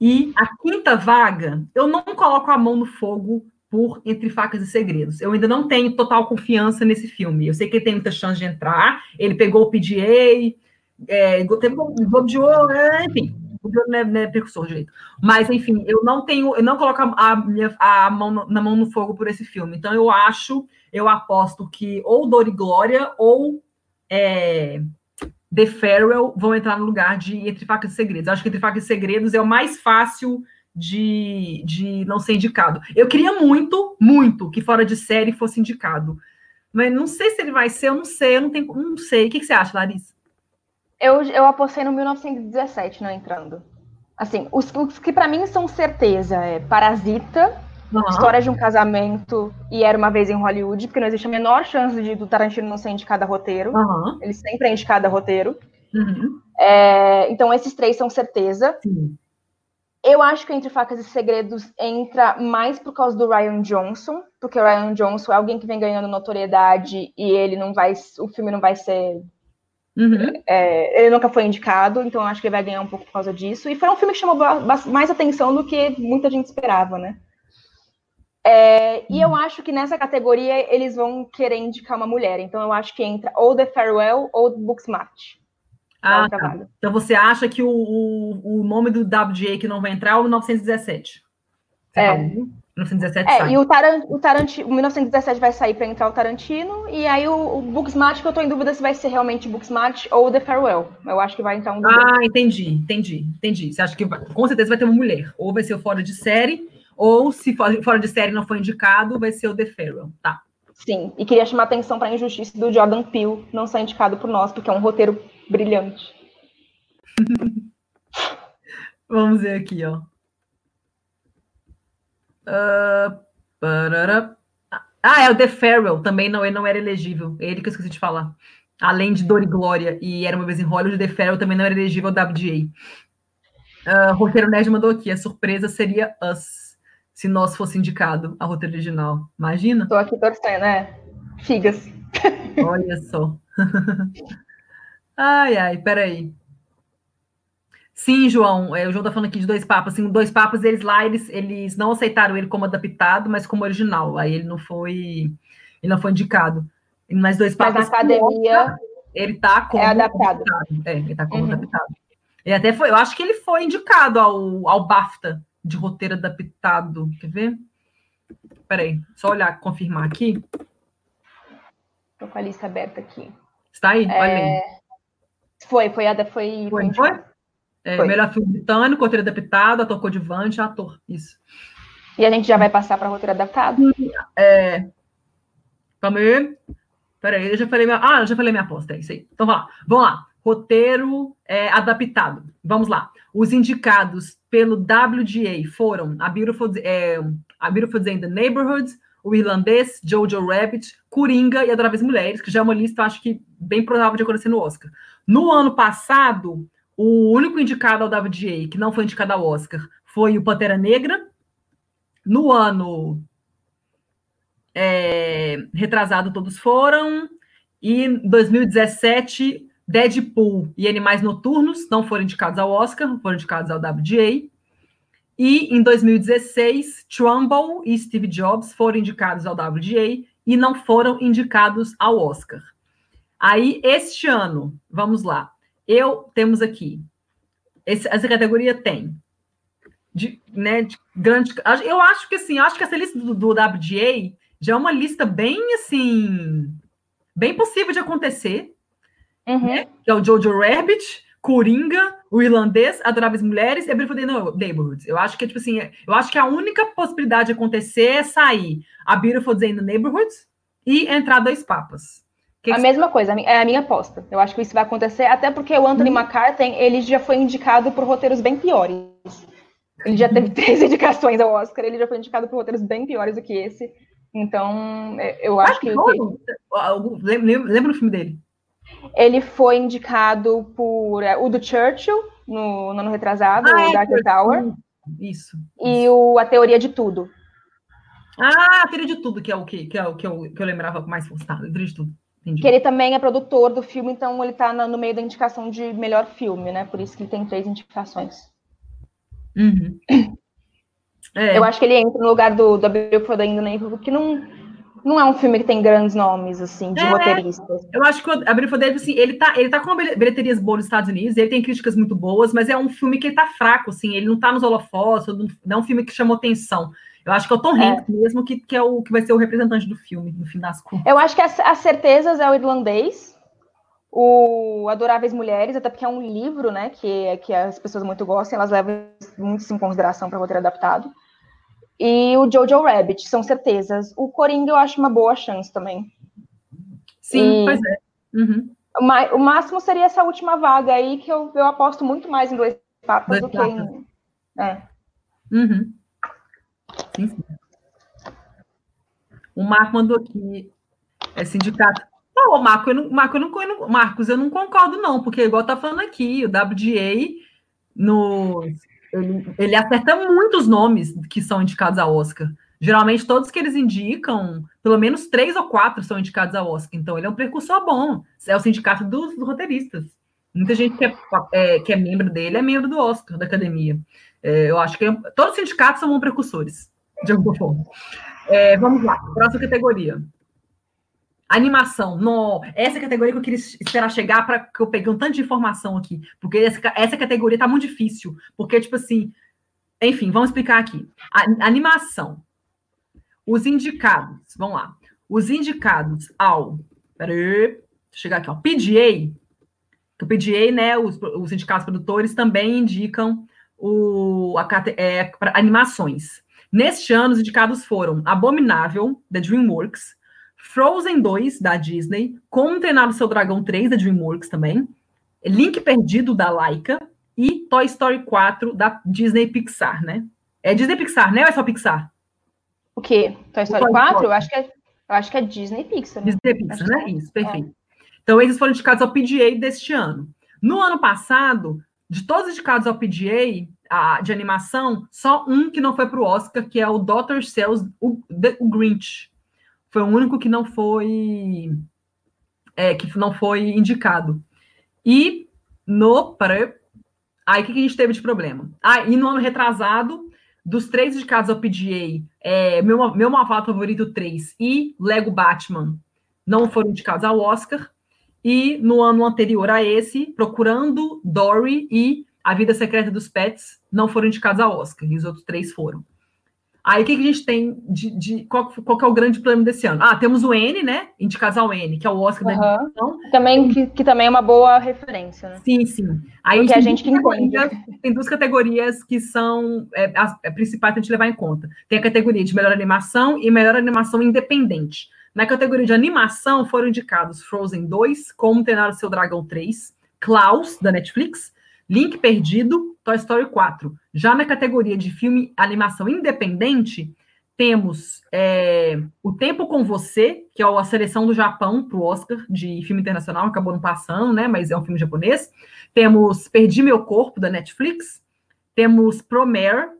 e a quinta vaga, eu não coloco a mão no fogo por Entre Facas e Segredos. Eu ainda não tenho total confiança nesse filme. Eu sei que ele tem muita chance de entrar, ele pegou o PGA, é, teve o Globo de Ouro, é, enfim, não é, não é precursor direito. Mas, enfim, eu não tenho, eu não coloco a, minha, a mão na mão no fogo por esse filme. Então, eu acho, eu aposto que ou Dor e Glória ou é, The Farewell vão entrar no lugar de Entre Facas e Segredos. Eu acho que Entre Facas e Segredos é o mais fácil de, de não ser indicado. Eu queria muito, muito que Fora de Série fosse indicado. Mas não sei se ele vai ser, eu não sei, eu não tenho, não sei. O que, que você acha, Larissa? Eu, eu apostei no 1917 não entrando. Assim, os, os que para mim são certeza é Parasita, uhum. História de um Casamento e Era uma Vez em Hollywood, porque não existe a menor chance de do Tarantino não ser indicado a roteiro. Uhum. Ele sempre é indicado a roteiro. Uhum. É, então, esses três são certeza. Sim. Eu acho que Entre Facas e Segredos entra mais por causa do Ryan Johnson, porque o Ryan Johnson é alguém que vem ganhando notoriedade e ele não vai, o filme não vai ser Uhum. É, ele nunca foi indicado, então acho que ele vai ganhar um pouco por causa disso. E foi um filme que chamou mais atenção do que muita gente esperava, né? É, e eu acho que nessa categoria eles vão querer indicar uma mulher. Então eu acho que entra ou The Farewell ou Booksmart. Ah, tá. Então você acha que o, o, o, nome do WGA que não vai entrar é o 1917? Você é. Falou? 1917 é, sai. e o, Tarant, o Tarantino, 1917 vai sair para entrar o Tarantino, e aí o, o Booksmart, que eu tô em dúvida se vai ser realmente Booksmart ou The Farewell. Eu acho que vai entrar um Ah, entendi, entendi, entendi. Você acha que vai, com certeza vai ter uma mulher, ou vai ser o Fora de Série, ou se Fora de Série não for indicado, vai ser o The Farewell, tá. Sim, e queria chamar atenção para a injustiça do Jordan Peele não ser indicado por nós, porque é um roteiro brilhante. Vamos ver aqui, ó. Uh, ah, é o The Farewell, também não, ele não era elegível. É ele que eu esqueci de falar. Além de Dor e Glória e Era Uma Vez em Hollywood, The Farewell também não era elegível ao WGA. Uh, roteiro Nerd mandou aqui. A surpresa seria Us, se nós fosse indicado a roteiro original. Imagina? Tô aqui torcendo, né? Figas. Olha só. ai, ai, peraí. Sim, João, é, o João tá falando aqui de Dois Papas. Sim, Dois Papas, eles lá, eles, eles não aceitaram ele como adaptado, mas como original. Aí ele não foi, ele não foi indicado. Mas Dois Papas... Mas na academia... Ele tá como é adaptado. adaptado. É, ele tá como uhum. adaptado. Ele até foi, eu acho que ele foi indicado ao, ao BAFTA de roteiro adaptado. Quer ver? Peraí, só olhar, confirmar aqui. Tô com a lista aberta aqui. Está aí? É... Aí. Foi, foi, foi, foi, foi? É. Melhor filme britânico, roteiro adaptado, ator coadjuvante, ator. Isso. E a gente já vai passar para roteiro adaptado? É. Calma aí. Peraí, eu já falei minha. Ah, eu já falei minha aposta, é isso aí. Então vamos lá. Vamos lá. Roteiro é, adaptado. Vamos lá. Os indicados pelo WGA foram A Beautiful, é, a Beautiful Day in the Neighborhood, O Irlandês, Jojo Rabbit, Coringa e Adoráveis Mulheres, que já é uma lista, acho que, bem provável de acontecer no Oscar. No ano passado, o único indicado ao WGA que não foi indicado ao Oscar foi o Pantera Negra. No ano é, retrasado, todos foram. E em 2017, Deadpool e Animais Noturnos não foram indicados ao Oscar, foram indicados ao WGA. E em 2016, Trumbull e Steve Jobs foram indicados ao WGA e não foram indicados ao Oscar. Aí, este ano, vamos lá. Eu temos aqui. Esse, essa categoria tem de, né, de grande. Eu acho que assim, acho que essa lista do, do WGA já é uma lista bem assim, bem possível de acontecer. Uhum. Né? Que é o Jojo Rabbit, Coringa, o Irlandês, Adoráveis Mulheres e a Beautiful Neighborhoods. Eu acho que, tipo assim, eu acho que a única possibilidade de acontecer é sair a Beautiful Day in the Neighborhoods e entrar dois papas. Que a que mesma coisa, é a minha aposta. Eu acho que isso vai acontecer, até porque o Anthony hum. McCarthy, ele já foi indicado por roteiros bem piores. Ele já teve três indicações ao Oscar, ele já foi indicado por roteiros bem piores do que esse. Então, é, eu acho ah, que. Lembra, lembra o filme dele? Ele foi indicado por é, o do Churchill, no, no ano retrasado, ah, o é, Dark Tower. Isso. E o A Teoria de Tudo. Ah, a Teoria de Tudo, que é o que, que, é o, que, eu, que eu lembrava mais forçado. Teoria de Tudo. Entendi. Que ele também é produtor do filme, então ele está no meio da indicação de melhor filme, né? Por isso que ele tem três indicações. Uhum. É. Eu acho que ele entra no lugar do, do Beautiful Day in the que não, não é um filme que tem grandes nomes, assim, de é, roteiristas. Eu acho que a Beautiful Day, assim, ele tá, ele tá com bilheterias boas nos Estados Unidos, ele tem críticas muito boas, mas é um filme que ele tá fraco, assim, ele não tá nos holofotes, não é um filme que chamou atenção. Eu acho que é o Tom é. Hanks mesmo que, que é o que vai ser o representante do filme, no fim das contas. Eu acho que as, as certezas é o irlandês, o Adoráveis Mulheres, até porque é um livro, né, que, que as pessoas muito gostam, elas levam muito em consideração para roteiro adaptado. E o Jojo Rabbit, são certezas. O Coringa eu acho uma boa chance também. Sim, e... pois é. Uhum. O máximo seria essa última vaga aí, que eu, eu aposto muito mais em dois papas dois do papas. que em. É. Uhum. Sim. O Marco mandou aqui. É sindicato. Não, Marco, eu não, Marco, eu não, Marcos, eu não concordo, não, porque igual tá falando aqui, o WGA no ele, ele acerta muitos nomes que são indicados a Oscar. Geralmente, todos que eles indicam, pelo menos três ou quatro são indicados a Oscar. Então, ele é um precursor bom. É o sindicato dos, dos roteiristas. Muita gente que é, é, que é, membro dele é membro do Oscar, da academia. É, eu acho que é, todos os sindicatos são precursores, de alguma forma. É, vamos lá, próxima categoria. Animação, no, essa categoria que eu queria esperar chegar para que eu peguei um tanto de informação aqui, porque essa, essa categoria tá muito difícil, porque, tipo assim, enfim, vamos explicar aqui. A, animação. Os indicados, vamos lá. Os indicados ao. Peraí, chegar aqui, ó. Que o PGA, né, os, os sindicatos produtores também indicam o, a, é, animações. Neste ano, os indicados foram Abominável, da DreamWorks, Frozen 2, da Disney, Como Treinar o Seu Dragão 3, da DreamWorks também, Link Perdido, da Laika, e Toy Story 4, da Disney Pixar, né? É Disney Pixar, né? Ou é só Pixar? O quê? Toy Story, Toy 4? Story. Eu acho que é, eu acho que é Disney Pixar. Né? Disney Pixar, né? É. Isso, perfeito. É. Então, eles foram indicados ao PGA deste ano. No ano passado, de todos os indicados ao PGA a, de animação, só um que não foi para o Oscar, que é o Dr. Cells, o, o Grinch. Foi o único que não foi é, que não foi indicado. E no para aí o que a gente teve de problema? Ah, e no ano retrasado, dos três indicados ao PGA, é, meu, meu Malvado Favorito 3 e Lego Batman não foram indicados ao Oscar. E no ano anterior a esse, Procurando Dory e A Vida Secreta dos Pets não foram indicados ao Oscar, e os outros três foram. Aí o que, que a gente tem de. de qual, qual é o grande plano desse ano? Ah, temos o N, né? Indicados ao N, que é o Oscar uhum. da animação. Também, que, que, também é uma boa referência, né? Sim, sim. Aí Porque a gente, a gente Tem duas categorias que são é, as, é, principais para a gente levar em conta. Tem a categoria de melhor animação e melhor animação independente. Na categoria de animação foram indicados Frozen 2, Como Treinar o Seu Dragão 3, Klaus, da Netflix, Link Perdido, Toy Story 4. Já na categoria de filme animação independente, temos é, O Tempo com Você, que é a seleção do Japão para o Oscar de filme internacional, acabou não passando, né? Mas é um filme japonês. Temos Perdi Meu Corpo, da Netflix. Temos Promare,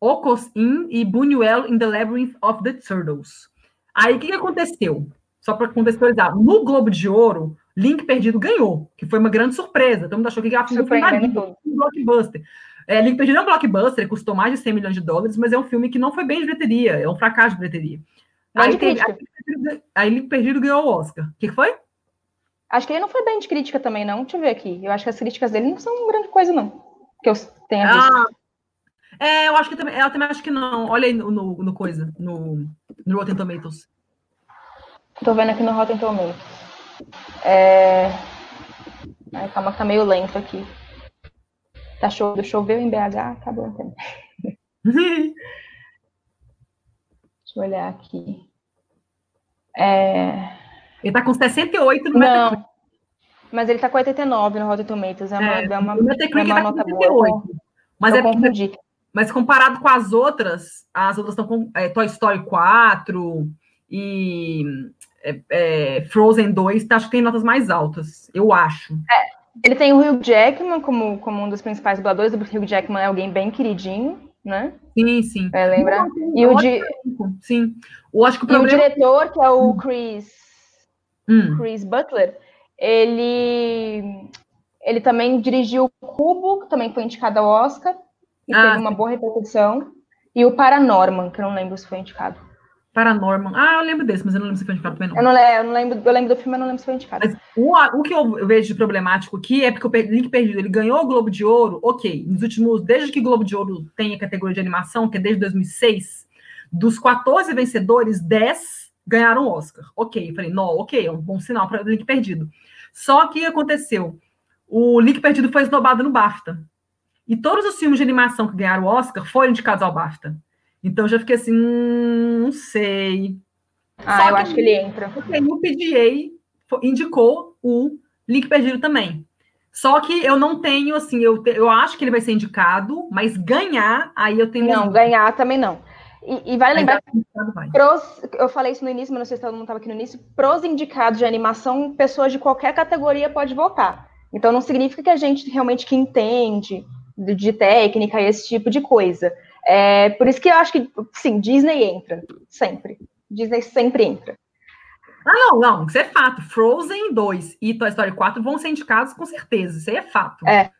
Okos In e Buñuel in the Labyrinth of the Turtles. Aí o que, que aconteceu? Só para contextualizar, no Globo de Ouro, Link Perdido ganhou, que foi uma grande surpresa. Todo mundo achou que a filme foi um blockbuster. É, Link Perdido é um blockbuster, custou mais de 100 milhões de dólares, mas é um filme que não foi bem de bilheteria, é um fracasso de bilheteria. Aí, teve, aí, aí Link Perdido ganhou o Oscar. O que, que foi? Acho que ele não foi bem de crítica também, não. Deixa eu ver aqui. Eu acho que as críticas dele não são grande coisa, não. Que eu tenha visto. Ah, é, eu acho que também. Ela também acho que não. Olha aí no, no, no coisa, no, no Rotten Tomatoes. Tô vendo aqui no Rotten Tomatoes. É... Ai, calma, tá meio lento aqui. Tá chovendo, choveu em BH, acabou também. Deixa eu olhar aqui. É... Ele tá com 68 no Não, Metacritic. mas ele tá com 89 no Rotten Tomatoes. É uma, é, é uma, é uma tá nota boa. Mas eu é confundi. Mas comparado com as outras, as outras estão com é, Toy Story 4 e é, é, Frozen 2, acho que tem notas mais altas, eu acho. É, ele tem o Hugh Jackman como, como um dos principais dubladores, o Hugh Jackman é alguém bem queridinho, né? Sim, sim. É, lembra? e o, di... sim. Eu acho que o, problema... o diretor, que é o hum. Chris, hum. Chris Butler, ele, ele também dirigiu o Cubo, que também foi indicado ao Oscar, e ah, teve uma boa repercussão, e o Paranorman, que eu não lembro se foi indicado. Paranorman. Ah, eu lembro desse, mas eu não lembro se foi indicado também, não. Eu não, eu não lembro, eu lembro do filme, mas não lembro se foi indicado. Mas o, o que eu vejo de problemático aqui é porque o Link Perdido, ele ganhou o Globo de Ouro, ok, nos últimos, desde que o Globo de Ouro tem a categoria de animação, que é desde 2006, dos 14 vencedores, 10 ganharam o Oscar. Ok, eu falei, não, ok, é um bom sinal para o Link Perdido. Só que aconteceu, o Link Perdido foi esnobado no BAFTA. E todos os filmes de animação que ganharam o Oscar foram indicados ao BAFTA. Então já fiquei assim, hum, não sei. Ah, Só eu que acho que ele entra. Porque o PGA indicou o Link Perdido também. Só que eu não tenho, assim, eu, eu acho que ele vai ser indicado, mas ganhar, aí eu tenho. Não, ganhar também não. E, e vai lembrar que pros, eu falei isso no início, mas não sei se todo mundo estava aqui no início. Pros indicados de animação, pessoas de qualquer categoria pode votar. Então não significa que a gente realmente que entende de, de técnica e esse tipo de coisa. É, por isso que eu acho que, sim, Disney entra, sempre. Disney sempre entra. Ah, não, não, isso é fato. Frozen 2 e Toy Story 4 vão ser indicados com certeza, isso aí é fato. É.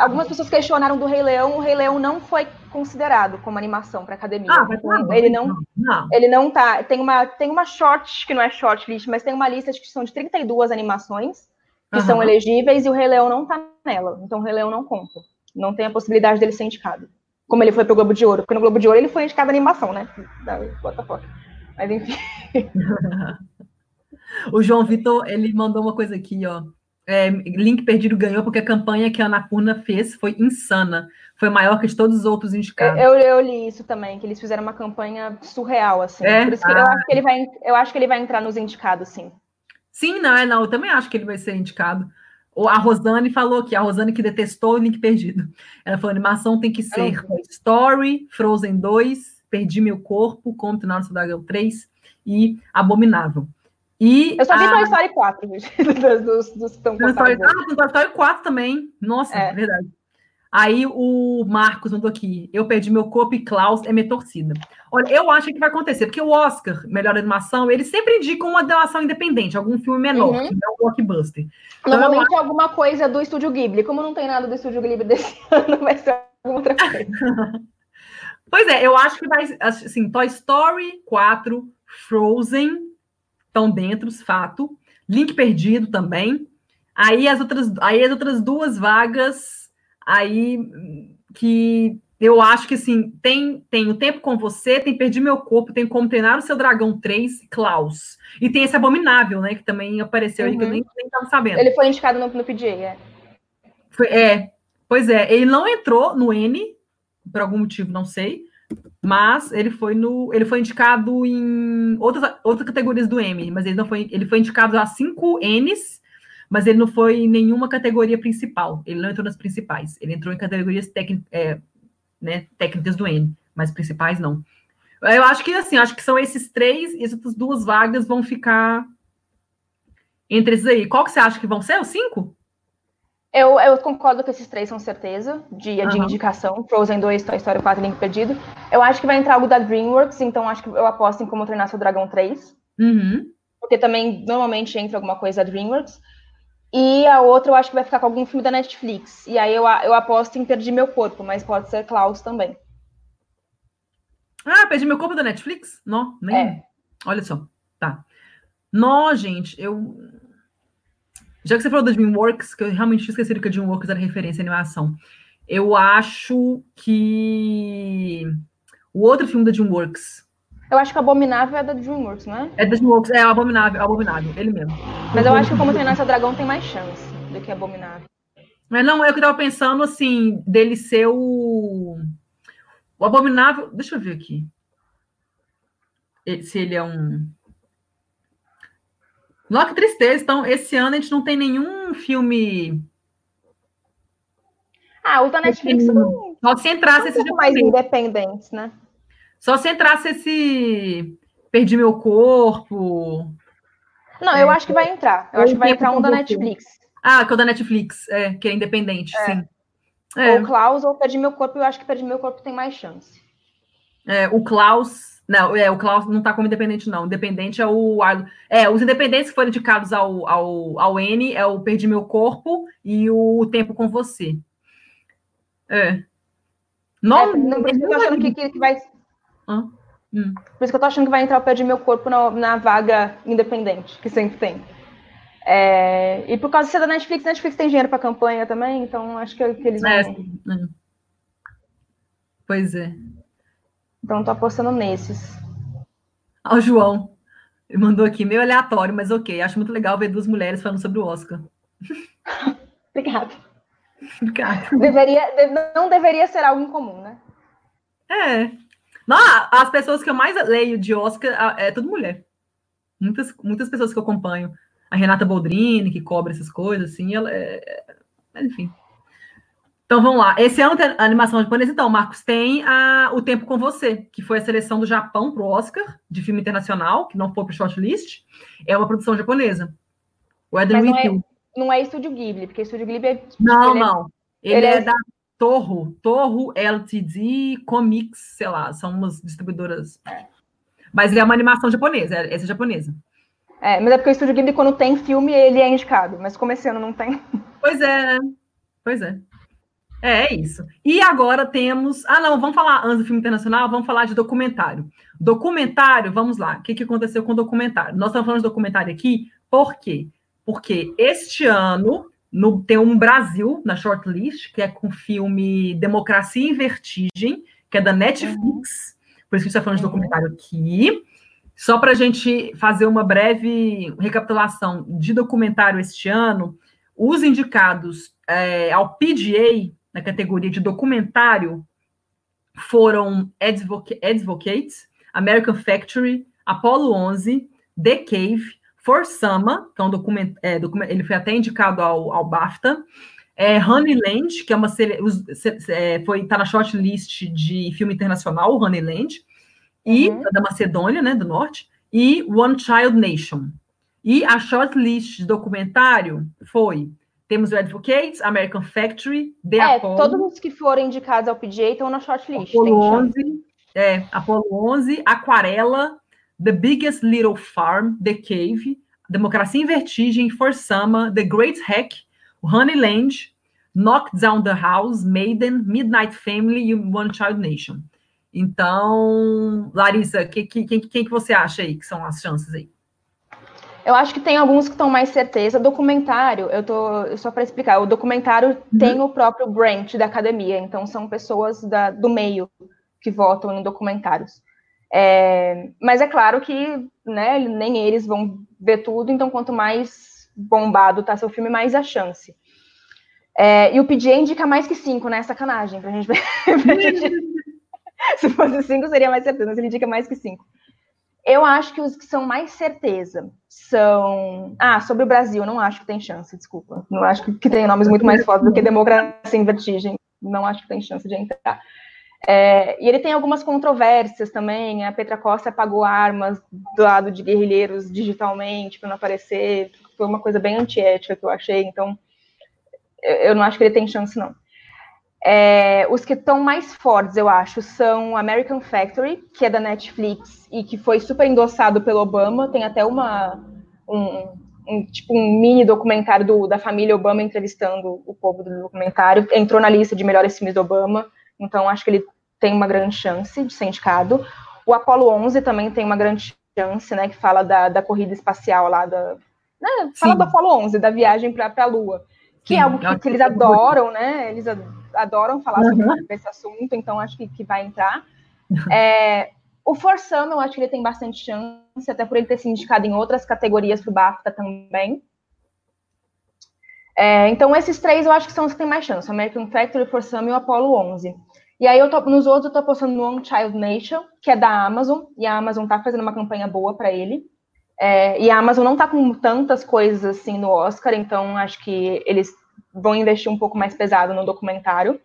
Algumas pessoas questionaram do Rei Leão, o Rei Leão não foi considerado como animação para academia. Ah, mas não, ele não, não, ele não tá. Tem uma, tem uma short que não é short list, mas tem uma lista que são de 32 animações que uhum. são elegíveis e o Rei Leão não tá nela. Então o Rei Leão não conta. Não tem a possibilidade dele ser indicado como ele foi pro Globo de Ouro, porque no Globo de Ouro ele foi indicado animação, né? Mas enfim. o João Vitor, ele mandou uma coisa aqui, ó. É, Link Perdido ganhou porque a campanha que a Anapurna fez foi insana. Foi maior que todos os outros indicados. Eu, eu, li isso também, que eles fizeram uma campanha surreal, assim. É? Por isso que ah. eu, acho que ele vai, eu acho que ele vai entrar nos indicados, sim. Sim, não, é não. Eu também acho que ele vai ser indicado. A Rosane falou que a Rosane que detestou o Link Perdido. Ela falou: animação tem que ser Toy Story, Frozen 2, Perdi Meu Corpo, Conto na Nossa Dragão 3 e Abominável. E eu só vi a... Toy Story 4, gente, dos, dos que estão Toy Story, ah, Toy Story 4 também. Nossa, é. verdade. Aí o Marcos mandou aqui. Eu perdi meu corpo e Klaus é minha torcida. Olha, eu acho que vai acontecer, porque o Oscar, melhor animação, ele sempre indica uma animação independente, algum filme menor, uhum. que é o blockbuster. Então, Normalmente é alguma coisa do Estúdio Ghibli. Como não tem nada do Estúdio Ghibli desse ano, vai ser alguma outra coisa. pois é, eu acho que vai, assim, Toy Story 4, Frozen, estão dentro, fato. Link Perdido também. Aí as outras, aí as outras duas vagas aí que eu acho que assim, tem, tem o tempo com você, tem Perdi Meu Corpo, tem Como Treinar o Seu Dragão 3, Klaus. E tem esse Abominável, né? Que também apareceu uhum. aí, que eu nem, nem tava sabendo. Ele foi indicado no, no PJ, é. Foi, é. Pois é, ele não entrou no N, por algum motivo, não sei. Mas ele foi no. Ele foi indicado em outras, outras categorias do M, mas ele não foi. Ele foi indicado a cinco N's mas ele não foi em nenhuma categoria principal. Ele não entrou nas principais. Ele entrou em categorias é, né, técnicas do N, mas principais não. Eu acho que assim, acho que são esses três, e essas duas vagas vão ficar entre esses aí. Qual que você acha que vão ser? Os cinco? Eu, eu concordo que esses três são certeza de, uhum. de indicação. Frozen 2, Toy Story 4, Link Perdido. Eu acho que vai entrar algo da DreamWorks, então acho que eu aposto em Como Treinar Seu Dragão 3. Uhum. Porque também, normalmente, entra alguma coisa da DreamWorks. E a outra eu acho que vai ficar com algum filme da Netflix. E aí eu, eu aposto em Perdi Meu Corpo, mas pode ser Klaus também. Ah, Perdi Meu Corpo da Netflix? Não, nem. É. Olha só. Tá. Nó, gente, eu. Já que você falou da DreamWorks, que eu realmente tinha esquecido que a DreamWorks era referência à animação. Eu acho que o outro filme da DreamWorks, eu acho que o Abominável é da DreamWorks, não é? É da DreamWorks, é o Abominável, é o Abominável, ele mesmo. Mas eu acho que como treinar seu dragão tem mais chance do que Abominável. Mas não, é eu que tava pensando, assim, dele ser o... O Abominável... Deixa eu ver aqui. Se ele é um... Nossa, que tristeza. Então, esse ano a gente não tem nenhum filme... Ah, os da Netflix são... Só se entrasse esses mais independentes, né? Só se entrasse esse Perdi Meu Corpo. Não, é, eu acho que vai entrar. Eu acho que vai entrar um da Netflix. Ah, que é o da Netflix, é, que é independente, é. sim. É. Ou Klaus ou Perdi Meu Corpo, eu acho que Perdi Meu Corpo tem mais chance. É, o Klaus. Não, é, o Klaus não tá como independente, não. Independente é o. É, os independentes que foram indicados ao, ao, ao N é o Perdi Meu Corpo e o Tempo com Você. É. Não, é, não, eu tô achando que, que vai Hum. Por isso que eu tô achando que vai entrar o pé de meu corpo na, na vaga independente, que sempre tem. É, e por causa de ser da Netflix, Netflix tem dinheiro para campanha também, então acho que, que eles é, vão. É. Pois é. Então tô apostando nesses. Ó, o João ele mandou aqui, meio aleatório, mas ok. Acho muito legal ver duas mulheres falando sobre o Oscar. Obrigada. Obrigada. Deveria, não deveria ser algo incomum, né? É, não, as pessoas que eu mais leio de Oscar é tudo mulher. Muitas, muitas pessoas que eu acompanho. A Renata Boldrini, que cobra essas coisas, assim, ela é... Enfim. Então vamos lá. Esse ano tem a animação japonesa, então, Marcos, tem a, O Tempo com Você, que foi a seleção do Japão para o Oscar de filme internacional, que não foi para o shortlist. É uma produção japonesa. O Eden não, é, não é Estúdio Ghibli, porque Estúdio Ghibli é. Não, é não. Ele, ele é, é da Torro, Torro LTD, Comics, sei lá, são umas distribuidoras. Mas é uma animação japonesa, é, essa é japonesa. É, mas é porque o Estúdio Ghibli, quando tem filme, ele é indicado, mas como esse ano não tem. Pois é, pois é. É, é isso. E agora temos. Ah, não, vamos falar antes do filme internacional, vamos falar de documentário. Documentário, vamos lá. O que, que aconteceu com o documentário? Nós estamos falando de documentário aqui, por quê? Porque este ano no, tem um Brasil na shortlist, que é com o filme Democracia em Vertigem, que é da Netflix. Uhum. Por isso que a gente está falando uhum. de documentário aqui. Só para a gente fazer uma breve recapitulação de documentário este ano, os indicados é, ao PGA, na categoria de documentário, foram Advocates, American Factory, Apollo 11, The Cave, For Sama, que é um documento, é, documento ele foi até indicado ao, ao BAFTA, é, Honeyland, que é uma é, foi está na shortlist de filme internacional, Honeyland, e uhum. da Macedônia, né, do Norte, e One Child Nation. E a shortlist de documentário foi temos o Advocates, American Factory, The é, Apollo. todos os que foram indicados ao PGA estão na shortlist. Apollo 11, é, Apollo 11, Aquarela, The Biggest Little Farm, The Cave, Democracia em Vertigem, For Summer, The Great Hack, Honeyland, Knock Down the House, Maiden, Midnight Family e One Child Nation. Então, Larissa, que, que, quem, quem que você acha aí que são as chances aí? Eu acho que tem alguns que estão mais certeza. Documentário, eu tô só para explicar, o documentário uhum. tem o próprio branch da academia, então são pessoas da, do meio que votam em documentários. É, mas é claro que né, nem eles vão ver tudo, então quanto mais bombado tá seu filme, mais a chance. É, e o PJ indica mais que cinco, né? Sacanagem, pra gente ver. Se fosse cinco, seria mais certeza, mas ele indica mais que cinco. Eu acho que os que são mais certeza são. Ah, sobre o Brasil, não acho que tem chance, desculpa. Não acho que tem nomes muito mais fortes do que Democracia em Vertigem. Não acho que tem chance de entrar. É, e ele tem algumas controvérsias também. A Petra Costa pagou armas do lado de guerrilheiros digitalmente para não aparecer. Foi uma coisa bem antiética que eu achei. Então, eu não acho que ele tem chance, não. É, os que estão mais fortes, eu acho, são American Factory, que é da Netflix e que foi super endossado pelo Obama. Tem até uma um, um tipo um mini documentário do, da família Obama entrevistando o povo do documentário. Entrou na lista de melhores filmes do Obama, então acho que ele tem uma grande chance de ser indicado. O Apollo 11 também tem uma grande chance, né? Que fala da, da corrida espacial lá da né, fala Sim. do Apollo 11, da viagem para a Lua que Sim, é algo que, que eles adoram, né? Eles adoram falar uhum. sobre esse assunto, então acho que, que vai entrar. É, o Forçando, eu acho que ele tem bastante chance, até por ele ter se indicado em outras categorias para o BAFTA também. É, então, esses três eu acho que são os que têm mais chance: American Factory, Forçando e o Apollo 11. E aí, eu tô, nos outros, eu tô apostando no One Child Nation, que é da Amazon, e a Amazon tá fazendo uma campanha boa para ele. É, e a Amazon não está com tantas coisas assim no Oscar, então acho que eles vão investir um pouco mais pesado no documentário.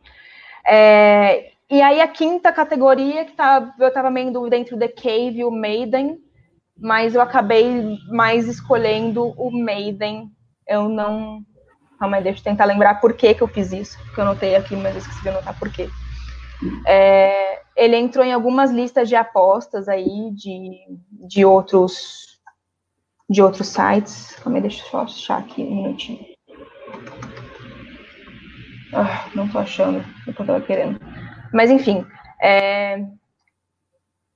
É, e aí a quinta categoria, que tá, eu estava meio dentro entre o The Cave e o Maiden, mas eu acabei mais escolhendo o Maiden. Eu não. Calma aí, deixa eu tentar lembrar por que, que eu fiz isso, porque eu anotei aqui, mas eu esqueci de anotar por quê. É, ele entrou em algumas listas de apostas aí de, de outros de outros sites. Calma aí, deixa eu só achar aqui um minutinho. Ah, não tô achando o que eu tava querendo. Mas, enfim, é...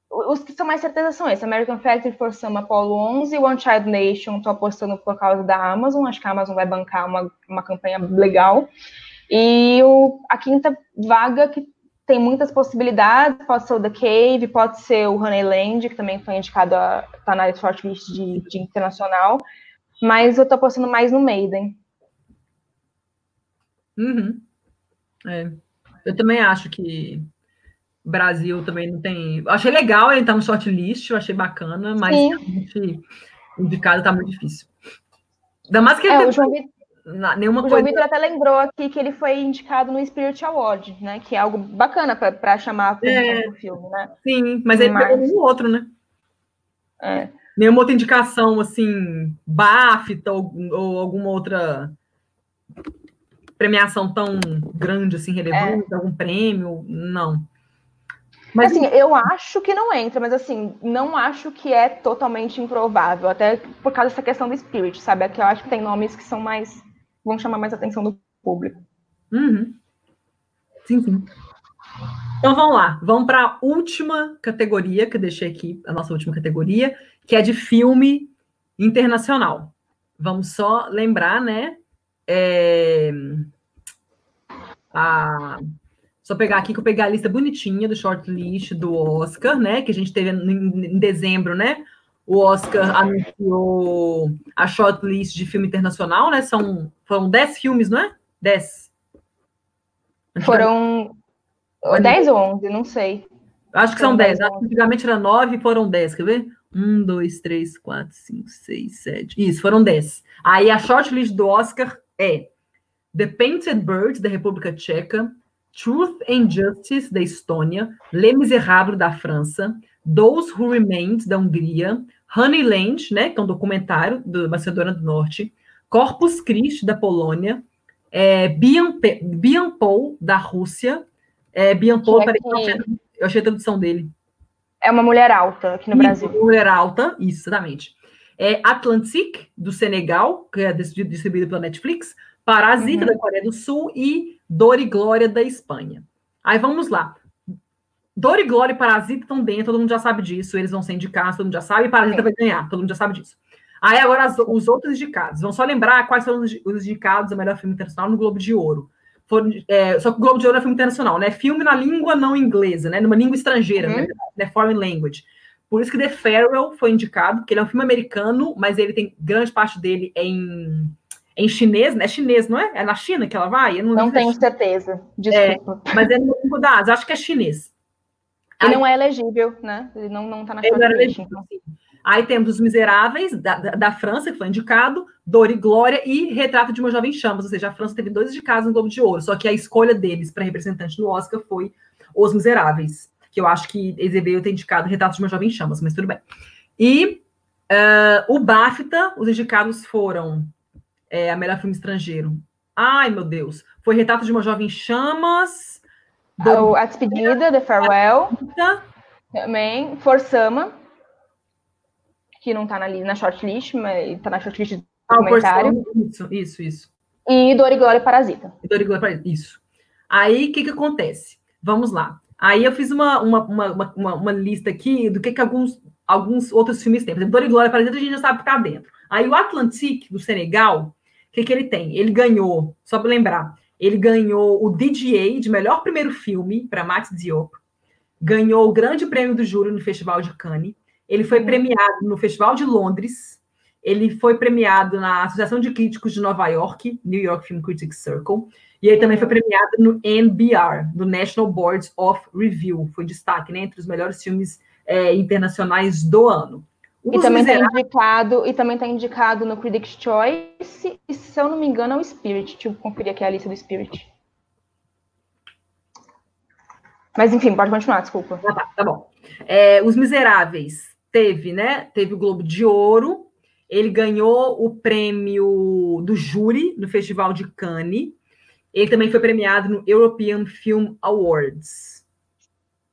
os que são mais certeza são esses. American Factory, For Some, Apollo 11 One Child Nation, tô apostando por causa da Amazon. Acho que a Amazon vai bancar uma, uma campanha legal. E o, a quinta vaga, que tem muitas possibilidades, pode ser o The Cave, pode ser o Honeyland, que também foi indicado a tá na shortlist de, de internacional, mas eu tô apostando mais no Maiden. Uhum. É. Eu também acho que Brasil também não tem. Eu achei legal ele estar tá no shortlist, eu achei bacana, mas indicado tá muito difícil. Ainda mais que ele é, tem... Vitor nenhuma o João Vitor até lembrou aqui que ele foi indicado no Spirit Award, né? Que é algo bacana para chamar a atenção é, do filme, né? Sim, mas ele mas... pegou nenhum outro, né? É. Nenhuma outra indicação, assim, BAFTA ou, ou alguma outra premiação tão grande, assim, relevante, é. algum prêmio, não. Mas assim, eu acho que não entra, mas assim, não acho que é totalmente improvável, até por causa dessa questão do Spirit, sabe? Aqui eu acho que tem nomes que são mais vão chamar mais atenção do público. Uhum. Sim, sim. Então vamos lá, vamos para a última categoria que eu deixei aqui, a nossa última categoria, que é de filme internacional. Vamos só lembrar, né? É... A... Só pegar aqui que eu peguei a lista bonitinha do shortlist do Oscar, né? Que a gente teve em dezembro, né? o Oscar anunciou a shortlist de filme internacional, né? São, foram 10 filmes, não é? 10. Foram 10 ou 11, não sei. Acho que são 10. Antigamente era 9, foram 10, quer ver? 1, 2, 3, 4, 5, 6, 7. Isso, foram 10. Aí a shortlist do Oscar é The Painted Bird, da República Tcheca, Truth and Justice, da Estônia, Les Miserables, da França, Those Who Remained, da Hungria, Honeyland, né, que é um documentário do Macedônia do Norte, Corpus Christi, da Polônia, é, Bianpol, da Rússia, é, Bianpol, é que... eu achei a tradução dele. É uma mulher alta aqui no isso, Brasil. Mulher alta, isso, exatamente. É Atlantic, do Senegal, que é distribuído pela Netflix, Parasita, uhum. da Coreia do Sul e Dor e Glória, da Espanha. Aí vamos lá. Dor e Glória e Parasita estão dentro, todo mundo já sabe disso, eles vão ser indicados, todo mundo já sabe, e Parasita Sim. vai ganhar, todo mundo já sabe disso. Aí agora as, os outros indicados. Vamos só lembrar quais foram os, os indicados ao melhor filme internacional no Globo de Ouro. É, só que o Globo de Ouro é filme internacional, né? Filme na língua não inglesa, né? Numa língua estrangeira, uhum. né? Foreign language. Por isso que The Farewell foi indicado, porque ele é um filme americano, mas ele tem grande parte dele é em, é em chinês, né? É chinês, não é? É na China que ela vai? não, não tenho certeza. Desculpa. É, mas é no língua da Ásia, acho que é chinês. Ele Aí, não é elegível, né? Ele não, não tá na ele não era elegível, então. Aí temos Os Miseráveis, da, da, da, França, que foi indicado, Dor e Glória e Retrato de uma Jovem Chamas, ou seja, a França teve dois indicados no Globo de Ouro, só que a escolha deles para representante no Oscar foi Os Miseráveis, que eu acho que deveriam ter indicado Retrato de uma Jovem Chamas, mas tudo bem. E uh, o BAFTA, os indicados foram é, a melhor filme estrangeiro. Ai, meu Deus. Foi Retrato de uma Jovem Chamas. Do... A Despedida, The Farewell. Também. For Sama que não está na, na shortlist, mas está na shortlist do ah, documentário. Isso, isso, isso. E Dor e Glória Parasita. E Dor e Glória Parasita, isso. Aí, o que que acontece? Vamos lá. Aí eu fiz uma, uma, uma, uma, uma lista aqui do que, que alguns, alguns outros filmes têm. Por exemplo, Dor e Glória Parasita a gente já sabe que está dentro. Aí o Atlantique, do Senegal, o que, que ele tem? Ele ganhou, só para lembrar, ele ganhou o DGA de melhor primeiro filme para Max Diop, ganhou o grande prêmio do júri no Festival de Cannes, ele foi uhum. premiado no Festival de Londres, ele foi premiado na Associação de Críticos de Nova York, New York Film Critics Circle, e ele também foi premiado no NBR, do National Boards of Review. Foi destaque né, entre os melhores filmes é, internacionais do ano. Os e também está indicado, e também está indicado no Critics' Choice, e se eu não me engano, é o Spirit. Deixa eu conferir aqui a lista do Spirit. Mas enfim, pode continuar, desculpa. Ah, tá, tá bom. É, os Miseráveis teve, né? Teve o Globo de Ouro, ele ganhou o prêmio do júri no Festival de Cannes. Ele também foi premiado no European Film Awards.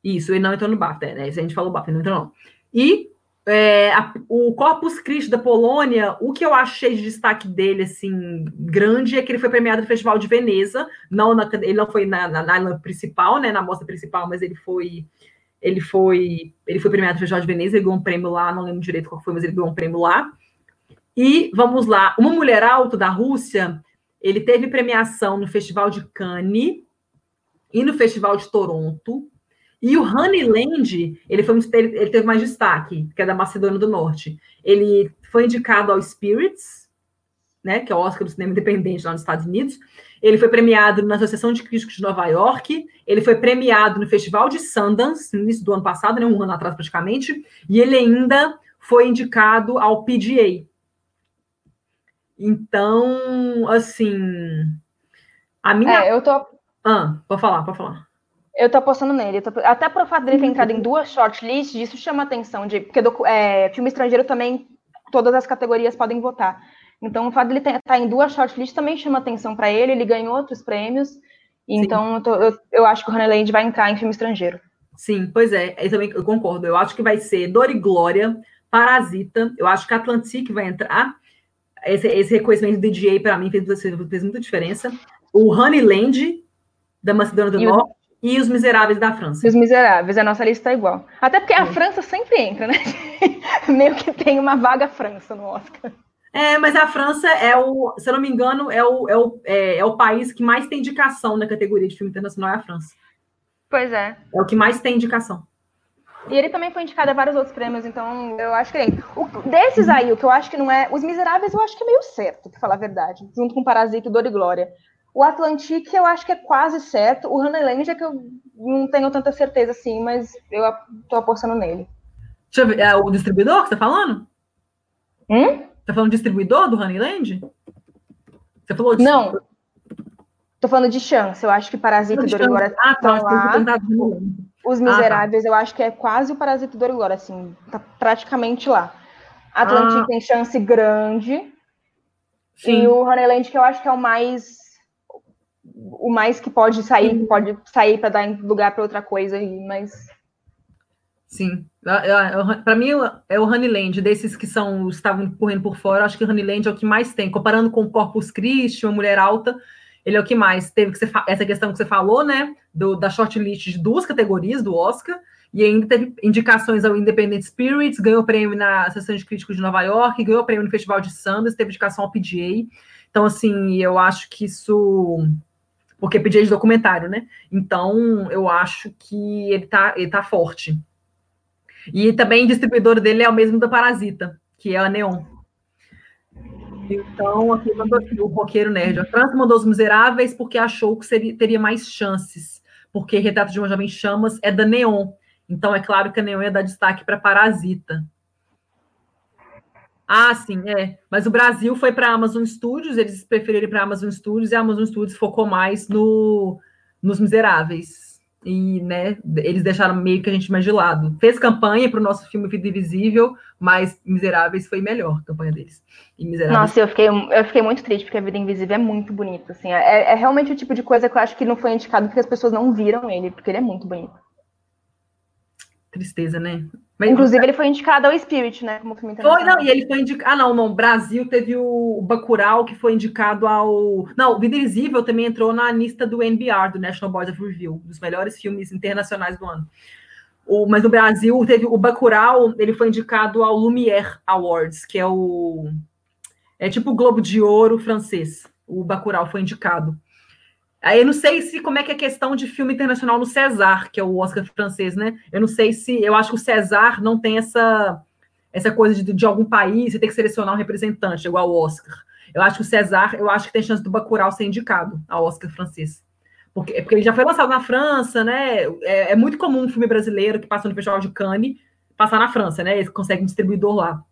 Isso, ele não entrou no BAFTA, né? Isso a gente falou BAFTA, não entrou não. E é, a, o Corpus Christi da Polônia, o que eu achei de destaque dele, assim, grande, é que ele foi premiado no Festival de Veneza, não na, ele não foi na, na, na principal, né, na mostra principal, mas ele foi ele foi, ele foi premiado Festival de Veneza, ele ganhou um prêmio lá, não lembro direito qual foi, mas ele ganhou um prêmio lá. E vamos lá, Uma Mulher Alta da Rússia, ele teve premiação no Festival de Cannes e no Festival de Toronto. E o Honeyland, ele, foi, ele teve mais destaque, que é da Macedônia do Norte. Ele foi indicado ao Spirits, né, que é o Oscar do cinema independente lá nos Estados Unidos, ele foi premiado na Associação de Críticos de Nova York, ele foi premiado no Festival de Sundance, no início do ano passado, né, um ano atrás praticamente, e ele ainda foi indicado ao PGA. Então, assim, a minha... É, eu tô... Ah, pode falar, pode falar. Eu tô apostando nele. Tô... Até por fato dele ter entrado em duas shortlists, isso chama atenção, de... porque é, filme estrangeiro também, todas as categorias podem votar. Então, o fato de ele estar tá em duas shortlists também chama atenção para ele, ele ganhou outros prêmios, então eu, tô, eu, eu, acho que o Honeyland vai entrar em filme estrangeiro. Sim, pois é, eu também eu concordo. Eu acho que vai ser Dor e Glória, Parasita, eu acho que Atlantic vai entrar. Esse, esse reconhecimento do DJ, para mim, fez, fez, muita diferença. O Honeyland, da Macedônia do e Norte, o... e Os Miseráveis da França. Os Miseráveis, a nossa lista é igual. Até porque a França sempre entra, né? Meio que tem uma vaga França no Oscar. É, mas a França é o, se eu não me engano, é o, é o, é, é o país que mais tem indicação na categoria de filme internacional, é a França. Pois é. É o que mais tem indicação. E ele também foi indicado a vários outros prêmios, então eu acho que ele. O, desses aí, o que eu acho que não é. Os Miseráveis eu acho que é meio certo, pra falar a verdade. Junto com Parasita Dor e Glória. O Atlantique eu acho que é quase certo. O Honeyland é que eu não tenho tanta certeza assim, mas eu tô apostando nele. Deixa eu ver. É o distribuidor que você tá falando? Hum? Tá falando distribuidor do Honeyland? Você falou de... Não. Tô falando de chance. Eu acho que Parasita do agora ah, tá, lá. Os Miseráveis, ah, tá. eu acho que é quase o Parasita do agora, assim, tá praticamente lá. Atlantic ah. tem chance grande. Sim. E o Honeyland, que eu acho que é o mais o mais que pode sair, Sim. pode sair para dar lugar para outra coisa aí, mas Sim. Para mim, é o Honeyland, desses que são estavam correndo por fora, acho que o Honeyland é o que mais tem. Comparando com o Corpus Christi, uma mulher alta, ele é o que mais. Teve que essa questão que você falou, né? Do, da shortlist de duas categorias do Oscar, e ainda teve indicações ao Independent Spirits, ganhou prêmio na Sessão de Críticos de Nova York, ganhou prêmio no Festival de Sundance, teve indicação ao PGA. Então, assim, eu acho que isso. Porque PGA é de documentário, né? Então, eu acho que ele tá, ele tá forte. E também distribuidor dele é o mesmo da Parasita, que é a Neon. Então, aqui mandou aqui, o roqueiro nerd. A França mandou os miseráveis porque achou que seria, teria mais chances. Porque Retrato de uma Jovem Chamas é da Neon. Então, é claro que a Neon ia dar destaque para Parasita. Ah, sim, é. Mas o Brasil foi para a Amazon Studios, eles preferiram ir para a Amazon Studios e a Amazon Studios focou mais no, nos miseráveis e né, eles deixaram meio que a gente mais de lado. Fez campanha para o nosso filme Vida Invisível, mas Miseráveis foi melhor a campanha deles. Nossa, eu fiquei, eu fiquei muito triste, porque a Vida Invisível é muito bonito. Assim, é, é realmente o tipo de coisa que eu acho que não foi indicado porque as pessoas não viram ele, porque ele é muito bonito. Tristeza, né? Mas, Inclusive, ele foi indicado ao Spirit, né? Como filme Foi, não, e ele foi indicado. Ah, não, no Brasil teve o Bacurau, que foi indicado ao. Não, o Vida Invisível também entrou na lista do NBR, do National Board of Review, dos melhores filmes internacionais do ano. O, mas no Brasil teve o Bacurau, ele foi indicado ao Lumière Awards, que é o. É tipo o Globo de Ouro francês. O Bacurau foi indicado. Aí eu não sei se como é que é a questão de filme internacional no César, que é o Oscar francês, né? Eu não sei se eu acho que o César não tem essa essa coisa de, de algum país, você tem que selecionar um representante, igual o Oscar. Eu acho que o César, eu acho que tem chance do Bacurau ser indicado ao Oscar francês. Porque, porque ele já foi lançado na França, né? É, é, muito comum um filme brasileiro que passa no Festival de Cannes passar na França, né? Ele consegue um distribuidor lá.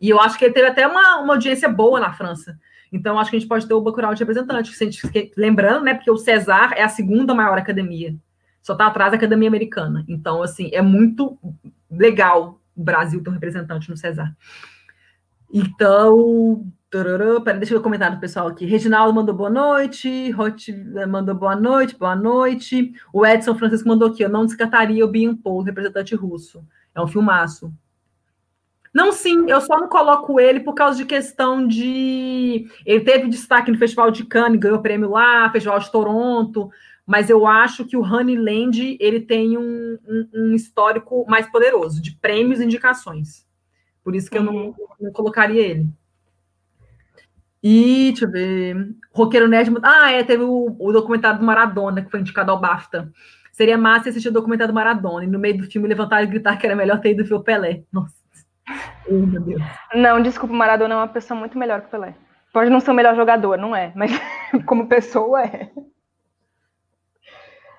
E eu acho que ele teve até uma, uma audiência boa na França. Então, acho que a gente pode ter o Bacurau de representante. lembrando, né, porque o César é a segunda maior academia. Só está atrás da Academia Americana. Então, assim, é muito legal o Brasil ter um representante no César. Então, peraí, deixa eu comentário do pessoal aqui. Reginaldo mandou boa noite, Hot mandou boa noite, boa noite. O Edson Francisco mandou aqui, eu não descartaria o Bian Paul, representante russo. É um filmaço. Não, sim, eu só não coloco ele por causa de questão de. Ele teve destaque no Festival de Cannes, ganhou prêmio lá, Festival de Toronto, mas eu acho que o Honeyland ele tem um, um, um histórico mais poderoso de prêmios e indicações. Por isso que eu não, uhum. não colocaria ele. E, deixa eu ver. Roqueiro Nerd. Ah, é, teve o, o, documentário do Maradona, que foi indicado ao BAFTA. Seria massa assistir o documentário do Maradona e no meio do filme levantar e gritar que era melhor ter ido ver o Pelé. Nossa. Oh, não, desculpa, o Maradona é uma pessoa muito melhor que o Pelé. Pode não ser o melhor jogador, não é, mas como pessoa é.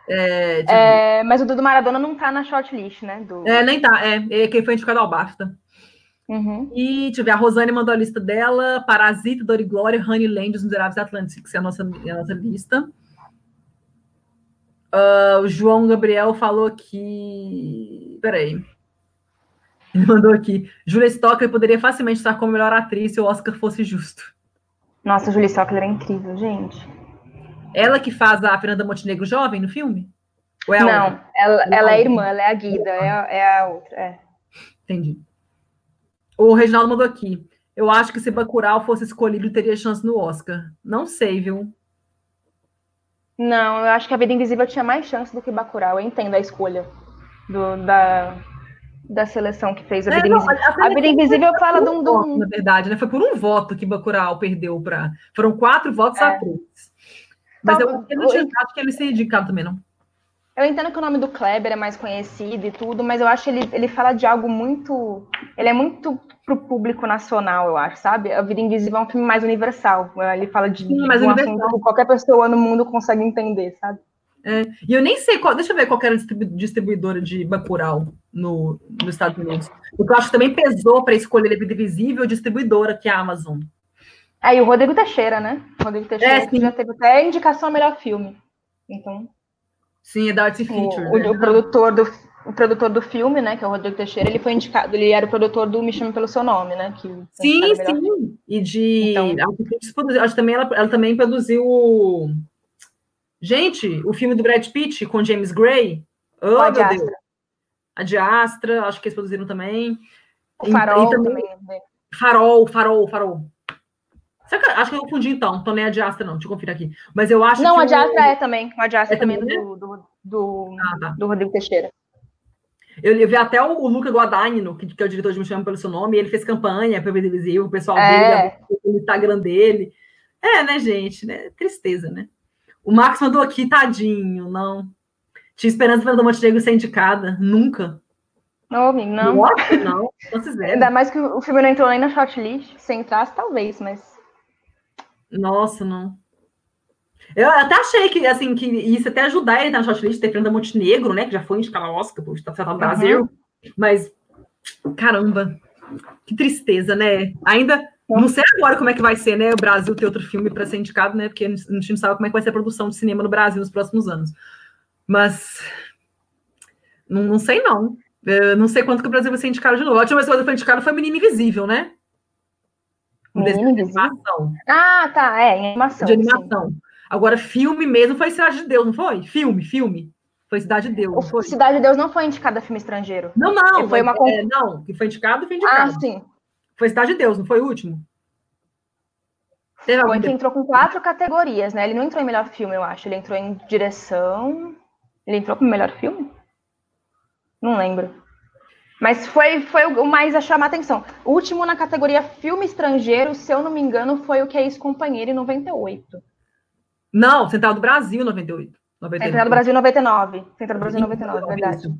É, é, mas o do Maradona não tá na shortlist, né? Do... É, nem tá. É, é quem foi indicado ao BAFTA. Uhum. E, deixa eu ver, a Rosane mandou a lista dela, Parasita, Dor e Glória, Honeyland, Os Miseráveis Atlânticos, que é a nossa, é a nossa lista. Uh, o João Gabriel falou que... Peraí. Ele mandou aqui. Julia Stockler poderia facilmente estar como melhor atriz se o Oscar fosse justo. Nossa, Julia Stockler é incrível, gente. Ela que faz a Fernanda Montenegro jovem no filme? É Não, outra? ela, ela é a irmã, ela é a Guida, é a, é a outra. É. Entendi. O Reginaldo mandou aqui. Eu acho que se Bacurau fosse escolhido, teria chance no Oscar. Não sei, viu? Não, eu acho que a Vida Invisível tinha mais chance do que Bacurau. Eu entendo a escolha do, da, da seleção que fez a é, Vida não, Invisível. A, a Vida Invisível fala de um, um... Na verdade, né? Foi por um voto que Bacurau perdeu para. Foram quatro votos é. a três. Mas então, eu, eu não tinha eu... acho que ele se indicado também, não. Eu entendo que o nome do Kleber é mais conhecido e tudo, mas eu acho que ele, ele fala de algo muito. Ele é muito pro público nacional, eu acho, sabe? A Vida Invisível é um filme mais universal. Ele fala de, Sim, de um assunto que qualquer pessoa no mundo consegue entender, sabe? É, e eu nem sei qual. Deixa eu ver qual era a distribuidora de Bacurau no, nos Estados Unidos. Porque eu acho que também pesou para escolher a Vida Visível distribuidora, que é a Amazon. Aí é, o Rodrigo Teixeira, né? O Rodrigo Teixeira é, já teve até indicação ao melhor filme. Então. Sim, é da Art Feature. O, né? o, produtor do, o produtor do filme, né, que é o Rodrigo Teixeira, ele foi indicado, ele era o produtor do Me Chame Pelo Seu Nome, né? Que sim, sim. E de. Então, acho que também ela, ela também produziu. Gente, o filme do Brad Pitt com James Gray. Oh, meu Deus. A de Astra, acho que eles produziram também. O Farol e, e também. também. Farol, Farol, Farol. Acho que eu confundi então, então nem a de Astra, não, deixa eu conferir aqui. Mas eu acho não, que. Não, a de Astra o... é também. A de Astra é também, também do, do, do, ah, tá. do Rodrigo Teixeira. Eu, eu vi até o, o Luca Guadagnino, que, que, é o diretor de Me Chama Pelo Seu Nome, ele fez campanha para o Visível, o pessoal é. dele, o Instagram dele. É, né, gente? Né? Tristeza, né? O Max mandou aqui, tadinho, não. Tinha esperança para a Montenegro ser indicada. Nunca. Não, amigo, não. Nossa, não. não Ainda mais que o filme não entrou nem na shortlist. Se entrasse, talvez, mas. Nossa, não. Eu até achei que, assim, que isso até ajudar ele na shortlist, ter Fernanda Montenegro, né? Que já foi indicada ao Oscar, por estar no Brasil. Uhum. Mas, caramba, que tristeza, né? Ainda não sei agora como é que vai ser, né? O Brasil ter outro filme para ser indicado, né? Porque a gente não sabe como é que vai ser a produção de cinema no Brasil nos próximos anos. Mas não, não sei, não. Eu não sei quanto que o Brasil vai ser indicado de novo. A última vez que foi indicado foi Menino Invisível, né? Um de animação. Ah, tá, é, em animação. De animação. Sim. Agora, filme mesmo foi Cidade de Deus, não foi? Filme, filme. Foi Cidade de Deus. Foi? Cidade de Deus não foi indicada a filme estrangeiro. Não, não. Foi uma... É, não, que foi indicado, foi indicado. Ah, sim. Foi Cidade de Deus, não foi o último? Foi que entrou com quatro categorias, né? Ele não entrou em melhor filme, eu acho. Ele entrou em direção. Ele entrou como melhor filme? Não lembro. Mas foi, foi o mais a chamar a atenção. O último na categoria filme estrangeiro, se eu não me engano, foi o Que é Ex-Companheiro em 98. Não, Central do Brasil, 98. 99. Central do Brasil, 99. Central do Brasil, 99, verdade.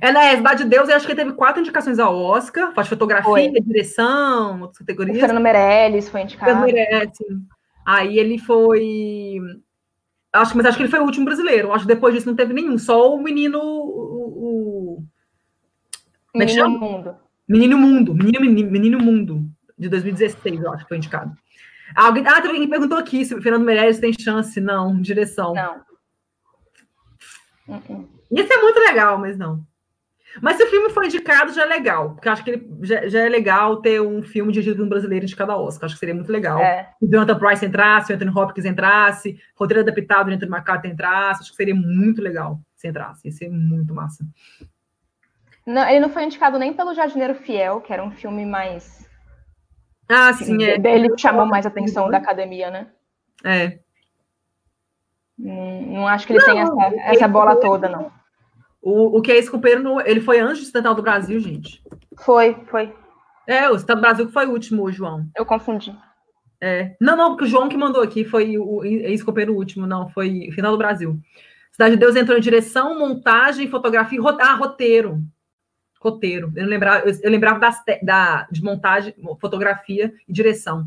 É, né, Cidade de Deus, eu acho que teve quatro indicações ao Oscar, faz fotografia, foi. direção, outras categorias. O Fernando Meirelles foi indicado. Fernando Meirelles, sim. Aí ele foi... Acho, mas acho que ele foi o último brasileiro. Acho que depois disso não teve nenhum. Só o menino... O, o... É menino Mundo. Menino Mundo. Menino, menino, menino Mundo. De 2016, eu acho que foi indicado. Alguém, ah, me perguntou aqui se o Fernando Meirelles tem chance. Não, direção. Não. Isso é muito legal, mas não. Mas se o filme for indicado, já é legal. Porque acho que ele, já, já, é legal ter um filme dirigido por um brasileiro indicado ao Oscar. Acho que seria muito legal. É. Se o Jonathan Price entrasse, o Anthony Hopkins entrasse, roteiro adaptado de Anthony McCarthy entrasse. Acho que seria muito legal se entrasse. Ia ser muito massa. Não, ele não foi indicado nem pelo Jardineiro Fiel, que era um filme mais ah, sim, é. Ele chamou mais atenção da academia, né? É. Não, não acho que ele não, tem essa, essa bola foi, toda, não. O, o que é esse companheiro, ele foi antes do Ocidental do Brasil, gente. Foi, foi. É, o Ocidental do Brasil que foi o último, João. Eu confundi. É. Não, não, porque o João que mandou aqui foi o ex-companheiro último, não, foi final do Brasil. Cidade de Deus entrou em direção, montagem, fotografia, ah, roteiro roteiro. Eu lembrava, eu, eu lembrava das, da, de montagem, fotografia e direção.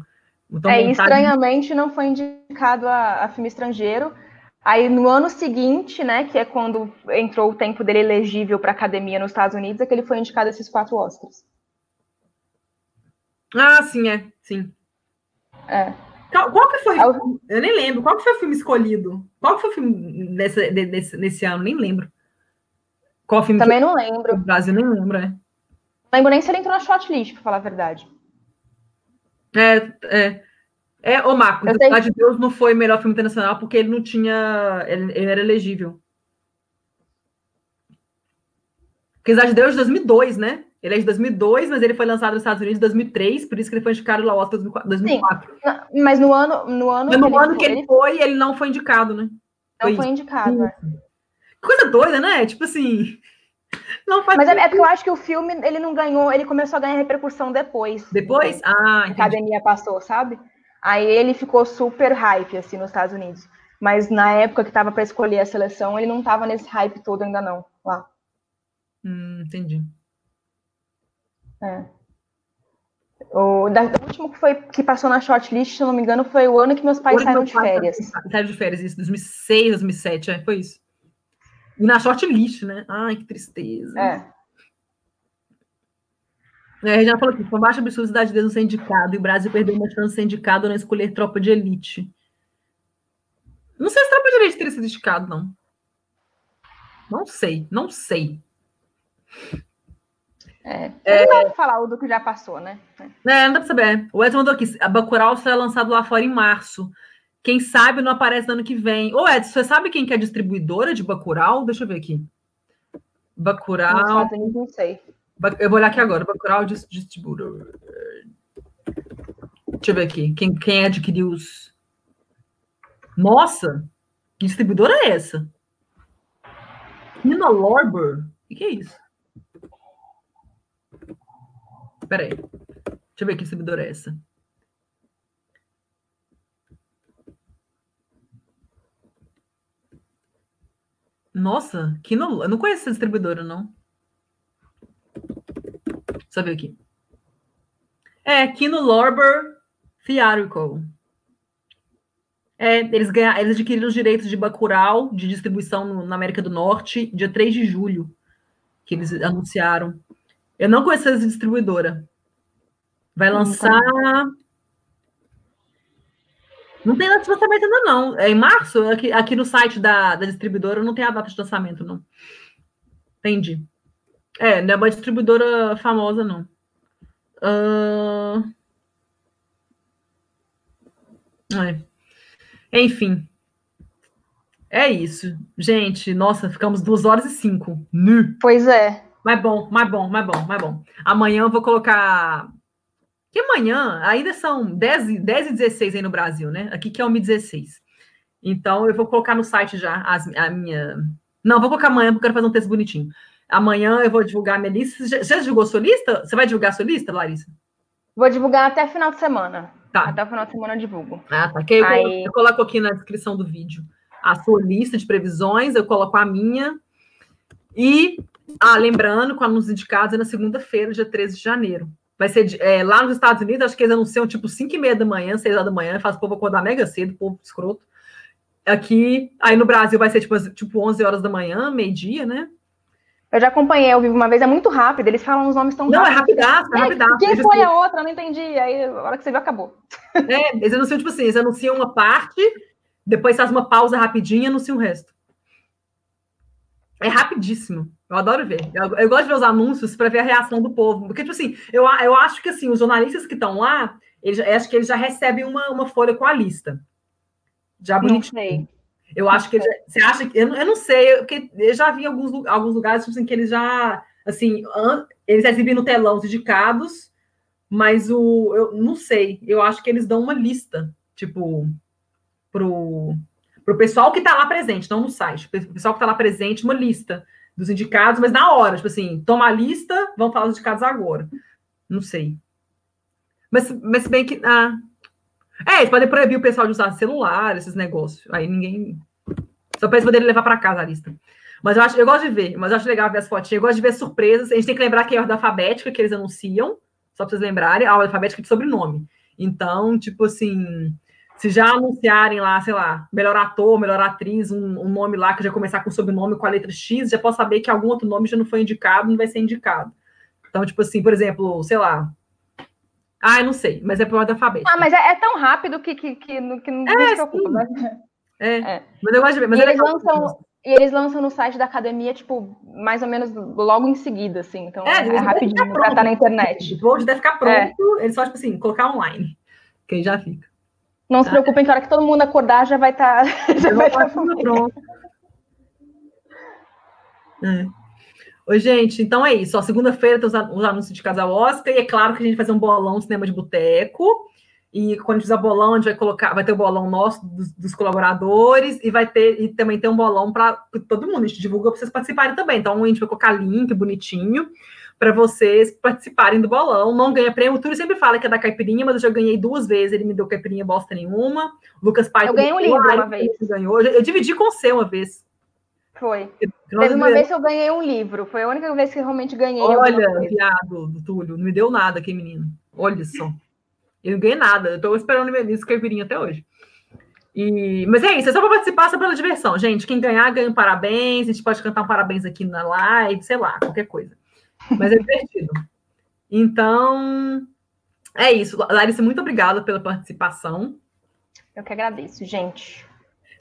Então, é, montagem... estranhamente não foi indicado a, a, filme estrangeiro. Aí no ano seguinte, né, que é quando entrou o tempo dele elegível para academia nos Estados Unidos, é que ele foi indicado esses quatro Oscars. Ah, sim, é, sim. É. Qual, qual que foi? Eu nem lembro. Qual que foi o filme escolhido? Qual que foi o filme nesse, nesse, nesse ano? Nem lembro. Qual filme Também que... não lembro. O Brasil nem lembra, é. Não lembro nem se ele entrou na shortlist, pra falar a verdade. É, é. É, o Marco, A Cidade de Deus não foi melhor filme internacional porque ele não tinha. Ele, ele era elegível. Porque Cidade de Deus é de 2002, né? Ele é de 2002, mas ele foi lançado nos Estados Unidos em 2003, por isso que ele foi indicado lá Oscar 2004. Sim, mas no ano, no ano, mas no que, ano ele que ele foi, ele não foi indicado, né? Não foi, foi indicado, é. Coisa doida, né? Tipo assim. Não faz Mas é, é, porque eu acho que o filme ele não ganhou, ele começou a ganhar repercussão depois. Depois? Ah, a academia passou, sabe? Aí ele ficou super hype assim nos Estados Unidos. Mas na época que estava para escolher a seleção, ele não estava nesse hype todo ainda não, lá. Hum, entendi. É. O, da, o último que foi que passou na shortlist, se eu não me engano, foi o ano que meus pais saíram de férias. Saíram de férias, isso, 2006, 2007, é, foi isso. E na shortlist, né? Ai, que tristeza. É. É, a já falou aqui, com baixa absurda de Deus não ser indicado, e o Brasil perdeu uma chance de ser indicado não escolher tropa de elite. Não sei se tropa de elite teria sido indicado, não. Não sei, não sei. É, é... Não dá pra falar o do que já passou, né? É, não dá pra saber. O Edson mandou aqui, a Bacurau será lançado lá fora em março. Quem sabe não aparece no ano que vem. Ô, Edson, você sabe quem que é a distribuidora de Bacurau? Deixa eu ver aqui. Bacurau... Não sei. Eu vou olhar aqui agora. Bacurau distribuidor. Deixa eu ver aqui. Quem, quem adquiriu os... Nossa! Que distribuidora é essa? Nina Lorber? O que é isso? Espera aí. Deixa eu ver que distribuidora é essa. Nossa, que no... eu não conheço essa distribuidora, não. Deixa eu ver aqui. É, Kino Lorber Theatrical. É, eles, ganharam, eles adquiriram os direitos de Bacurau, de distribuição no, na América do Norte, dia 3 de julho, que eles anunciaram. Eu não conheço essa distribuidora. Vai lançar. Não tem data de lançamento ainda, não. É em março? Aqui, aqui no site da, da distribuidora não tem a data de lançamento, não. Entendi. É, não é uma distribuidora famosa, não. Uh... É. Enfim. É isso. Gente, nossa, ficamos duas horas e cinco. Nu. Pois é. Mas bom, mais bom, mais bom, mais bom. Amanhã eu vou colocar. Que amanhã ainda são 10, 10 e 16 aí no Brasil, né? Aqui que é 1h16. Então eu vou colocar no site já as, a minha. Não, vou colocar amanhã porque eu quero fazer um texto bonitinho. Amanhã eu vou divulgar a minha lista. Você já divulgou sua lista? Você vai divulgar a sua lista, Larissa? Vou divulgar até final de semana. Tá. Até o final de semana eu divulgo. Ah, tá. Que eu, Aí... eu coloco aqui na descrição do vídeo a sua lista de previsões, eu coloco a minha. E ah, lembrando, com anúncios indicados é na segunda-feira, dia 13 de janeiro. Vai ser é, lá nos Estados Unidos, acho que eles anunciam tipo 5 e meia da manhã, 6 horas da manhã, faz o povo acordar mega cedo, povo escroto. Aqui, aí no Brasil vai ser tipo, tipo 11 horas da manhã, meio-dia, né? Eu já acompanhei ao vivo uma vez, é muito rápido, eles falam os nomes tão Não, é rapidaço, é rapidaço. Quem foi a outra? Não entendi. Aí, a hora que você viu, acabou. É, eles anunciam, tipo assim, eles anunciam uma parte, depois faz uma pausa rapidinha e anunciam o resto. É rapidíssimo. Eu adoro ver. Eu, eu gosto de ver os anúncios para ver a reação do povo. Porque, tipo assim, eu, eu acho que assim, os jornalistas que estão lá, eles, acho que eles já recebem uma, uma folha com a lista. Já bonitinho. Eu acho que. Já, você acha que. Eu, eu não sei, porque eu já vi alguns, alguns lugares tipo assim, que eles já. Assim, an, eles exibem no telão os indicados, mas o. Eu não sei. Eu acho que eles dão uma lista, tipo, pro, pro pessoal que está lá presente, não no site. O pessoal que está lá presente, uma lista dos indicados, mas na hora, tipo assim, toma a lista, vamos falar dos indicados agora. Não sei. Mas, mas bem que. Ah, é, eles podem proibir o pessoal de usar celular, esses negócios. Aí ninguém. Só para eles poderem levar para casa a lista. Mas eu, acho, eu gosto de ver, mas eu acho legal ver as fotinhas. Eu gosto de ver surpresas. A gente tem que lembrar que é a ordem alfabética que eles anunciam, só para vocês lembrarem, a ordem alfabética de sobrenome. Então, tipo assim, se já anunciarem lá, sei lá, melhor ator, melhor atriz, um, um, nome lá que já começar com sobrenome com a letra X, já posso saber que algum outro nome já não foi indicado, não vai ser indicado. Então, tipo assim, por exemplo, sei lá. Ah, eu não sei, mas é por ordem alfabética. Ah, mas é, é, tão rápido que, que, que, que, não é, se preocupa. Mas... É. é. Mas eu gosto de ver. Mas e, é eles lançam, e eles lançam no site da academia, tipo, mais ou menos logo em seguida, assim. Então é, é rapidinho pra estar na internet. O deve ficar pronto, é. ele só, tipo assim, colocar online. Que aí já fica. Não se preocupem que a hora que todo mundo acordar já vai estar. Tá, já vai estar tá pronto. É. Oi, gente, então é isso. Segunda-feira tem os, anúncios de casal Oscar, e é claro que a gente vai fazer um bolão cinema de boteco. E quando a gente fizer bolão, a gente vai colocar, vai ter o bolão nosso dos, dos colaboradores e vai ter e também tem um bolão para todo mundo. A gente divulga para vocês participarem também. Então a gente vai colocar link bonitinho para vocês participarem do bolão. Não ganha prêmio. O Túlio sempre fala que é da caipirinha, mas eu já ganhei duas vezes. Ele me deu caipirinha bosta nenhuma. Lucas Pai. Eu ganhei um livro uma vez. Ganhou. Eu dividi com você uma vez. Foi. Teve uma vez que eu ganhei um livro. Foi a única vez que eu realmente ganhei. Olha, viado do Túlio. Não me deu nada aqui, menino. Olha só. Eu não ganhei nada. Eu tô esperando minha lista caipirinha até hoje. E, mas é isso, é só para participar, só pela diversão. Gente, quem ganhar, ganha um parabéns. A gente pode cantar um parabéns aqui na live, sei lá, qualquer coisa mas é divertido. Então, é isso. Larissa, muito obrigada pela participação. Eu que agradeço, gente.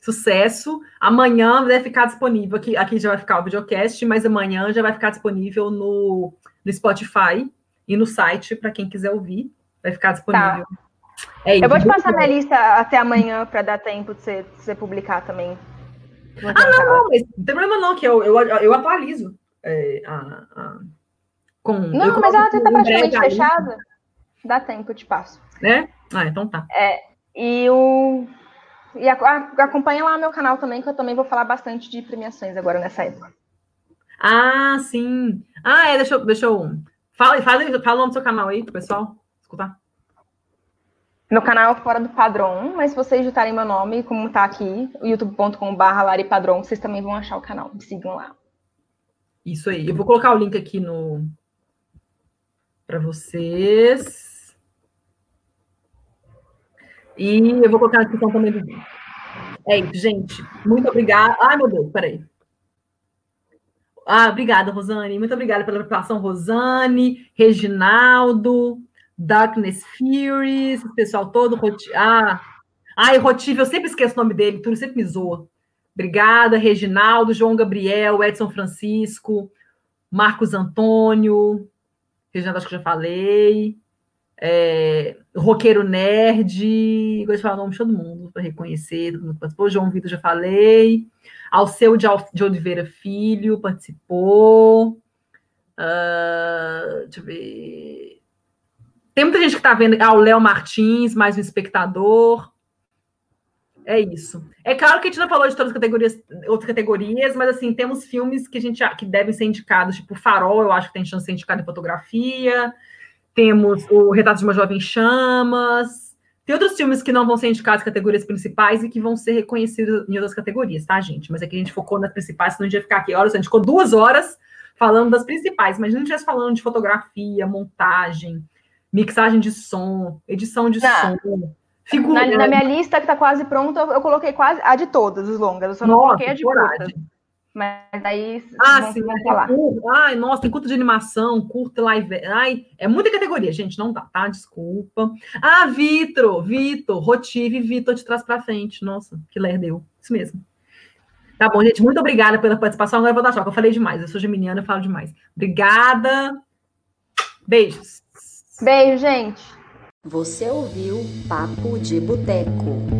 Sucesso. Amanhã deve ficar disponível. Aqui, aqui já vai ficar o videocast, mas amanhã já vai ficar disponível no, no Spotify e no site para quem quiser ouvir. Vai ficar disponível. Tá. É eu vou te passar minha lista até amanhã para dar tempo de você, de você publicar também. Ah, não, não, mas não tem problema não, que eu, eu, eu atualizo. É, a, a, com, não, mas ela está praticamente fechada. Dá tempo, eu te passo. Né? Ah, então tá. É, e o. E a, a, acompanha lá meu canal também, que eu também vou falar bastante de premiações agora nessa época. Ah, sim. Ah, é, deixa eu. Deixa eu fala, fala, fala o nome do seu canal aí, pro pessoal escutar. Meu canal é fora do padrão, mas se vocês digitarem meu nome, como tá aqui, youtube.com.br laripadrão, vocês também vão achar o canal. Me sigam lá. Isso aí. Eu vou colocar o link aqui no para vocês. E eu vou colocar na descrição também do vídeo. É isso, gente. Muito obrigada. Ai, meu Deus, peraí. Ah, obrigada, Rosane. Muito obrigada pela participação, Rosane, Reginaldo, Darkness Furies, esse pessoal todo. Ah, ai, Rotive, eu sempre esqueço o nome dele, tudo sempre me zoa. Obrigada, Reginaldo, João Gabriel, Edson Francisco, Marcos Antônio, Reginaldo, acho que já falei. É, Roqueiro Nerd, gosto de falar o nome de todo mundo para reconhecer, todo mundo participou. João Vitor, já falei. Alceu de, de Oliveira Filho participou. Uh, deixa eu ver. Tem muita gente que está vendo. Ah, o Léo Martins, mais um espectador. É isso. É claro que a gente não falou de todas as categorias, outras categorias, mas assim, temos filmes que a gente que devem ser indicados, tipo Farol, eu acho que tem chance de ser indicado em fotografia. Temos o Retrato de uma Jovem Chamas. Tem outros filmes que não vão ser indicados categorias principais e que vão ser reconhecidos em outras categorias, tá, gente? Mas é que a gente focou nas principais, senão a gente ia ficar aqui horas, a gente ficou duas horas falando das principais, mas a gente estivesse falando de fotografia, montagem, mixagem de som, edição de não. som. Na, na, minha lista que está quase pronta, eu, eu, coloquei quase a de todas as longas, eu só não nossa, coloquei a de curtas. Mas aí. Ah, sim, falar. Ai, nossa, tem curta de animação, curta live. Ai, é muita categoria, gente, não dá, tá? Desculpa. Ah, Vitor, Vitor, Rotive, Vitor de trás para frente. Nossa, que lerdeu. Isso mesmo. Tá bom, gente, muito obrigada pela participação. Agora eu vou dar choque. Eu falei demais, eu sou geminiana, eu falo demais. Obrigada. Beijos. Beijo, gente. Você ouviu Papo de Boteco.